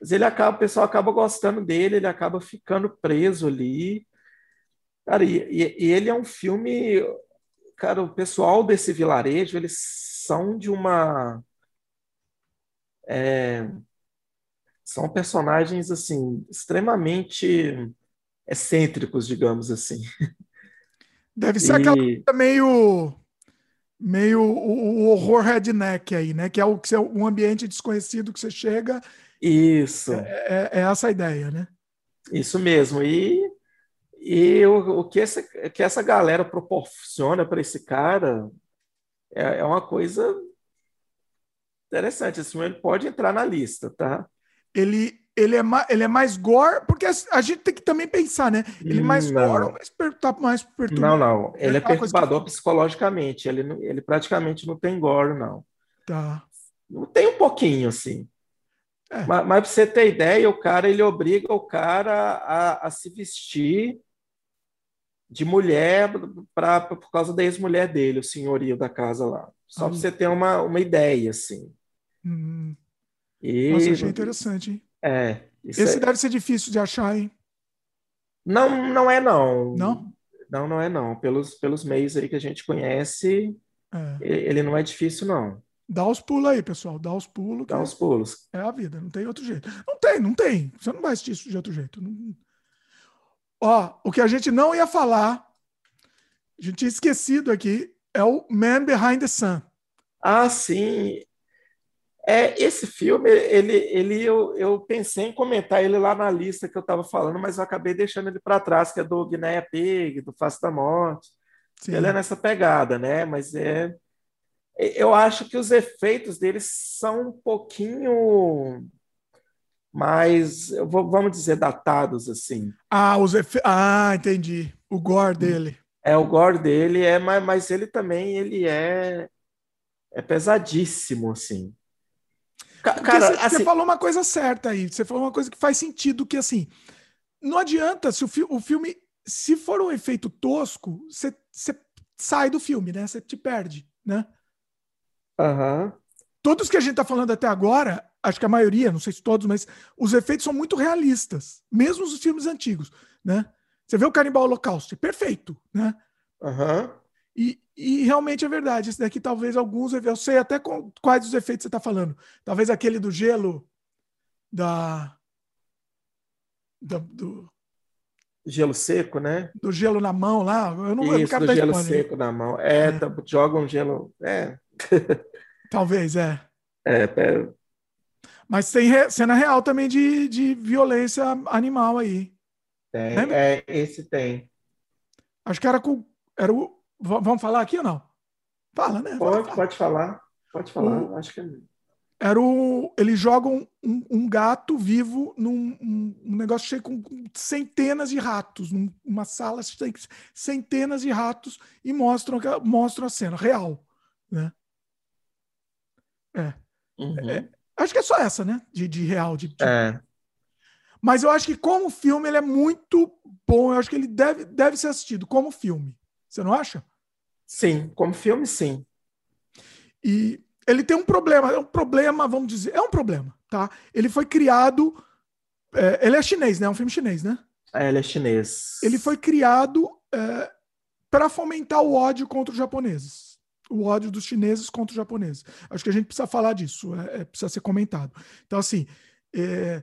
mas ele acaba, o pessoal acaba gostando dele, ele acaba ficando preso ali. Cara, e, e ele é um filme, cara, o pessoal desse vilarejo, eles são de uma é, são personagens assim extremamente excêntricos, digamos assim. Deve ser e... aquela coisa meio meio o, o, horror redneck aí, né? Que é o que um ambiente desconhecido que você chega. Isso. É, é, é essa a ideia, né? Isso mesmo. E, e o, o que, essa, que essa galera proporciona para esse cara é, é uma coisa interessante. Esse filme pode entrar na lista, tá? ele, ele, é, ma, ele é mais gore, porque a, gente tem que também pensar, né? Ele é mais não. gore, mais, tá mais perturbador. Não, não. Ele é, é perturbador que... psicologicamente. Ele, ele praticamente não tem gore, não. Tá. Tem um pouquinho, assim. É. Mas, mas para você ter ideia, o cara ele obriga o cara a, a se vestir de mulher pra, por causa da ex-mulher dele, o senhorio da casa lá. Só para você ter uma, uma ideia, assim. Hum. E... Nossa, achei interessante, hein? É. Esse é... deve ser difícil de achar, hein? Não, não é não. Não? Não, não é não. Pelos, pelos meios aí que a gente conhece, é. ele não é difícil, não. Dá os pulos aí, pessoal. Dá os pulos. Dá os pulos. É a vida, não tem outro jeito. Não tem, não tem. Você não vai assistir isso de outro jeito. Não... Ó, o que a gente não ia falar, a gente tinha esquecido aqui, é o Man Behind the Sun. Ah, sim. É, esse filme, ele, ele eu, eu pensei em comentar ele lá na lista que eu estava falando, mas eu acabei deixando ele para trás, que é do Guinéia Pig, do Face da Morte. Sim. Ele é nessa pegada, né? Mas é, eu acho que os efeitos dele são um pouquinho mais, vamos dizer, datados assim. Ah, os efe... ah, entendi. O gore dele. É o gore dele é, mas, mas ele também ele é é pesadíssimo assim. Cara, você, assim... falou uma coisa certa aí. Você falou uma coisa que faz sentido, que assim, não adianta se o, fi o filme, se for um efeito tosco, você, você sai do filme, né? Você te perde, né? Uhum. Todos que a gente tá falando até agora, acho que a maioria, não sei se todos, mas os efeitos são muito realistas, mesmo os filmes antigos, né? Você vê o Canibal Holocausto, é perfeito, né? Uhum. E, e realmente é verdade. Esse daqui, talvez alguns. Eu sei até com, quais os efeitos você está falando. Talvez aquele do gelo da. da do, gelo seco, né? Do gelo na mão lá. Eu não Isso, eu do gelo seco na mão. É, é. Tá, joga um gelo. É. Talvez, é. É, é. Mas tem re... cena real também de, de violência animal aí. Tem, é, esse tem. Acho que era com. Era o, vamos falar aqui ou não? Fala, né? Pode, falar. pode falar. Pode falar. O, Acho que é era o. Eles jogam um, um gato vivo num um, um, negócio cheio com centenas de ratos, numa sala cheia de centenas de ratos e mostram, mostram a cena real. Né? É. Uhum. é. Acho que é só essa, né? De, de real. De, de... É. Mas eu acho que como filme ele é muito bom. Eu acho que ele deve, deve ser assistido como filme. Você não acha? Sim, como filme, sim. E ele tem um problema, é um problema, vamos dizer, é um problema, tá? Ele foi criado, é, ele é chinês, né? É um filme chinês, né? É, ele é chinês. Ele foi criado é, para fomentar o ódio contra os japoneses. O ódio dos chineses contra os japoneses. Acho que a gente precisa falar disso, é, é precisa ser comentado. Então, assim, é,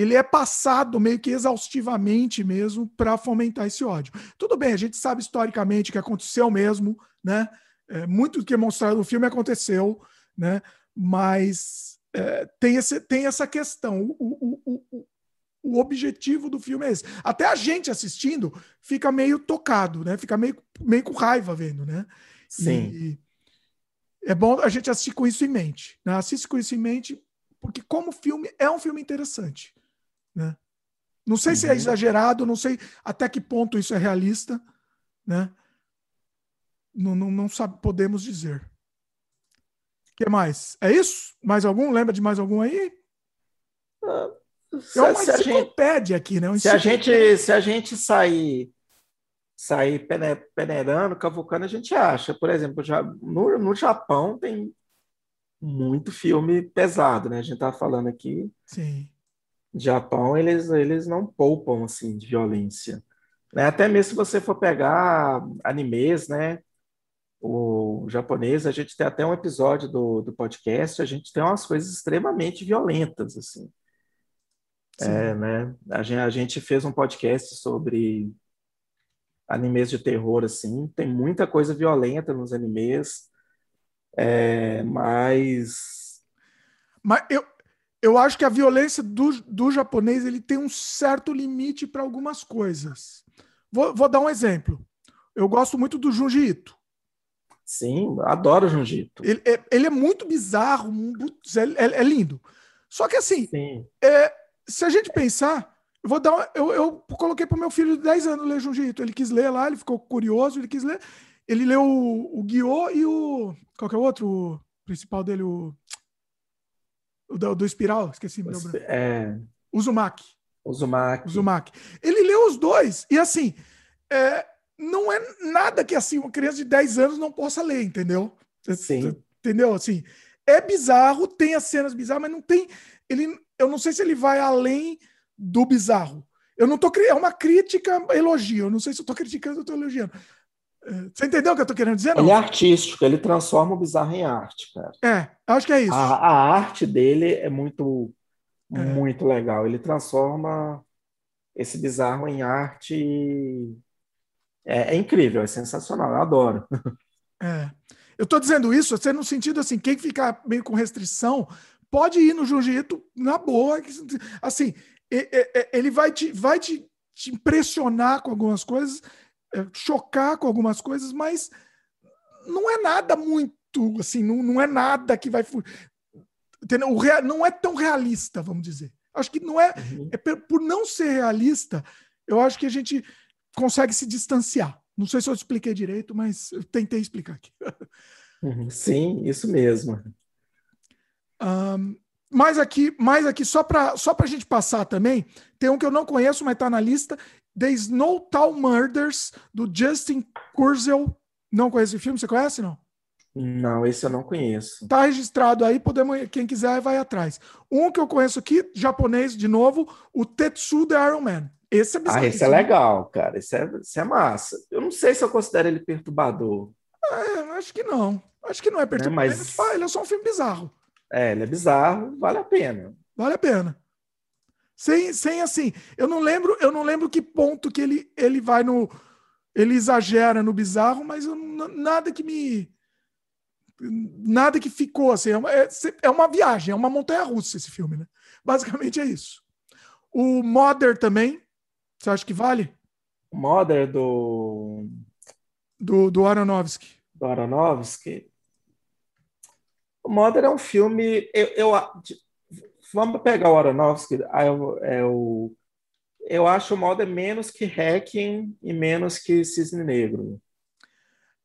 ele é passado meio que exaustivamente mesmo para fomentar esse ódio. Tudo bem, a gente sabe historicamente que aconteceu mesmo, né? É, muito do que é mostrado no filme aconteceu, né? Mas é, tem, esse, tem essa questão. O, o, o, o objetivo do filme é esse. Até a gente assistindo fica meio tocado, né? Fica meio, meio com raiva vendo, né? Sim. E é bom a gente assistir com isso em mente. Né? Assiste com isso em mente, porque como filme é um filme interessante. Né? Não sei se é uhum. exagerado, não sei até que ponto isso é realista, né? Não, não, não sabe, podemos dizer. O que mais? É isso? Mais algum? Lembra de mais algum aí? Uh, se, é uma se enciclopédia aqui, né? Um se, a gente, se a gente sair sair peneirando, cavucando, a gente acha. Por exemplo, já, no, no Japão tem muito filme pesado, né? A gente está falando aqui. Sim. Japão, eles, eles não poupam, assim, de violência. Né? Até mesmo se você for pegar animes, né? O japonês, a gente tem até um episódio do, do podcast, a gente tem umas coisas extremamente violentas, assim. É, né? A gente, a gente fez um podcast sobre animes de terror, assim, tem muita coisa violenta nos animes, é, mas... Mas eu, eu acho que a violência do, do japonês ele tem um certo limite para algumas coisas. Vou, vou dar um exemplo. Eu gosto muito do Junji Ito. Sim, adoro o Junji Ito. Ele, é, ele é muito bizarro, é, é, é lindo. Só que assim, é, se a gente pensar, eu vou dar uma, eu, eu coloquei para o meu filho de 10 anos ler Junji Ito. Ele quis ler lá, ele ficou curioso, ele quis ler. Ele leu o, o Guiô e o. Qual que é o outro? O principal dele, o. Do, do Espiral, esqueci meu branco. É... Uzumaki. Uzumaki. Uzumaki. Ele leu os dois, e assim, é, não é nada que assim uma criança de 10 anos não possa ler, entendeu? Sim. Entendeu? Assim, é bizarro, tem as cenas bizarras, mas não tem. Ele, eu não sei se ele vai além do bizarro. Eu não tô é uma crítica elogio. Eu não sei se eu tô criticando ou tô elogiando. É, você entendeu o que eu tô querendo dizer? Não? Ele é artístico, ele transforma o bizarro em arte, cara. É, acho que é isso. A, a arte dele é muito, é. muito legal. Ele transforma esse bizarro em arte. É, é incrível, é sensacional, eu adoro. É. Eu tô dizendo isso, você no sentido assim, quem ficar meio com restrição pode ir no jiu-jitsu na boa. Assim, ele vai te, vai te, te impressionar com algumas coisas, chocar com algumas coisas, mas não é nada muito assim, não, não é nada que vai. Entendeu? O real, não é tão realista, vamos dizer. Acho que não é, uhum. é. Por não ser realista, eu acho que a gente consegue se distanciar. Não sei se eu expliquei direito, mas eu tentei explicar aqui. Uhum. Sim, isso mesmo. Um, mais aqui, mais aqui só para só a gente passar também, tem um que eu não conheço, mas está na lista, The Snowtown Murders, do Justin Kurzel. Não conhece o filme? Você conhece, não? Não, esse eu não conheço. Tá registrado aí, podemos, quem quiser vai atrás. Um que eu conheço aqui, japonês de novo, o Tetsu the Iron Man. Esse é bizarro. Ah, esse é legal, cara. Esse é, esse é massa. Eu não sei se eu considero ele perturbador. É, acho que não. Acho que não é perturbador. É, mas... ele é só um filme bizarro. É, ele é bizarro, vale a pena. Vale a pena. Sem, sem assim, eu não lembro, eu não lembro que ponto que ele, ele vai no ele exagera no bizarro, mas eu, nada que me nada que ficou assim, é uma, é, é uma viagem, é uma montanha russa esse filme, né? Basicamente é isso. O Mother também, você acha que vale? Mother do do, do Aronofsky. Do Aronofsky. O Mother é um filme. Eu, eu vamos pegar o Aronofsky. Eu, eu, eu acho o Mother menos que Hacking e menos que Cisne Negro.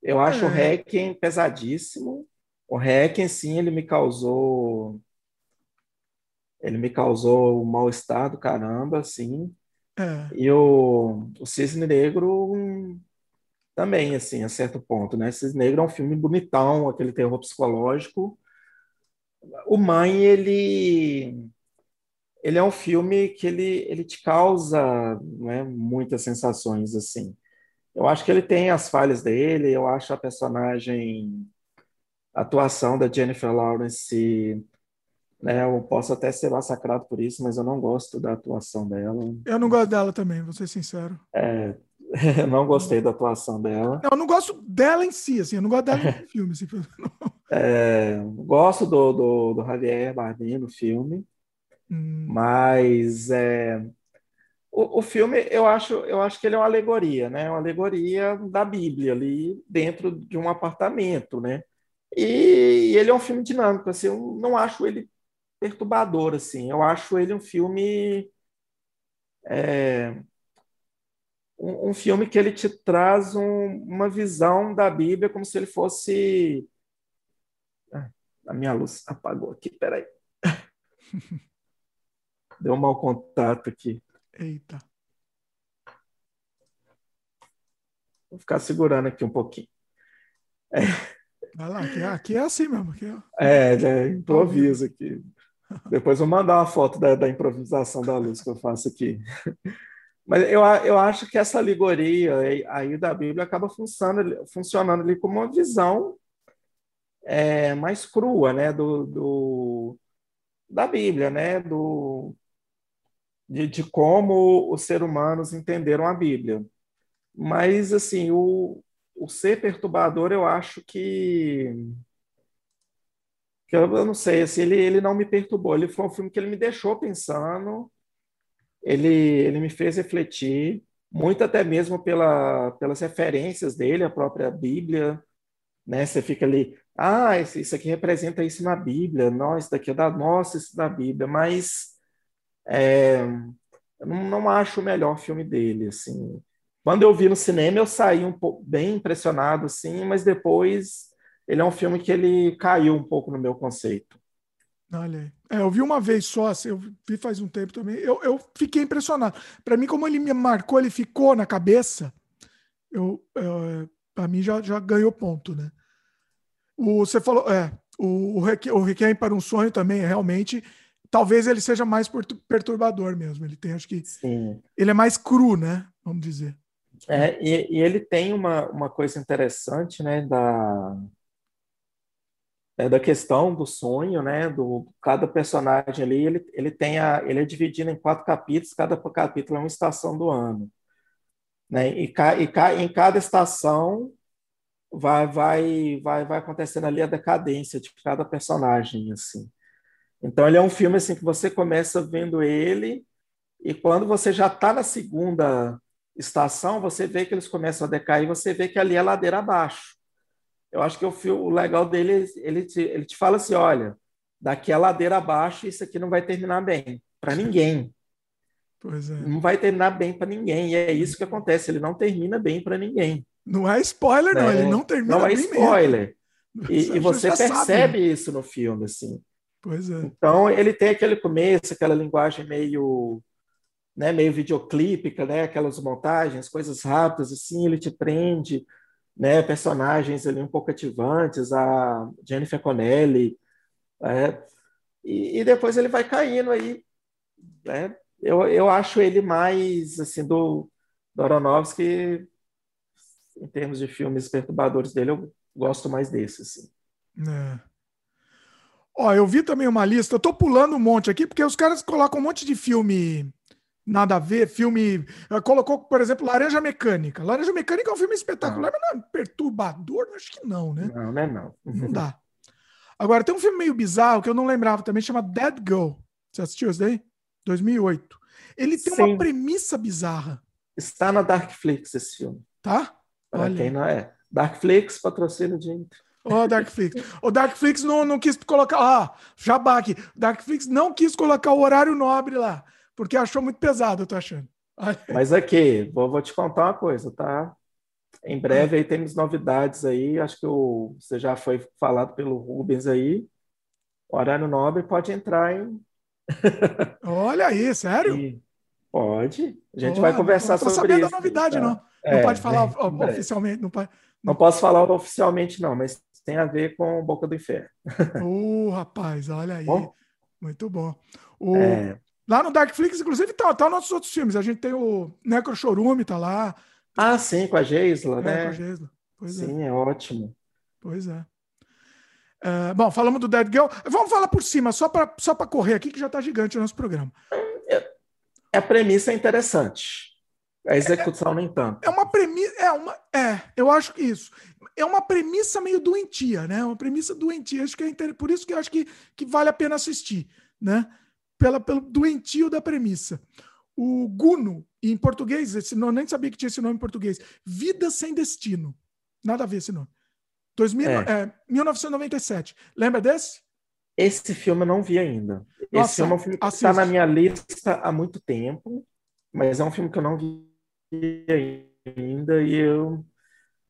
Eu acho é. o Hacking pesadíssimo. O Hacking, sim, ele me causou. Ele me causou um mal-estar do caramba, sim. É. E o, o Cisne Negro também, assim, a certo ponto, né? Cisne Negro é um filme bonitão, aquele terror psicológico. O Mãe, ele ele é um filme que ele, ele te causa né, muitas sensações, assim. Eu acho que ele tem as falhas dele, eu acho a personagem, a atuação da Jennifer Lawrence, né, eu posso até ser massacrado por isso, mas eu não gosto da atuação dela. Eu não gosto dela também, vou ser sincero. É, eu não gostei da atuação dela. Não, eu não gosto dela em si, assim, eu não gosto dela no filme. Assim, é, gosto do, do, do Javier Bardem no filme. Hum. Mas é, o, o, filme, eu acho, eu acho que ele é uma alegoria, né? Uma alegoria da Bíblia ali dentro de um apartamento, né? E, e ele é um filme dinâmico, assim, eu não acho ele perturbador, assim. Eu acho ele um filme é, um, um, filme que ele te traz um, uma visão da Bíblia como se ele fosse a minha luz apagou aqui, peraí. Deu um mau contato aqui. Eita. Vou ficar segurando aqui um pouquinho. É. Vai lá, aqui, é, aqui é assim mesmo. Aqui é, é, improviso aqui. Depois vou mandar uma foto da, da, improvisação da luz que eu faço aqui. Mas eu, eu acho que essa alegoria aí da Bíblia acaba funcionando, funcionando ali como uma visão é, mais crua né, do, do, da Bíblia, né, do, de, de como os seres humanos entenderam a Bíblia. Mas, assim, o, o ser perturbador, eu acho que, que eu, eu, não sei, assim, ele, ele não me perturbou. Ele foi um filme que ele me deixou pensando, ele, ele me fez refletir, muito até mesmo pela, pelas referências dele, a própria Bíblia, né? Você fica ali, ah, isso aqui representa isso na Bíblia, nossa, isso daqui é da nossa, isso da Bíblia, mas é, eu não, não acho o melhor filme dele, assim. Quando eu vi no cinema, eu saí um pouco bem impressionado, assim, mas depois ele é um filme que ele caiu um pouco no meu conceito. Olha É, eu vi uma vez só, assim, eu vi faz um tempo também. Eu, eu fiquei impressionado. Para mim, como ele me marcou, ele ficou na cabeça. Eu, eu para mim já, já ganhou ponto, né? O, você falou, é, o, o Requiem para um Sonho também, realmente, talvez ele seja mais perturbador mesmo. Ele tem, acho que. Sim. Ele é mais cru, né? Vamos dizer. É, e, e ele tem uma, uma coisa interessante, né, da, é, da questão do sonho, né, do cada personagem ali, ele, ele tem a, ele é dividido em quatro capítulos, cada capítulo é uma estação do ano, né, e, ca, e ca, em cada estação vai, vai, vai, vai acontecendo ali a decadência de cada personagem, assim. Então ele é um filme assim que você começa vendo ele e quando você já está na segunda estação, você vê que eles começam a decair, você vê que ali é ladeira abaixo. Eu acho que o, filme, o legal dele, ele te, ele te fala assim, olha, daqui a ladeira abaixo, isso aqui não vai terminar bem para ninguém. É. Não vai terminar bem para ninguém. E é isso que acontece, ele não termina bem para ninguém. Não é spoiler, não, é, ele não termina não é. Não é spoiler. E, e, você percebe sabe. isso no filme, assim. Pois é. Então ele tem aquele começo, aquela linguagem meio, né, meio videoclípica, né, aquelas montagens, coisas rápidas assim, ele te prende, né, personagens ali um pouco ativantes, a Jennifer Connelly, é, e, e, depois ele vai caindo aí, né? Eu, eu acho ele mais assim do, do Aronofsky em termos de filmes perturbadores dele, eu gosto mais desse assim. É. Ó, eu vi também uma lista, eu tô pulando um monte aqui, porque os caras colocam um monte de filme nada a ver, filme. Eh, colocou, por exemplo, Laranja Mecânica. Laranja Mecânica é um filme espetacular, não. mas não é perturbador? Acho que não, né? Não, não é não. Não dá. Agora, tem um filme meio bizarro que eu não lembrava também, chama Dead Girl. Você assistiu esse daí? 2008. Ele tem Sim. uma premissa bizarra. Está na Darkflix esse filme. Tá? Para Olha. quem não é. Darkflix, patrocínio de Ó, oh, Darkflix. O Darkflix não, não quis colocar. Ah, jabá aqui. Darkflix não quis colocar o horário nobre lá, porque achou muito pesado, eu tô achando. Mas aqui, vou, vou te contar uma coisa, tá? Em breve aí temos novidades aí. Acho que o, você já foi falado pelo Rubens aí. O horário nobre pode entrar em. Olha aí, sério? E, Pode. A gente vai conversar sobre isso. Não sabendo da novidade, tá? não. Não é, pode falar é, oficialmente. Não, pode, não... posso falar oficialmente, não, mas tem a ver com Boca do Inferno. Ô, rapaz, olha aí. Bom? Muito bom. O... É... Lá no Darkflix, inclusive, tá, tá nossos outros filmes. A gente tem o Necro Chorume, tá lá. Ah, sim, com a Geisla, é, né? Com a Geisla. Pois é. sim, é ótimo. Pois é. Uh, bom, falamos do Dead Girl. Vamos falar por cima, só para só correr aqui, que já está gigante o nosso programa. É, a premissa é interessante. A execução é, nem tanto. É uma premissa. É, uma, é, eu acho que isso. É uma premissa meio doentia, né? Uma premissa doentia. Acho que é por isso que eu acho que, que vale a pena assistir, né? Pela, pelo doentio da premissa. O Guno, em português, esse nome, nem sabia que tinha esse nome em português. Vida sem destino. Nada a ver esse nome. 2000, é. É, 1997. Lembra desse? Esse filme eu não vi ainda. Nossa, Esse filme é um filme que está na minha lista há muito tempo, mas é um filme que eu não vi ainda e eu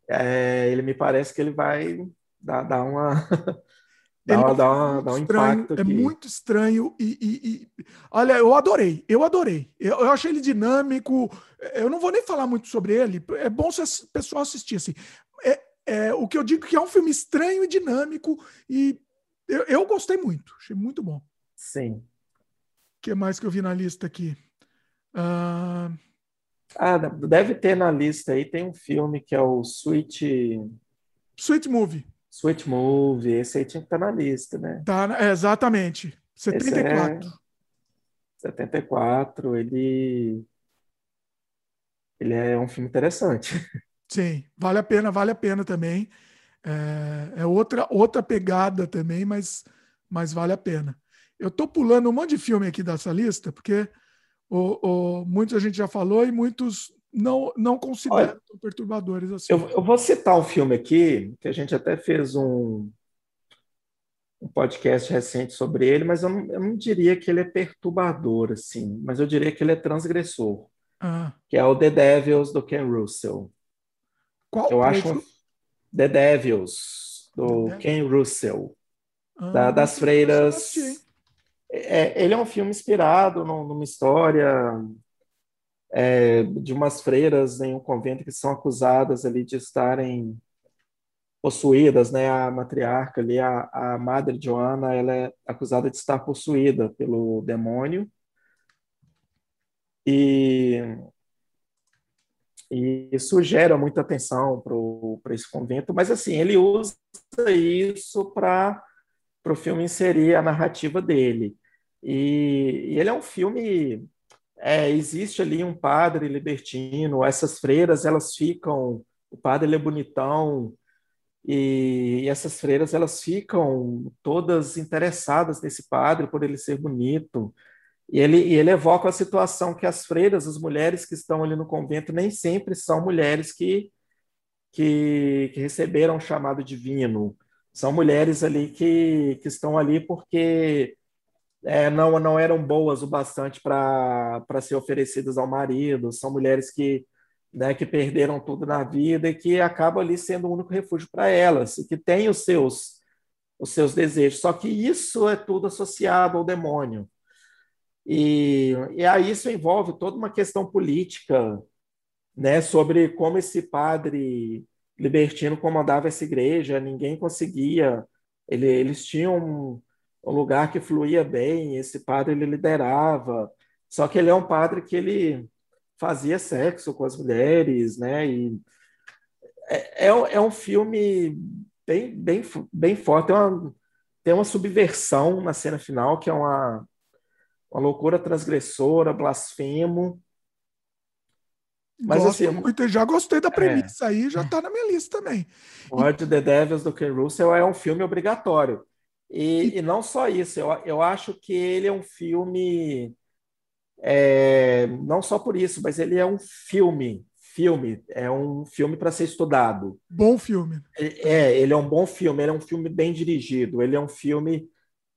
é, ele me parece que ele vai dar, dar uma dar, uma, dar, uma, dar um estranho, impacto. É aqui. muito estranho e, e, e, olha, eu adorei, eu adorei. Eu, eu, achei ele dinâmico. Eu não vou nem falar muito sobre ele. É bom se o pessoal assistir assim. É, é, o que eu digo que é um filme estranho e dinâmico e eu, eu gostei muito, achei muito bom. Sim. O que mais que eu vi na lista aqui? Uh... Ah, deve ter na lista aí, tem um filme que é o Sweet... Sweet Movie. Sweet Movie, esse aí tinha que estar tá na lista, né? Tá, é, exatamente. 74. É... 74, ele... Ele é um filme interessante. Sim, vale a pena, vale a pena também. É, é outra, outra pegada também, mas, mas vale a pena. Eu estou pulando um monte de filme aqui dessa lista, porque o, o, muitos a gente já falou e muitos não, não consideram Olha, perturbadores assim. Eu, eu, vou citar um filme aqui, que a gente até fez um, um podcast recente sobre ele, mas eu não, eu não diria que ele é perturbador, assim, mas eu diria que ele é transgressor. Ah. Que é o The Devils, do Ken Russell. Qual? Eu acho um... The Devils, do The Ken Russell, ah, da, das freiras. É, ele é um filme inspirado numa história é, de umas freiras em um convento que são acusadas ali de estarem possuídas, né? A matriarca ali, a, a Madre Joana, ela é acusada de estar possuída pelo demônio. E e isso gera muita atenção para esse convento, mas assim, ele usa isso para o filme inserir a narrativa dele. E, e ele é um filme. É, existe ali um padre libertino, essas freiras elas ficam. O padre ele é bonitão, e, e essas freiras elas ficam todas interessadas nesse padre por ele ser bonito. E ele, e ele evoca a situação que as freiras, as mulheres que estão ali no convento, nem sempre são mulheres que, que, que receberam o chamado divino. São mulheres ali que, que estão ali porque é, não, não eram boas o bastante para ser oferecidas ao marido. São mulheres que, né, que perderam tudo na vida e que acabam ali sendo o único refúgio para elas, e que têm os seus, os seus desejos. Só que isso é tudo associado ao demônio. E, e aí isso envolve toda uma questão política, né, sobre como esse padre libertino comandava essa igreja, ninguém conseguia, ele, eles tinham um, um, lugar que fluía bem, esse padre ele liderava, só que ele é um padre que ele fazia sexo com as mulheres, né, e é, é, é um filme bem, bem, bem forte, tem uma, tem uma subversão na cena final, que é uma uma loucura transgressora, blasfemo. Mas Gosto assim, muito, já gostei da premissa é. aí, já está na minha lista também. Lord The Devils do Ken Russell é um filme obrigatório. E, e, e não só isso, eu, eu acho que ele é um filme. É, não só por isso, mas ele é um filme. Filme, é um filme para ser estudado. Bom filme. É, é, ele é um bom filme, ele é um filme bem dirigido, ele é um filme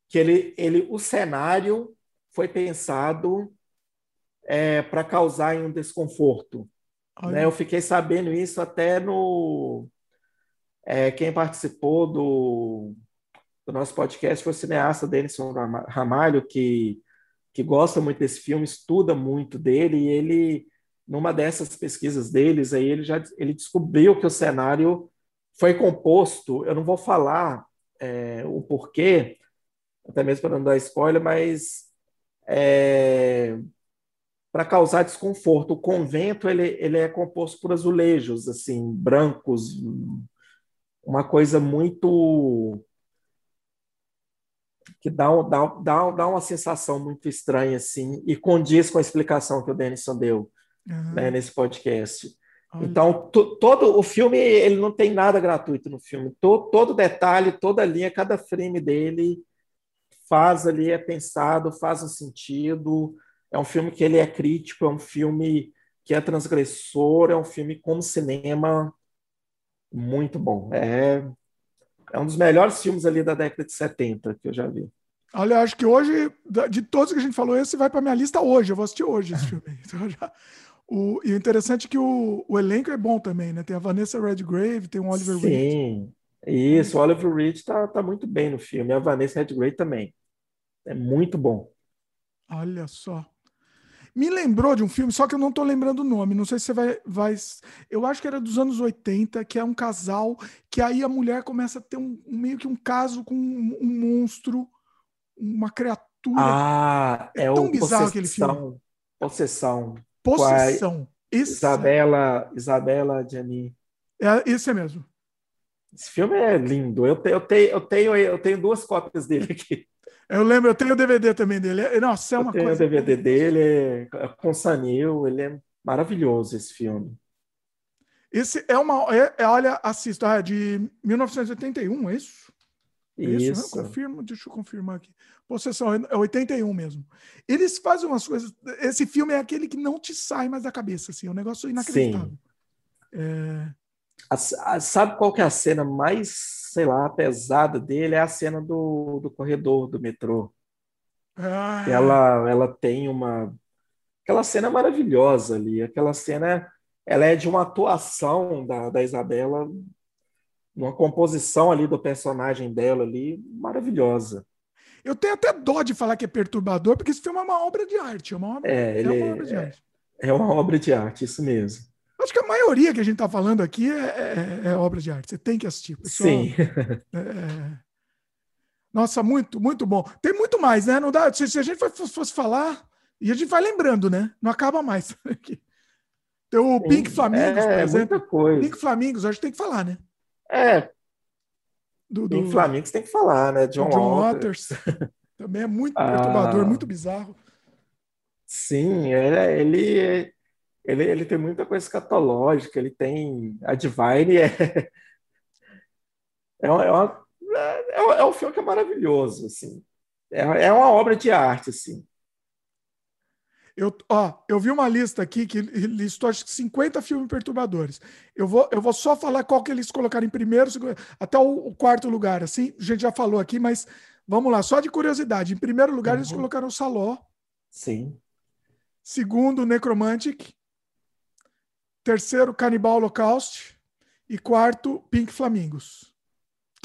que ele, ele o cenário foi pensado é, para causar um desconforto. Né? Eu fiquei sabendo isso até no. É, quem participou do, do nosso podcast foi o cineasta Denison Ramalho, que, que gosta muito desse filme, estuda muito dele, e ele, numa dessas pesquisas deles, aí ele já ele descobriu que o cenário foi composto, eu não vou falar é, o porquê, até mesmo para não dar spoiler, mas é, para causar desconforto. O convento ele, ele é composto por azulejos assim brancos, uma coisa muito que dá, dá, dá, dá uma sensação muito estranha assim e condiz com a explicação que o Denison deu uhum. né, nesse podcast. Olha. Então, todo o filme, ele não tem nada gratuito no filme. To, todo detalhe, toda linha, cada frame dele faz ali, é pensado, faz um sentido. É um filme que ele é crítico, é um filme que é transgressor, é um filme como cinema muito bom. É, é um dos melhores filmes ali da década de 70 que eu já vi. Olha, acho que hoje, de todos que a gente falou, esse vai para minha lista hoje. Eu vou assistir hoje esse filme. Então, já, o, e o interessante é que o, o elenco é bom também, né? Tem a Vanessa Redgrave, tem o Oliver Sim, Reed. Isso. O Oliver Reed tá, tá muito bem no filme. A Vanessa Redgrave também. É muito bom. Olha só. Me lembrou de um filme, só que eu não tô lembrando o nome. Não sei se você vai, vai. Eu acho que era dos anos 80, que é um casal, que aí a mulher começa a ter um, meio que um caso com um, um monstro, uma criatura. Ah, é, é tão o bizarro aquele filme. Possessão. Possessão. Isabela, Isabela Gianni. É, esse é mesmo. Esse filme é lindo. Eu, te, eu, tenho, eu, tenho, eu tenho duas cópias dele aqui. Eu lembro, eu tenho o DVD também dele. É, nossa, é uma eu tenho coisa. o DVD dele, é, é com Sanil, ele é maravilhoso esse filme. Esse é uma. É, é, olha, assista, é de 1981, é isso? Isso. isso né? Confirma, deixa eu confirmar aqui. Possessão é 81 mesmo. Eles fazem umas coisas. Esse filme é aquele que não te sai mais da cabeça, assim, é um negócio inacreditável. Sim. É... A, a, sabe qual que é a cena mais, sei lá, pesada dele? É a cena do, do corredor do metrô. Ah. Ela, ela tem uma. Aquela cena maravilhosa ali. Aquela cena ela é de uma atuação da, da Isabela uma composição ali do personagem dela ali maravilhosa. Eu tenho até dó de falar que é perturbador, porque esse filme é uma obra de arte. É uma obra, é, é uma obra de é, arte. É uma obra de arte, isso mesmo. Acho que a maioria que a gente está falando aqui é, é, é, obra de arte. Você tem que assistir. Pessoal. Sim. É, é... Nossa, muito, muito bom. Tem muito mais, né? Não dá, se, se a gente fosse falar, e a gente vai lembrando, né? Não acaba mais. Tem o Pink Flamingos, por exemplo. Muita coisa. Pink Flamingos, a gente tem que falar, né? É. Do, do... Flamengo você tem que falar, né? John, John Waters. Waters. Também é muito ah, perturbador, muito bizarro. Sim, é, ele, ele, ele, ele tem muita coisa escatológica, ele tem. A Divine é. É, uma, é, uma, é, é um filme que é maravilhoso, assim. É, é uma obra de arte, assim. Eu, ó, eu vi uma lista aqui que listou acho que 50 filmes perturbadores. Eu vou, eu vou só falar qual que eles colocaram em primeiro, até o, o quarto lugar, assim. A gente já falou aqui, mas vamos lá, só de curiosidade. Em primeiro lugar, uhum. eles colocaram o Saló. Sim. Segundo, Necromantic. Terceiro, Canibal Holocaust. E quarto, Pink Flamingos.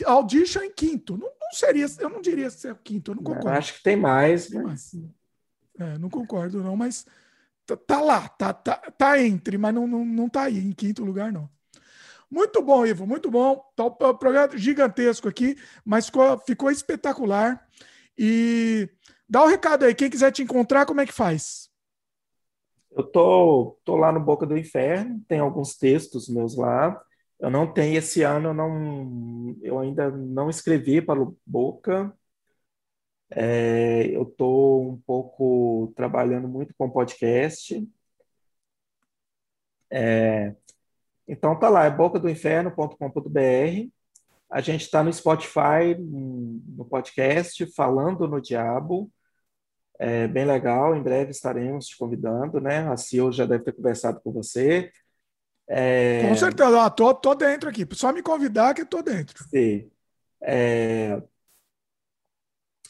Audition em quinto. Não, não seria, eu não diria ser o quinto, eu não concordo. Eu acho que tem mais, tem mas... mais. É, não concordo, não, mas tá, tá, lá, tá, tá, tá entre, mas não, não, não tá aí em quinto lugar, não. Muito bom, Ivo, muito bom. Tá um programa gigantesco aqui, mas ficou, ficou espetacular. E dá o um recado aí, quem quiser te encontrar, como é que faz? Eu tô, tô lá no Boca do Inferno, tem alguns textos meus lá. Eu não tenho esse ano, eu não, eu ainda não escrevi para o Boca, é, eu estou um pouco trabalhando muito com podcast. É, então tá lá, é bocadoinferno.com.br. A gente está no Spotify, no podcast, falando no Diabo. É bem legal, em breve estaremos te convidando, né? A Sil já deve ter conversado com você. É... Com certeza, ah, tô, tô dentro aqui. Só me convidar que tô dentro. Sim. É,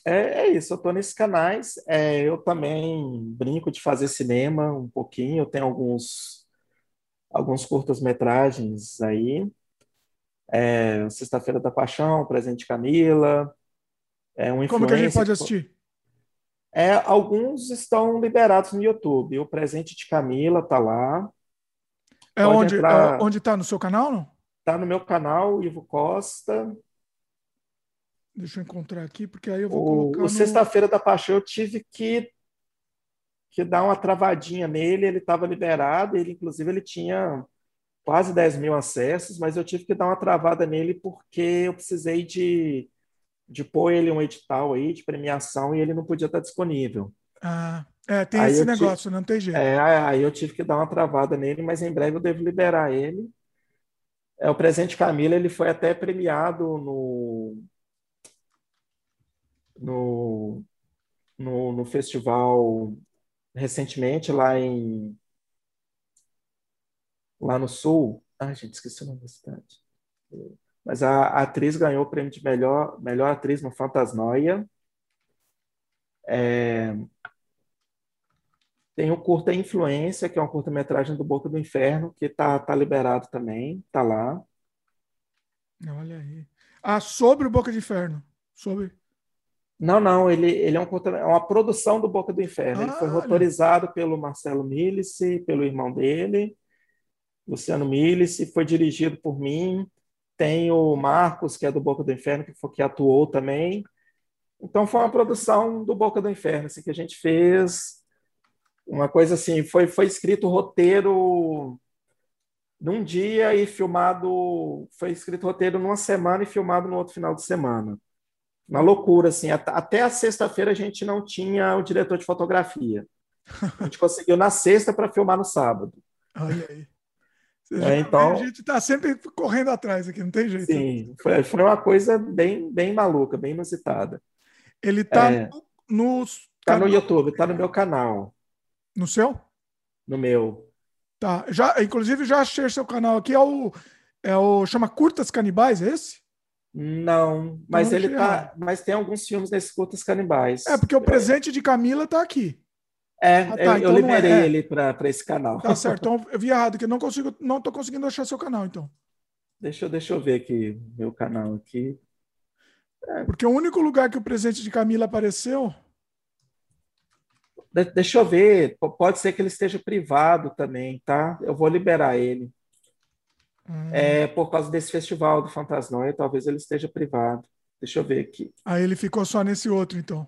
é, é isso, eu estou nesses canais. É, eu também brinco de fazer cinema um pouquinho. Eu tenho alguns, alguns curtas-metragens aí. É, Sexta-feira da Paixão, Presente Camila. É um Como que a gente pode assistir? É, alguns estão liberados no YouTube. O Presente de Camila tá lá. É Pode onde entrar... é onde está no seu canal, não? Tá no meu canal, Ivo Costa. Deixa eu encontrar aqui, porque aí eu vou o, colocar. O no... Sexta-feira da Paixão eu tive que, que dar uma travadinha nele. Ele estava liberado, ele, inclusive, ele tinha quase 10 mil acessos, mas eu tive que dar uma travada nele porque eu precisei de, de pôr ele um edital aí de premiação e ele não podia estar disponível. Ah, é, tem aí esse negócio, tive, não tem jeito. É, aí eu tive que dar uma travada nele, mas em breve eu devo liberar ele. É, o Presente Camila ele foi até premiado no, no, no, no festival recentemente lá em lá no Sul. Ai, gente, esqueci o nome da cidade. Mas a, a atriz ganhou o prêmio de melhor, melhor atriz no Fantasnoia. É, tem o Curta Influência, que é uma curta-metragem do Boca do Inferno, que está tá liberado também, está lá. Olha aí. Ah, sobre o Boca do Inferno. Sobre. Não, não, ele, ele é, um curta, é uma produção do Boca do Inferno. Ah, ele foi rotorizado olha. pelo Marcelo Milici, pelo irmão dele, Luciano Milici, foi dirigido por mim. Tem o Marcos, que é do Boca do Inferno, que, foi, que atuou também. Então foi uma produção do Boca do Inferno, assim, que a gente fez uma coisa assim, foi, foi escrito o roteiro num dia e filmado, foi escrito o roteiro numa semana e filmado no outro final de semana. Uma loucura, assim, até a sexta-feira a gente não tinha o diretor de fotografia. A gente conseguiu na sexta para filmar no sábado. Olha aí. É, então, a gente está sempre correndo atrás aqui, não tem jeito. Sim, foi, foi uma coisa bem, bem maluca, bem inusitada. Ele está é, no, Tá no YouTube, está no meu canal. No seu? No meu. Tá. Já, inclusive, já achei seu canal aqui. É o, é o. Chama Curtas Canibais, é esse? Não, mas não ele tá. Mas tem alguns filmes nesses Curtas Canibais. É, porque o presente de Camila tá aqui. É, ah, tá, eu, então eu liberei é. ele para esse canal. Tá certo, então eu vi errado, que eu não consigo, não tô conseguindo achar seu canal, então. Deixa, deixa eu ver aqui, meu canal aqui. É. Porque o único lugar que o presente de Camila apareceu Deixa eu ver, pode ser que ele esteja privado também, tá? Eu vou liberar ele. Hum. É por causa desse festival do Fantasnoia, talvez ele esteja privado. Deixa eu ver aqui. Aí ele ficou só nesse outro, então,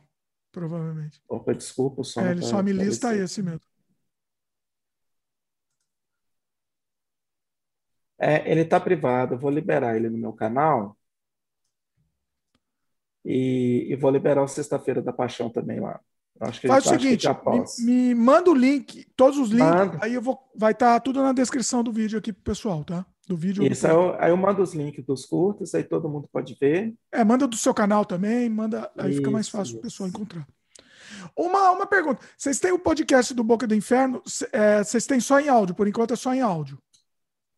provavelmente. Opa, desculpa, o som. É, ele tá só me lista esse mesmo. É, ele está privado, eu vou liberar ele no meu canal. E, e vou liberar o Sexta-feira da Paixão também lá. Faz o seguinte, me, me, manda o link, todos os links, aí eu vou, vai estar tá tudo na descrição do vídeo aqui pro pessoal, tá? Do vídeo. Isso, aí eu, aí eu mando os links dos curtos, aí todo mundo pode ver. É, manda do seu canal também, manda, aí isso, fica mais fácil o pessoal encontrar. Uma, uma pergunta, vocês têm o podcast do Boca do Inferno, é, vocês têm só em áudio, por enquanto é só em áudio.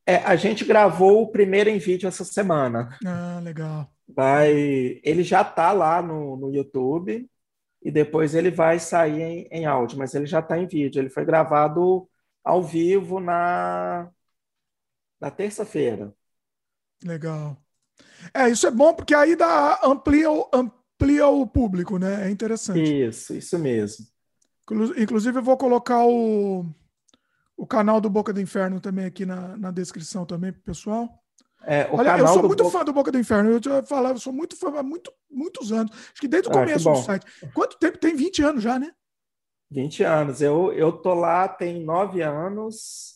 É, a gente gravou o primeiro em vídeo essa semana. Ah, legal. Vai, ele já tá lá no, no YouTube, e depois ele vai sair em, em áudio, mas ele já está em vídeo. Ele foi gravado ao vivo na, na terça-feira. Legal. É, isso é bom porque aí dá, amplia, amplia o público, né? É interessante. Isso, isso mesmo. Inclusive, eu vou colocar o, o canal do Boca do Inferno também aqui na, na descrição também pessoal. É, Olha, eu sou muito Bo... fã do Boca do Inferno. Eu te falar, eu sou muito fã há muito, muitos anos. Acho que desde o ah, começo do site. Quanto tempo? Tem 20 anos já, né? 20 anos. Eu, eu tô lá tem nove anos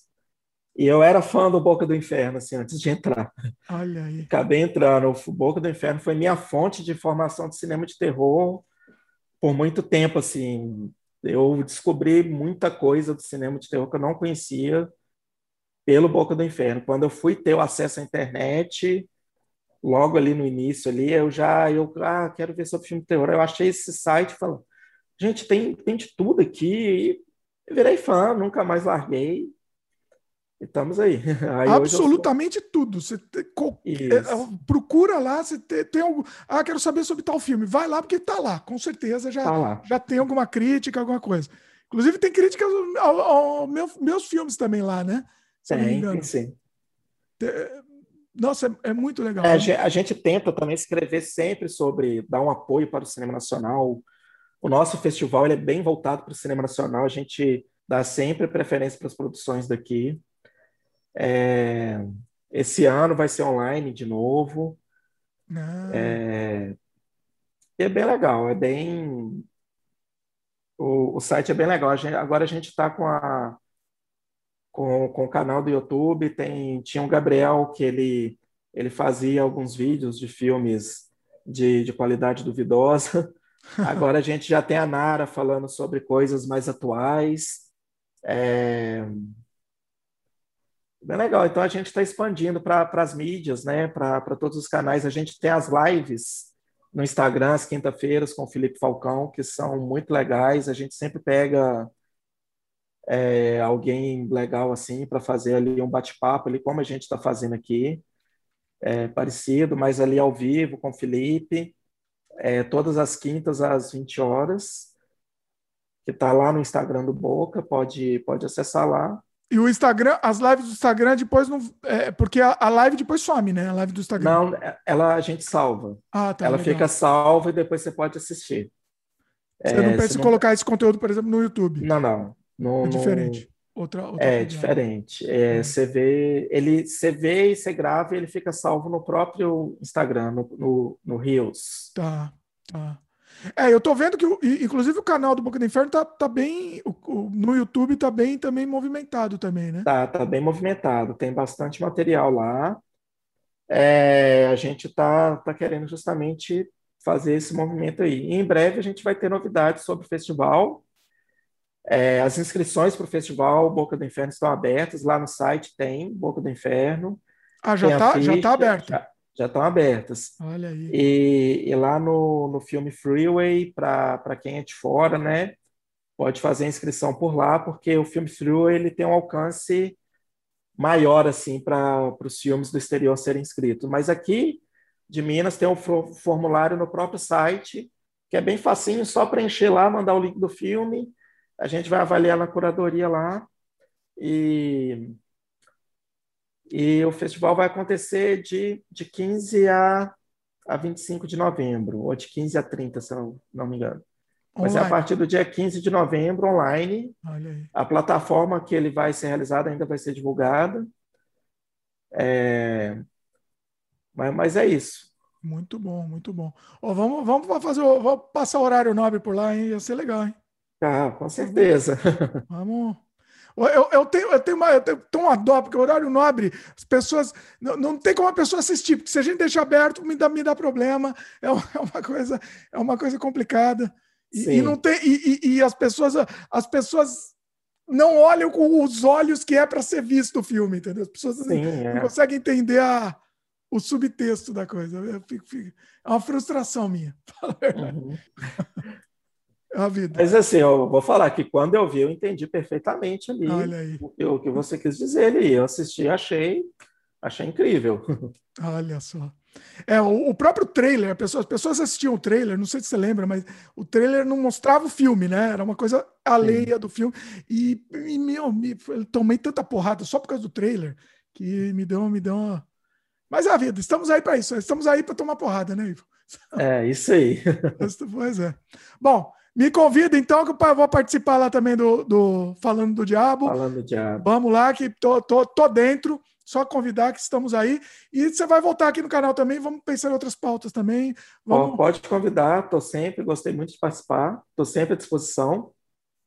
e eu era fã do Boca do Inferno, assim, antes de entrar. Olha aí. Acabei entrando. O Boca do Inferno foi minha fonte de formação de cinema de terror por muito tempo, assim. Eu descobri muita coisa do cinema de terror que eu não conhecia pelo Boca do Inferno. Quando eu fui ter o acesso à internet, logo ali no início ali, eu já eu ah, quero ver sobre filme de terror. Eu achei esse site falando, gente, tem, tem de tudo aqui. E virei fã, nunca mais larguei. Estamos aí. aí Absolutamente tudo. Você te, co, é, procura lá, você te, tem algo. Ah, quero saber sobre tal filme. Vai lá, porque está lá, com certeza já, tá já tem alguma crítica, alguma coisa. Inclusive, tem críticas aos ao, ao meu, meus filmes também lá, né? Tem, tem sim. Nossa, é, é muito legal. É, a gente tenta também escrever sempre sobre dar um apoio para o cinema nacional, o nosso festival ele é bem voltado para o cinema nacional, a gente dá sempre preferência para as produções daqui. É, esse ano vai ser online de novo. Ah. É, é bem legal, é bem. O, o site é bem legal. A gente, agora a gente está com a com, com o canal do YouTube. Tem, tinha um Gabriel que ele, ele fazia alguns vídeos de filmes de, de qualidade duvidosa. Agora a gente já tem a Nara falando sobre coisas mais atuais. É... Bem legal. Então a gente está expandindo para as mídias, né? para todos os canais. A gente tem as lives no Instagram, às quinta-feiras, com o Felipe Falcão, que são muito legais. A gente sempre pega é, alguém legal assim para fazer ali um bate-papo, ali como a gente está fazendo aqui, é, parecido, mas ali ao vivo com o Felipe é, todas as quintas às 20 horas, que está lá no Instagram do Boca, pode, pode acessar lá. E o Instagram, as lives do Instagram depois não. É, porque a, a, live depois some, né? A live do Instagram. Não, ela a gente salva. Ah, tá. Ela legal. fica salva e depois você pode assistir. Você é, não pensa em colocar esse conteúdo, por exemplo, no YouTube? Não, não. No, é diferente. Outra, outra é diferente. É, é, Você vê, ele, você vê e você grava e ele fica salvo no próprio Instagram, no, no, no Reels. Tá, tá. É, eu tô vendo que, inclusive, o canal do Boca do Inferno tá, tá bem. O, no YouTube tá bem também movimentado também, né? Tá, tá bem movimentado. Tem bastante material lá. É, a gente tá, tá querendo justamente fazer esse movimento aí. E em breve a gente vai ter novidades sobre o festival. É, as inscrições para o festival Boca do Inferno estão abertas. Lá no site tem Boca do Inferno. Ah, já está já tá aberto? Já, já estão abertas. Olha aí. E, e lá no, no filme Freeway, para quem é de fora, né? Pode fazer a inscrição por lá, porque o filme Freeway ele tem um alcance maior assim para os filmes do exterior serem inscritos. Mas aqui de Minas tem um formulário no próprio site, que é bem facinho, só preencher lá, mandar o link do filme a gente vai avaliar na curadoria lá e, e o festival vai acontecer de, de 15 a, a 25 de novembro, ou de 15 a 30, se eu não me engano. Vai ser a partir do dia 15 de novembro, online. A plataforma que ele vai ser realizado ainda vai ser divulgada. É... Mas, mas é isso. Muito bom, muito bom. Oh, vamos, vamos fazer, vamos passar o horário nobre por lá, hein? Ia ser legal, hein? Ah, com certeza. Vamos. Eu, eu, tenho, eu tenho uma, eu tenho, uma dó, porque o horário nobre, as pessoas. Não, não tem como a pessoa assistir, porque se a gente deixar aberto, me dá, me dá problema. É uma, é uma coisa, é uma coisa complicada. E, e não tem, e, e, e, as pessoas, as pessoas não olham com os olhos que é para ser visto o filme, entendeu? As pessoas Sim, não, é. não conseguem entender a, o subtexto da coisa. Fico, fico, é uma frustração minha. Uhum. A vida. Mas assim, eu vou falar que quando eu vi, eu entendi perfeitamente ali o que, o que você quis dizer ali. Eu assisti, achei, achei incrível. Olha só. É, o, o próprio trailer, pessoa, as pessoas assistiam o trailer, não sei se você lembra, mas o trailer não mostrava o filme, né? Era uma coisa alheia Sim. do filme. E, e meu, me, eu tomei tanta porrada só por causa do trailer que me deu, me deu uma. Mas é a vida, estamos aí para isso, estamos aí para tomar porrada, né, Ivo? É, isso aí. pois é. Bom, me convida então, que eu vou participar lá também do, do Falando do Diabo. Falando do Diabo. Vamos lá, que tô, tô, tô dentro. Só convidar que estamos aí. E você vai voltar aqui no canal também. Vamos pensar em outras pautas também. Vamos... Pode convidar, estou sempre, gostei muito de participar, estou sempre à disposição.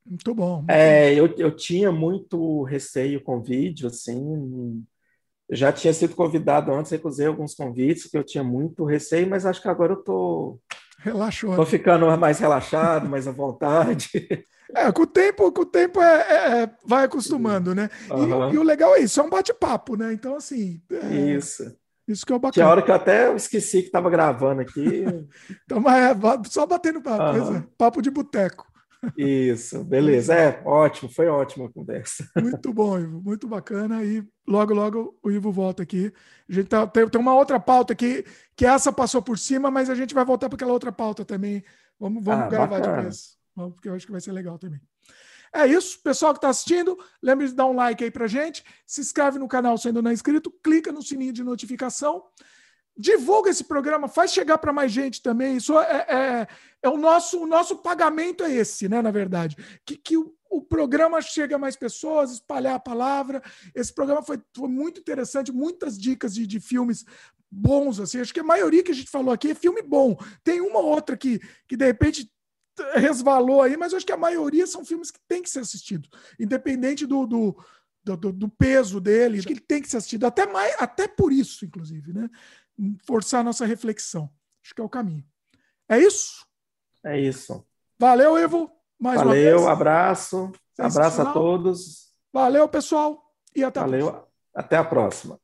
Muito bom. Muito é, eu, eu tinha muito receio com vídeo, assim. Já tinha sido convidado antes, recusei alguns convites, que eu tinha muito receio, mas acho que agora eu estou Relaxou. Estou ficando mais relaxado, mais à vontade. É, com o tempo, com o tempo é, é, é vai acostumando, né? Uhum. E, e, o legal é isso, é um bate-papo, né? Então, assim. É, isso. Isso que é o bacana. Tinha hora que eu até esqueci que estava gravando aqui. então, mas é, só batendo papo, uhum. papo de boteco. Isso, beleza. É, ótimo, foi ótima a conversa. Muito bom, Ivo, muito bacana. E logo, logo o Ivo volta aqui. A gente tá, tem, tem uma outra pauta aqui, que essa passou por cima, mas a gente vai voltar para aquela outra pauta também. Vamos, vamos ah, gravar bacana. depois, porque eu acho que vai ser legal também. É isso, pessoal que está assistindo, lembre de dar um like aí pra gente, se inscreve no canal se ainda não é inscrito, clica no sininho de notificação. Divulga esse programa, faz chegar para mais gente também. Isso é, é, é, o nosso o nosso pagamento é esse, né? Na verdade, que, que o, o programa chegue a mais pessoas, espalhar a palavra. Esse programa foi, foi muito interessante, muitas dicas de, de filmes bons, assim. Acho que a maioria que a gente falou aqui é filme bom. Tem uma ou outra que, que de repente resvalou aí, mas acho que a maioria são filmes que tem que ser assistidos, independente do, do, do, do peso dele, acho que ele tem que ser assistido, até, mais, até por isso, inclusive, né? Forçar a nossa reflexão. Acho que é o caminho. É isso? É isso. Valeu, Evo. Mais Valeu, abraço. Abraço a todos. Valeu, pessoal. E até Valeu. a próxima. Até a próxima.